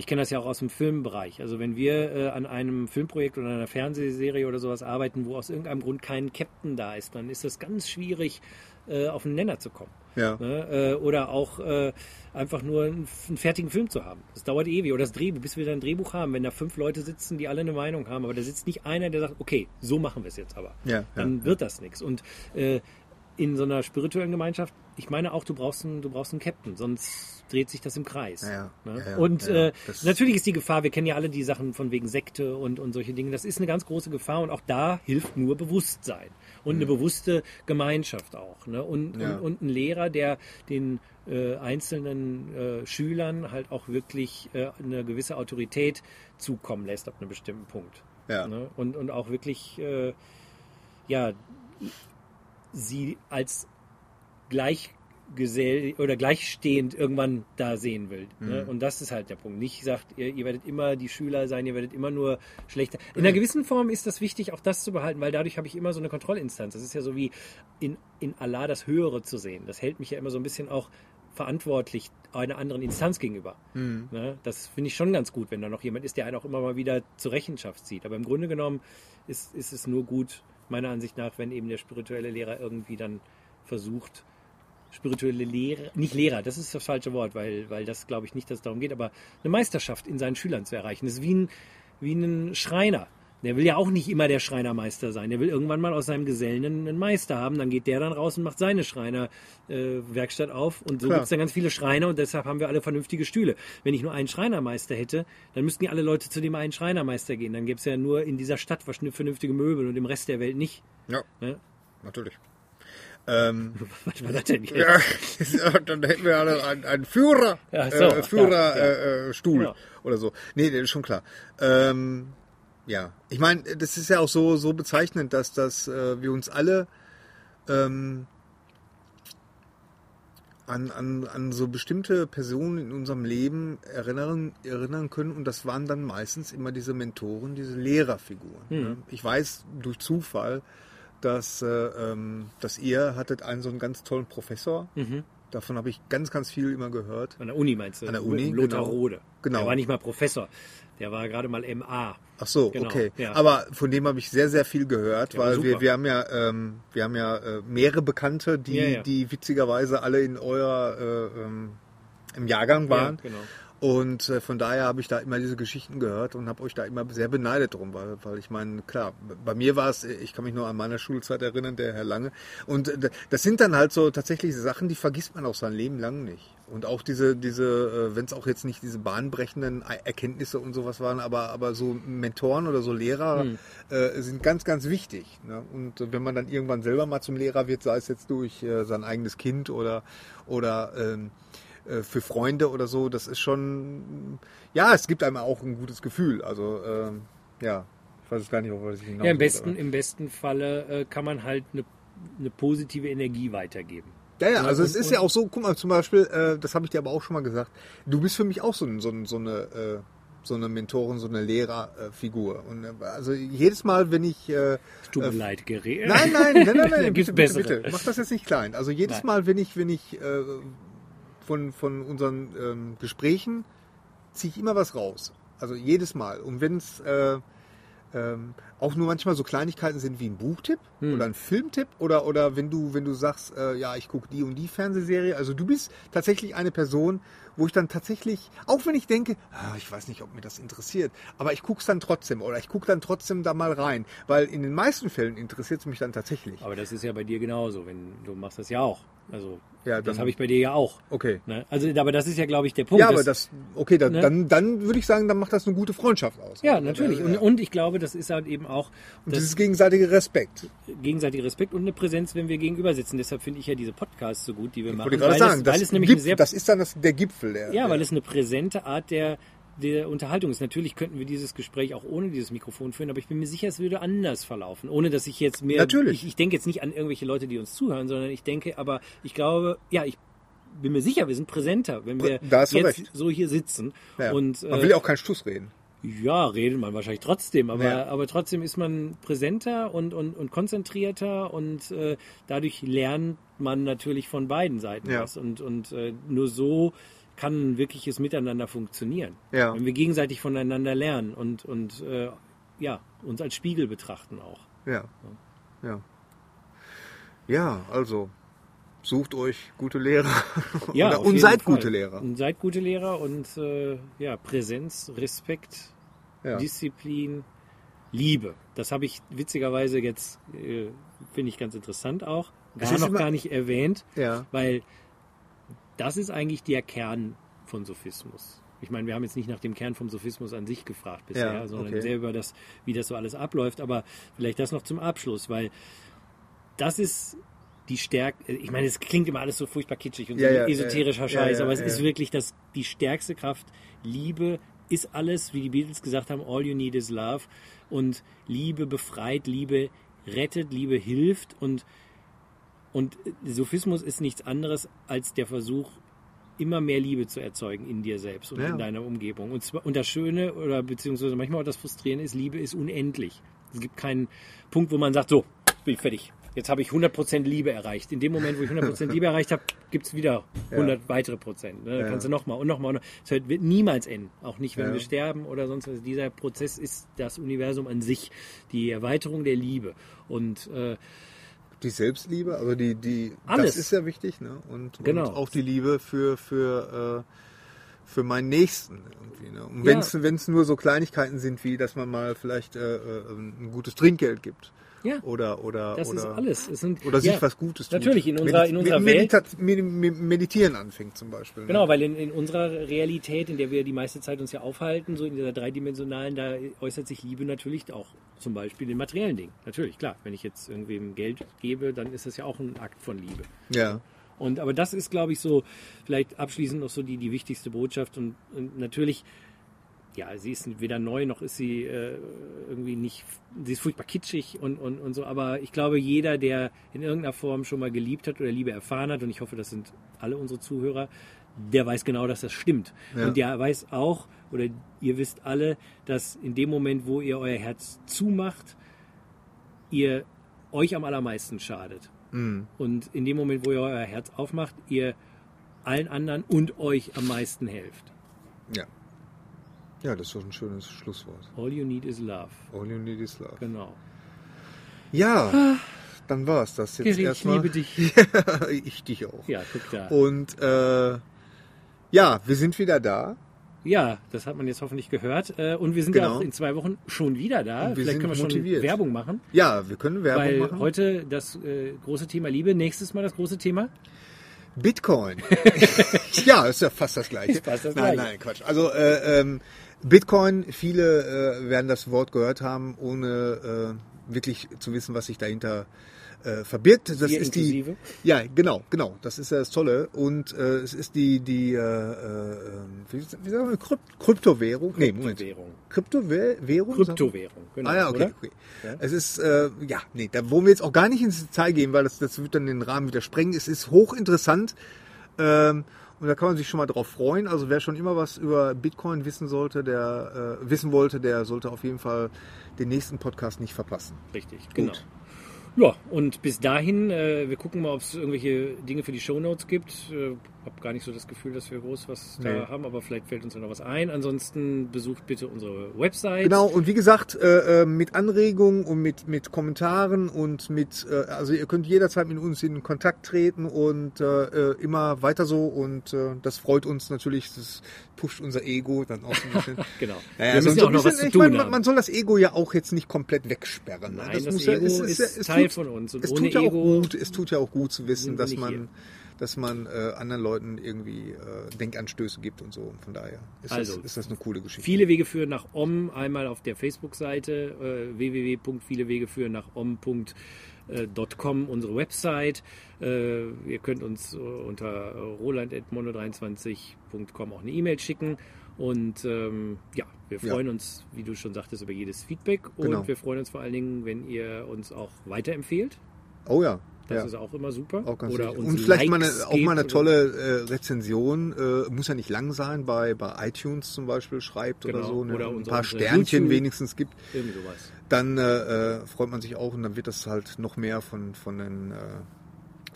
Ich kenne das ja auch aus dem Filmbereich. Also wenn wir äh, an einem Filmprojekt oder einer Fernsehserie oder sowas arbeiten, wo aus irgendeinem Grund kein Captain da ist, dann ist das ganz schwierig, äh, auf einen Nenner zu kommen. Ja. Ne? Äh, oder auch äh, einfach nur einen, einen fertigen Film zu haben. Das dauert ewig. Oder das Drehbuch, bis wir dann ein Drehbuch haben, wenn da fünf Leute sitzen, die alle eine Meinung haben, aber da sitzt nicht einer, der sagt, okay, so machen wir es jetzt aber. Ja, dann ja, wird das nichts. Und äh, in so einer spirituellen Gemeinschaft, ich meine auch, du brauchst einen, du brauchst einen Captain, sonst dreht sich das im Kreis. Ja, ne? ja, ja, und ja, äh, natürlich ist die Gefahr, wir kennen ja alle die Sachen von wegen Sekte und, und solche Dinge, das ist eine ganz große Gefahr und auch da hilft nur Bewusstsein und eine bewusste Gemeinschaft auch. Ne? Und, Mhm. Ja. und, und ein Lehrer, der den äh, einzelnen äh, Schülern halt auch wirklich äh, eine gewisse Autorität zukommen lässt ab einem bestimmten Punkt. Ja. Ne? Und, und auch wirklich, äh, ja, sie als gleichgesell oder gleichstehend irgendwann da sehen will. Ne? Und das ist halt der Punkt. Nicht sagt, ihr, ihr werdet immer die Schüler sein, ihr werdet immer nur schlechter. In einer gewissen Form ist das wichtig, auch das zu behalten, weil dadurch habe ich immer so eine Kontrollinstanz. Das ist ja so wie in, in Allah das Höhere zu sehen. Das hält mich ja immer so ein bisschen auch verantwortlich einer anderen Instanz gegenüber. Ne? Das finde ich schon ganz gut, wenn da noch jemand ist, der einen auch immer mal wieder zur Rechenschaft zieht. Aber im Grunde genommen ist, ist es nur gut, meiner Ansicht nach, wenn eben der spirituelle Lehrer irgendwie dann versucht, spirituelle Lehrer, nicht Lehrer, das ist das falsche Wort, weil, weil das glaube ich nicht, dass es darum geht, aber eine Meisterschaft in seinen Schülern zu erreichen. Das ist wie ein, wie ein Schreiner. Der will ja auch nicht immer der Schreinermeister sein. Der will irgendwann mal aus seinem Gesellen einen, Meister haben. Dann geht der dann raus und macht seine Schreinerwerkstatt auf. Und so gibt es dann ganz viele Schreiner und deshalb haben wir alle vernünftige Stühle. Wenn ich nur einen Schreinermeister hätte, dann müssten ja alle Leute zu dem einen Schreinermeister gehen. Dann gäbe es ja nur in dieser Stadt vernünftige Möbel und im Rest der Welt nicht. Ja, Ne? natürlich. Ähm, [laughs] Was war das denn jetzt? Ja, [laughs] dann hätten wir alle einen, einen Führer, Ja, so, äh, Führer, ja, ja. Äh, äh, Genau. oder so. Nee, nee, ist schon klar. Ähm, ja, ich meine, das ist ja auch so, so bezeichnend, dass, dass äh, wir uns alle ähm, an, an, an so bestimmte Personen in unserem Leben erinnern, erinnern können und das waren dann meistens immer diese Mentoren, diese Lehrerfiguren. Ne? Ich weiß durch Zufall, dass, äh, ähm, dass ihr hattet einen so einen ganz tollen Professor. Davon habe ich ganz, ganz viel immer gehört. An der Uni meinst du? An der Uni, Lothar genau. Rode. Genau. Der war nicht mal Professor. Der war gerade mal MA. Ach so, Genau, okay. ja. Aber von dem habe ich sehr, sehr viel gehört, war weil wir, super. wir haben ja, ähm, wir haben ja äh, mehrere Bekannte, die, Ja, ja. die witzigerweise alle in euer äh, ähm, im Jahrgang waren. Ja, genau. Und äh, von daher habe ich da immer diese Geschichten gehört und habe euch da immer sehr beneidet drum, weil, weil ich meine, klar, bei mir war es, ich kann mich nur an meiner Schulzeit erinnern, der Herr Lange. Und äh, das sind dann halt so tatsächlich Sachen, die vergisst man auch sein Leben lang nicht. Und auch diese, diese, äh, wenn es auch jetzt nicht diese bahnbrechenden Erkenntnisse und sowas waren, aber, aber so Mentoren oder so Lehrer Hm. äh, sind ganz, ganz wichtig. Ne? Und wenn man dann irgendwann selber mal zum Lehrer wird, sei es jetzt durch äh, sein eigenes Kind oder, oder ähm, äh, für Freunde oder so, das ist schon, ja, es gibt einem auch ein gutes Gefühl. Also, ähm, ja, ich weiß es gar nicht, ob ich hinaus Ja, im will, besten, im besten Falle äh, kann man halt eine, eine positive Energie weitergeben. Ja, ja, also und- es ist ja auch so, guck mal, zum Beispiel, äh, das habe ich dir aber auch schon mal gesagt, du bist für mich auch so, so, so eine äh, so eine Mentorin, so eine Lehrerfigur. Und äh, also jedes Mal, wenn ich äh, tut mir äh, leid, Gerät. Nein, nein, nein, nein, nein, [laughs] gibt's bitte, bitte, bitte. Mach das jetzt nicht klein. Also jedes Nein. Mal, wenn ich, wenn ich äh, von, von unseren ähm, Gesprächen ziehe ich immer was raus. Also jedes Mal. Und wenn es äh, ähm, auch nur manchmal so Kleinigkeiten sind wie ein Buchtipp Hm. oder ein Filmtipp oder oder wenn du wenn du sagst äh, ja ich gucke die und die Fernsehserie also du bist tatsächlich eine Person wo ich dann tatsächlich auch wenn ich denke ah, ich weiß nicht ob mir das interessiert aber ich gucke es dann trotzdem oder ich gucke dann trotzdem da mal rein weil in den meisten Fällen interessiert es mich dann tatsächlich Aber das ist ja bei dir genauso, wenn du machst das ja auch. Also Ja, das habe ich bei dir ja auch. okay Ne? Also, aber das ist ja, glaube ich, der Punkt. ja aber das okay dann ne? dann, dann würde ich sagen dann macht das eine gute Freundschaft aus ja, natürlich. Und, und, ich glaube, das ist halt eben auch und das dieses gegenseitige Respekt gegenseitige Respekt und eine Präsenz, wenn wir gegenüber sitzen. Deshalb finde ich ja diese Podcasts so gut, die wir machen. wollte ich gerade weil, sagen es, das, weil es nämlich Gipfel, sehr das ist dann das, der Gipfel der Ja, weil es eine präsente Art der, der Unterhaltung ist. Natürlich könnten wir dieses Gespräch auch ohne dieses Mikrofon führen, aber ich bin mir sicher, es würde anders verlaufen. Ohne dass ich jetzt mehr. Natürlich. Ich, ich denke jetzt nicht an irgendwelche Leute, die uns zuhören, sondern ich denke, aber ich glaube, ja, ich bin mir sicher, wir sind präsenter, wenn wir jetzt recht. so hier sitzen. ja. Und, man äh, will ja auch keinen Stuss reden ja, redet man wahrscheinlich trotzdem, aber, Ja. aber trotzdem ist man präsenter und, und, und konzentrierter und äh, dadurch lernt man natürlich von beiden Seiten Ja. was. Und, und äh, nur so kann ein wirkliches Miteinander funktionieren. Ja. Wenn wir gegenseitig voneinander lernen und, und äh, ja, uns als Spiegel betrachten auch. Ja. Ja. Ja, also sucht euch gute Lehrer. [laughs] Ja, und seid Fall. gute Lehrer. Und seid gute Lehrer und äh, ja, Präsenz, Respekt, Ja. Disziplin, Liebe. Das habe ich witzigerweise jetzt, äh, finde ich ganz interessant auch, gar noch immer- gar nicht erwähnt, Ja. weil das ist eigentlich der Kern von Sophismus. Ich meine, wir haben jetzt nicht nach dem Kern vom Sophismus an sich gefragt bisher, Ja, sondern okay. sehr über das, wie das so alles abläuft, aber vielleicht das noch zum Abschluss, weil das ist die Stärke, ich meine, es klingt immer alles so furchtbar kitschig und so Ja, ja, esoterischer Scheiß, aber es ist wirklich das, die stärkste Kraft. Liebe ist alles, wie die Beatles gesagt haben, all you need is love. Und Liebe befreit, Liebe rettet, Liebe hilft. Und, und Sophismus ist nichts anderes als der Versuch, immer mehr Liebe zu erzeugen in dir selbst und Ja. in deiner Umgebung. Und, zwar, und das Schöne oder beziehungsweise manchmal auch das Frustrierende ist, Liebe ist unendlich. Es gibt keinen Punkt, wo man sagt, so, bin ich fertig. Jetzt habe ich 100% Liebe erreicht. In dem Moment, wo ich 100% Liebe erreicht habe, gibt es wieder 100 weitere Prozent. Ne? Da Ja. kannst du nochmal und nochmal. Es hört- wird niemals enden. Auch nicht, wenn Ja. wir sterben oder sonst was. Dieser Prozess ist das Universum an sich. Die Erweiterung der Liebe. Und äh, Die Selbstliebe, also die, die, Alles. das ist ja wichtig, ne? Und, Genau. und auch die Liebe für, für, äh, für meinen Nächsten irgendwie, ne? Und Ja. wenn es nur so Kleinigkeiten sind, wie dass man mal vielleicht äh, äh, ein gutes Trinkgeld gibt. Ja, Oder, oder, das oder, ist alles. Es sind, Oder sich ja, was Gutes tut. Natürlich, in unserer- in unserer Medita Medi- Meditieren anfängt zum Beispiel. ne? Genau, weil in, in unserer Realität, in der wir die meiste Zeit uns ja aufhalten, so in dieser dreidimensionalen, da äußert sich Liebe natürlich auch zum Beispiel in materiellen Dingen. Natürlich, klar. Wenn ich jetzt irgendwem Geld gebe, dann ist das ja auch ein Akt von Liebe. Ja. Und aber das ist, glaube ich, so vielleicht abschließend noch so die, die wichtigste Botschaft. Und, und natürlich, ja, sie ist weder neu noch ist sie äh, irgendwie nicht, sie ist furchtbar kitschig und, und, und so. Aber ich glaube, jeder, der in irgendeiner Form schon mal geliebt hat oder Liebe erfahren hat, und ich hoffe, das sind alle unsere Zuhörer, der weiß genau, dass das stimmt. Ja. Und der weiß auch, oder ihr wisst alle, dass in dem Moment, wo ihr euer Herz zumacht, ihr euch am allermeisten schadet. Mhm. Und in dem Moment, wo ihr euer Herz aufmacht, ihr allen anderen und euch am meisten helft. Ja. Ja, das ist doch ein schönes Schlusswort. All you need is love. All you need is love. Genau. Ja, dann war es das jetzt Gary, ich erstmal. liebe dich. [laughs] ich dich auch. Ja, guck da. Und äh, ja, wir sind wieder da. Ja, das hat man jetzt hoffentlich gehört. Äh, Und wir sind Genau. ja auch in zwei Wochen schon wieder da. Vielleicht sind können wir schon motiviert. Werbung machen. Ja, wir können Werbung Weil machen. heute das äh, große Thema Liebe, nächstes Mal das große Thema. Bitcoin. [laughs] [laughs] ja, ist ja fast das gleiche. Fast das nein, Gleiche. nein, Quatsch. Also äh, ähm, Bitcoin, viele äh, werden das Wort gehört haben, ohne äh, wirklich zu wissen, was sich dahinter äh, verbirgt. Das Wir ist die. inklusive. Ja, genau, genau. Das ist ja das Tolle. Und äh, es ist die die äh, äh, wie, wie sagen wir Kryp Kryptowährung? Nee, Moment. Kryptowährung. Kryptowährung? Kryptowährung, genau. Ah ja, okay. Okay. Ja. Es ist, äh, ja, nee, da wollen wir jetzt auch gar nicht ins Detail gehen, weil das, das wird dann den Rahmen wieder sprengen. Es ist hochinteressant ähm, und da kann man sich schon mal drauf freuen. Also wer schon immer was über Bitcoin wissen sollte, der äh, wissen wollte, der sollte auf jeden Fall den nächsten Podcast nicht verpassen. Richtig, genau. Ja, und bis dahin, äh, wir gucken mal, ob es irgendwelche Dinge für die Shownotes gibt. Äh, hab gar nicht so das Gefühl, dass wir groß was Nee. da haben, aber vielleicht fällt uns ja noch was ein. Ansonsten besucht bitte unsere Website. Genau, und wie gesagt, äh, äh, mit Anregungen und mit, mit Kommentaren und mit, äh, also ihr könnt jederzeit mit uns in Kontakt treten und äh, äh, immer weiter so und äh, das freut uns natürlich, das pusht unser Ego dann auch ein bisschen. [laughs] Genau. Naja, wir müssen ja auch ein noch was bisschen- zu ich tun meine, haben. man soll das Ego ja auch jetzt nicht komplett wegsperren. ne? Nein, das muss ja- Ego es- ist es- es Teil tut- von uns. Und es ohne tut ja auch Ego gut, es tut ja auch gut zu wissen, dass man, hier. dass man äh, anderen Leuten irgendwie äh, Denkanstöße gibt und so. Von daher ist, Also, das, ist das eine coole Geschichte. Viele Wege führen nach Om, einmal auf der Facebook-Seite äh, www.vielewegeführen nach om.com, unsere Website. Äh, ihr könnt uns äh, unter roland.mono23.com auch eine E-Mail schicken. Und ähm, ja, wir Ja. freuen uns, wie du schon sagtest, über jedes Feedback. Und Genau. wir freuen uns vor allen Dingen, wenn ihr uns auch weiterempfehlt. Oh ja. Das ja. ist auch immer super. Auch ganz Oder und vielleicht mal eine, Likes auch mal eine tolle äh, Rezension, äh, muss ja nicht lang sein, bei, bei iTunes zum Beispiel schreibt oder Genau. so, ne, Oder ein paar Sternchen YouTube- wenigstens gibt, Oder irgendwie sowas. dann äh, äh, freut man sich auch und dann wird das halt noch mehr von, von den äh,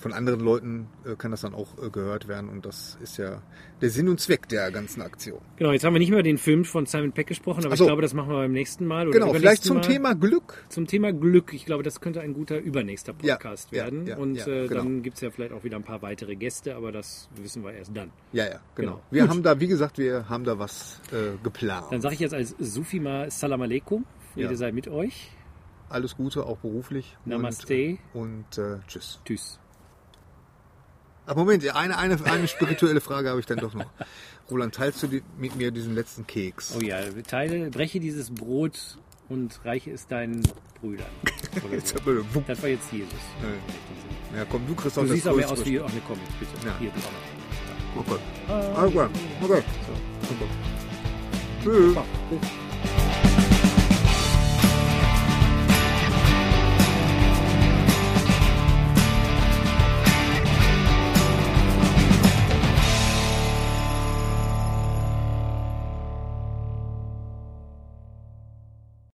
von anderen Leuten äh, kann das dann auch äh, gehört werden und das ist ja der Sinn und Zweck der ganzen Aktion. Genau, jetzt haben wir nicht mehr den Film von Simon Peck gesprochen, aber so. ich glaube, das machen wir beim nächsten Mal. Oder Genau, vielleicht zum Mal. Thema Glück. Zum Thema Glück. Ich glaube, das könnte ein guter übernächster Podcast ja, werden. ja, Und ja, äh, genau. dann gibt es ja vielleicht auch wieder ein paar weitere Gäste, aber das wissen wir erst dann. Ja, ja, genau. Genau. Wir Gut. haben da, wie gesagt, wir haben da was äh, geplant. Dann sage ich jetzt als Sufi mal Salam Aleikum. Friede sei mit euch. Alles Gute, auch beruflich. Namaste. Und, und äh, tschüss. Tschüss. Aber Moment, eine, eine, eine spirituelle Frage habe ich dann doch noch. Roland, teilst du die, mit mir diesen letzten Keks? Oh ja, teile, breche dieses Brot und reiche es deinen Brüdern. [laughs] Jetzt so. Das war jetzt Jesus. Ja, komm, du kriegst auch Du das siehst aber mehr aus wie. Ach ne, komm, bitte. Ja. Hier, das auch noch. Okay. Okay. Okay. So. Super. Tschüss.